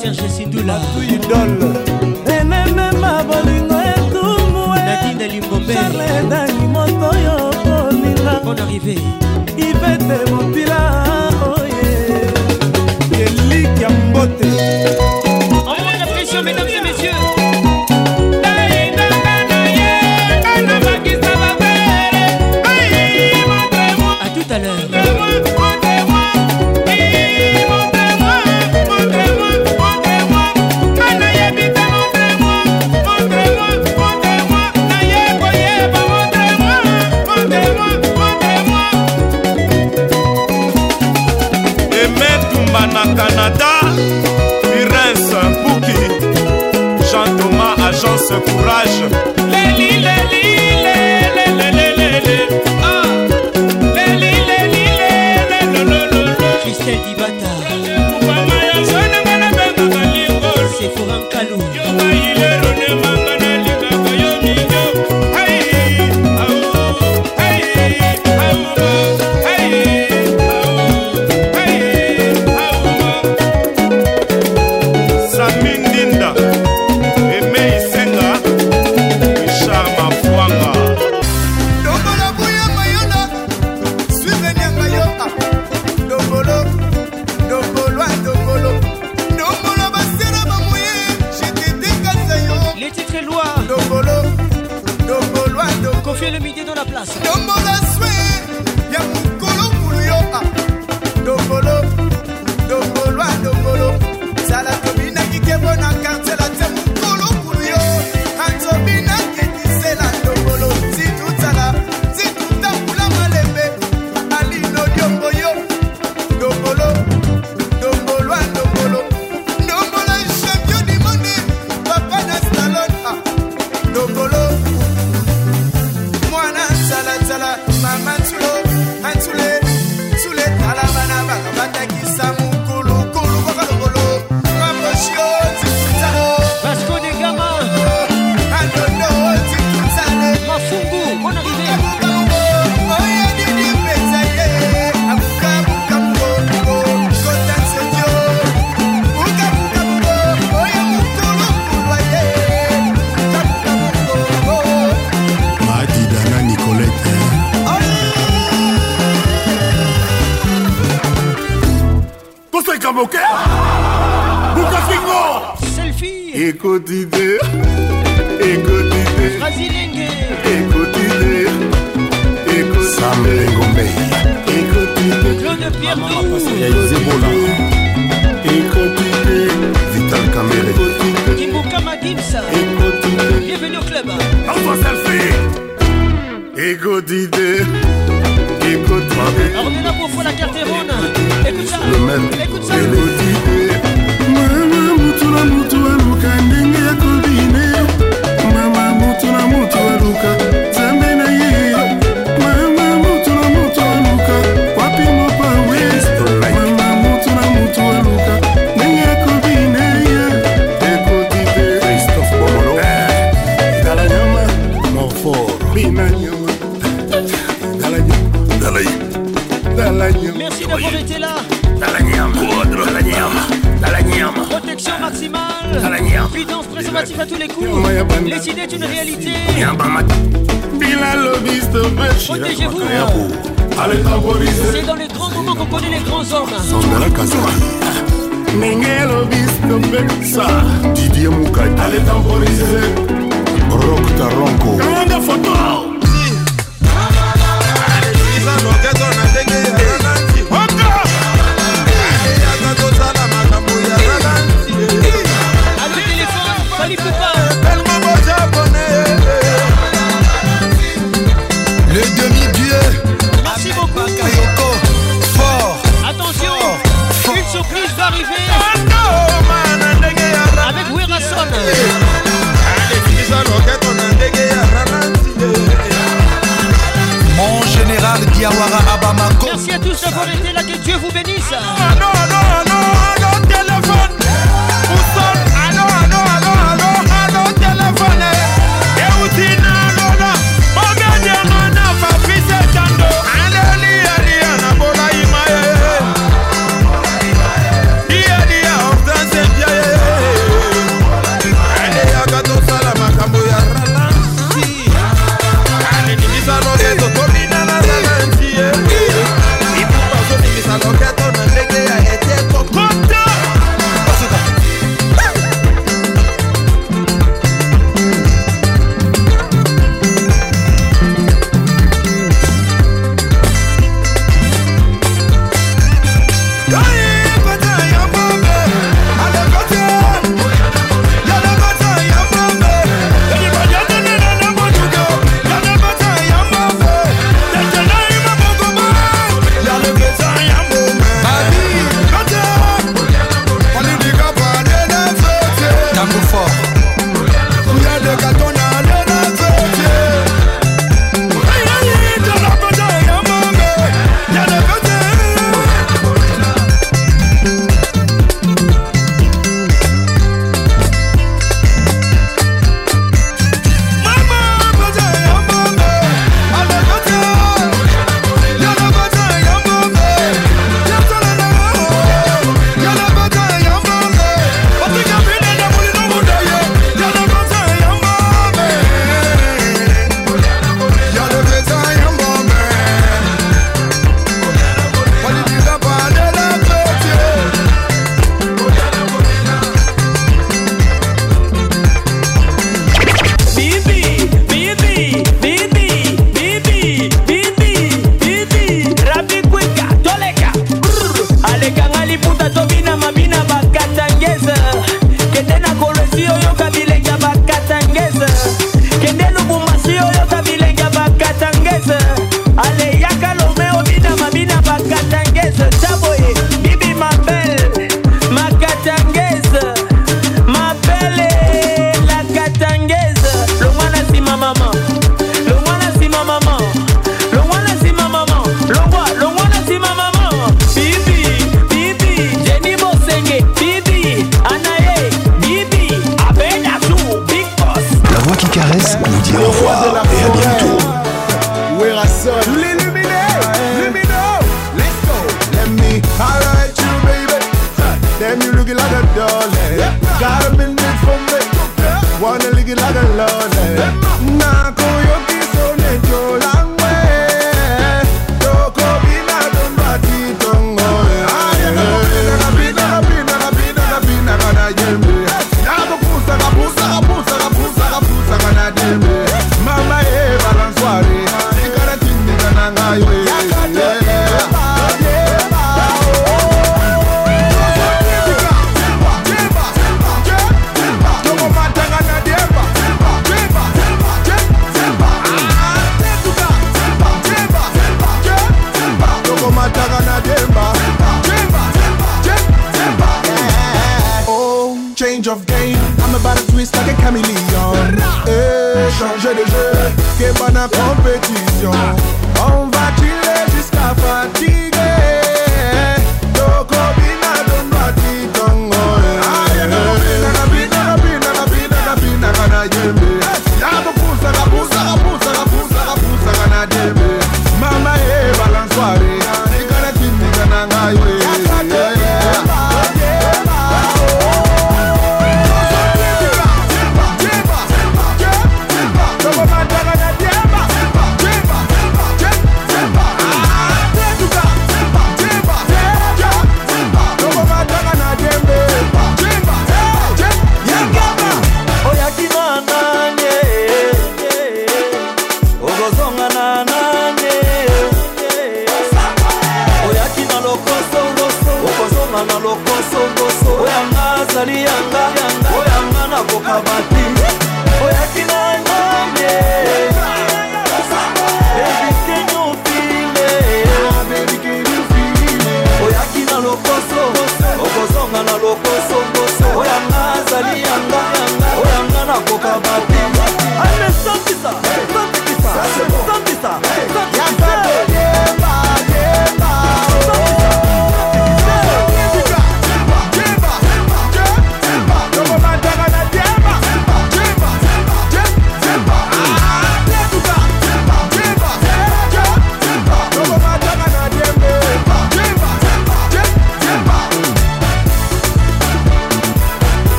serge sidula idole ememema bolingo etumbuecharledani moto yo kolinga ivete mopila oye eliki ya mbote mesdames et messieurs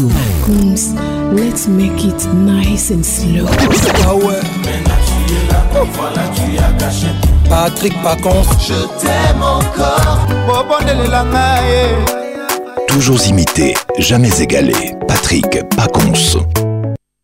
radio. Coons, let's make it nice and slow. Ah ouais. Patrick Pacons. Je t'aime encore. Toujours imité, jamais égalé. Patrick Pacons.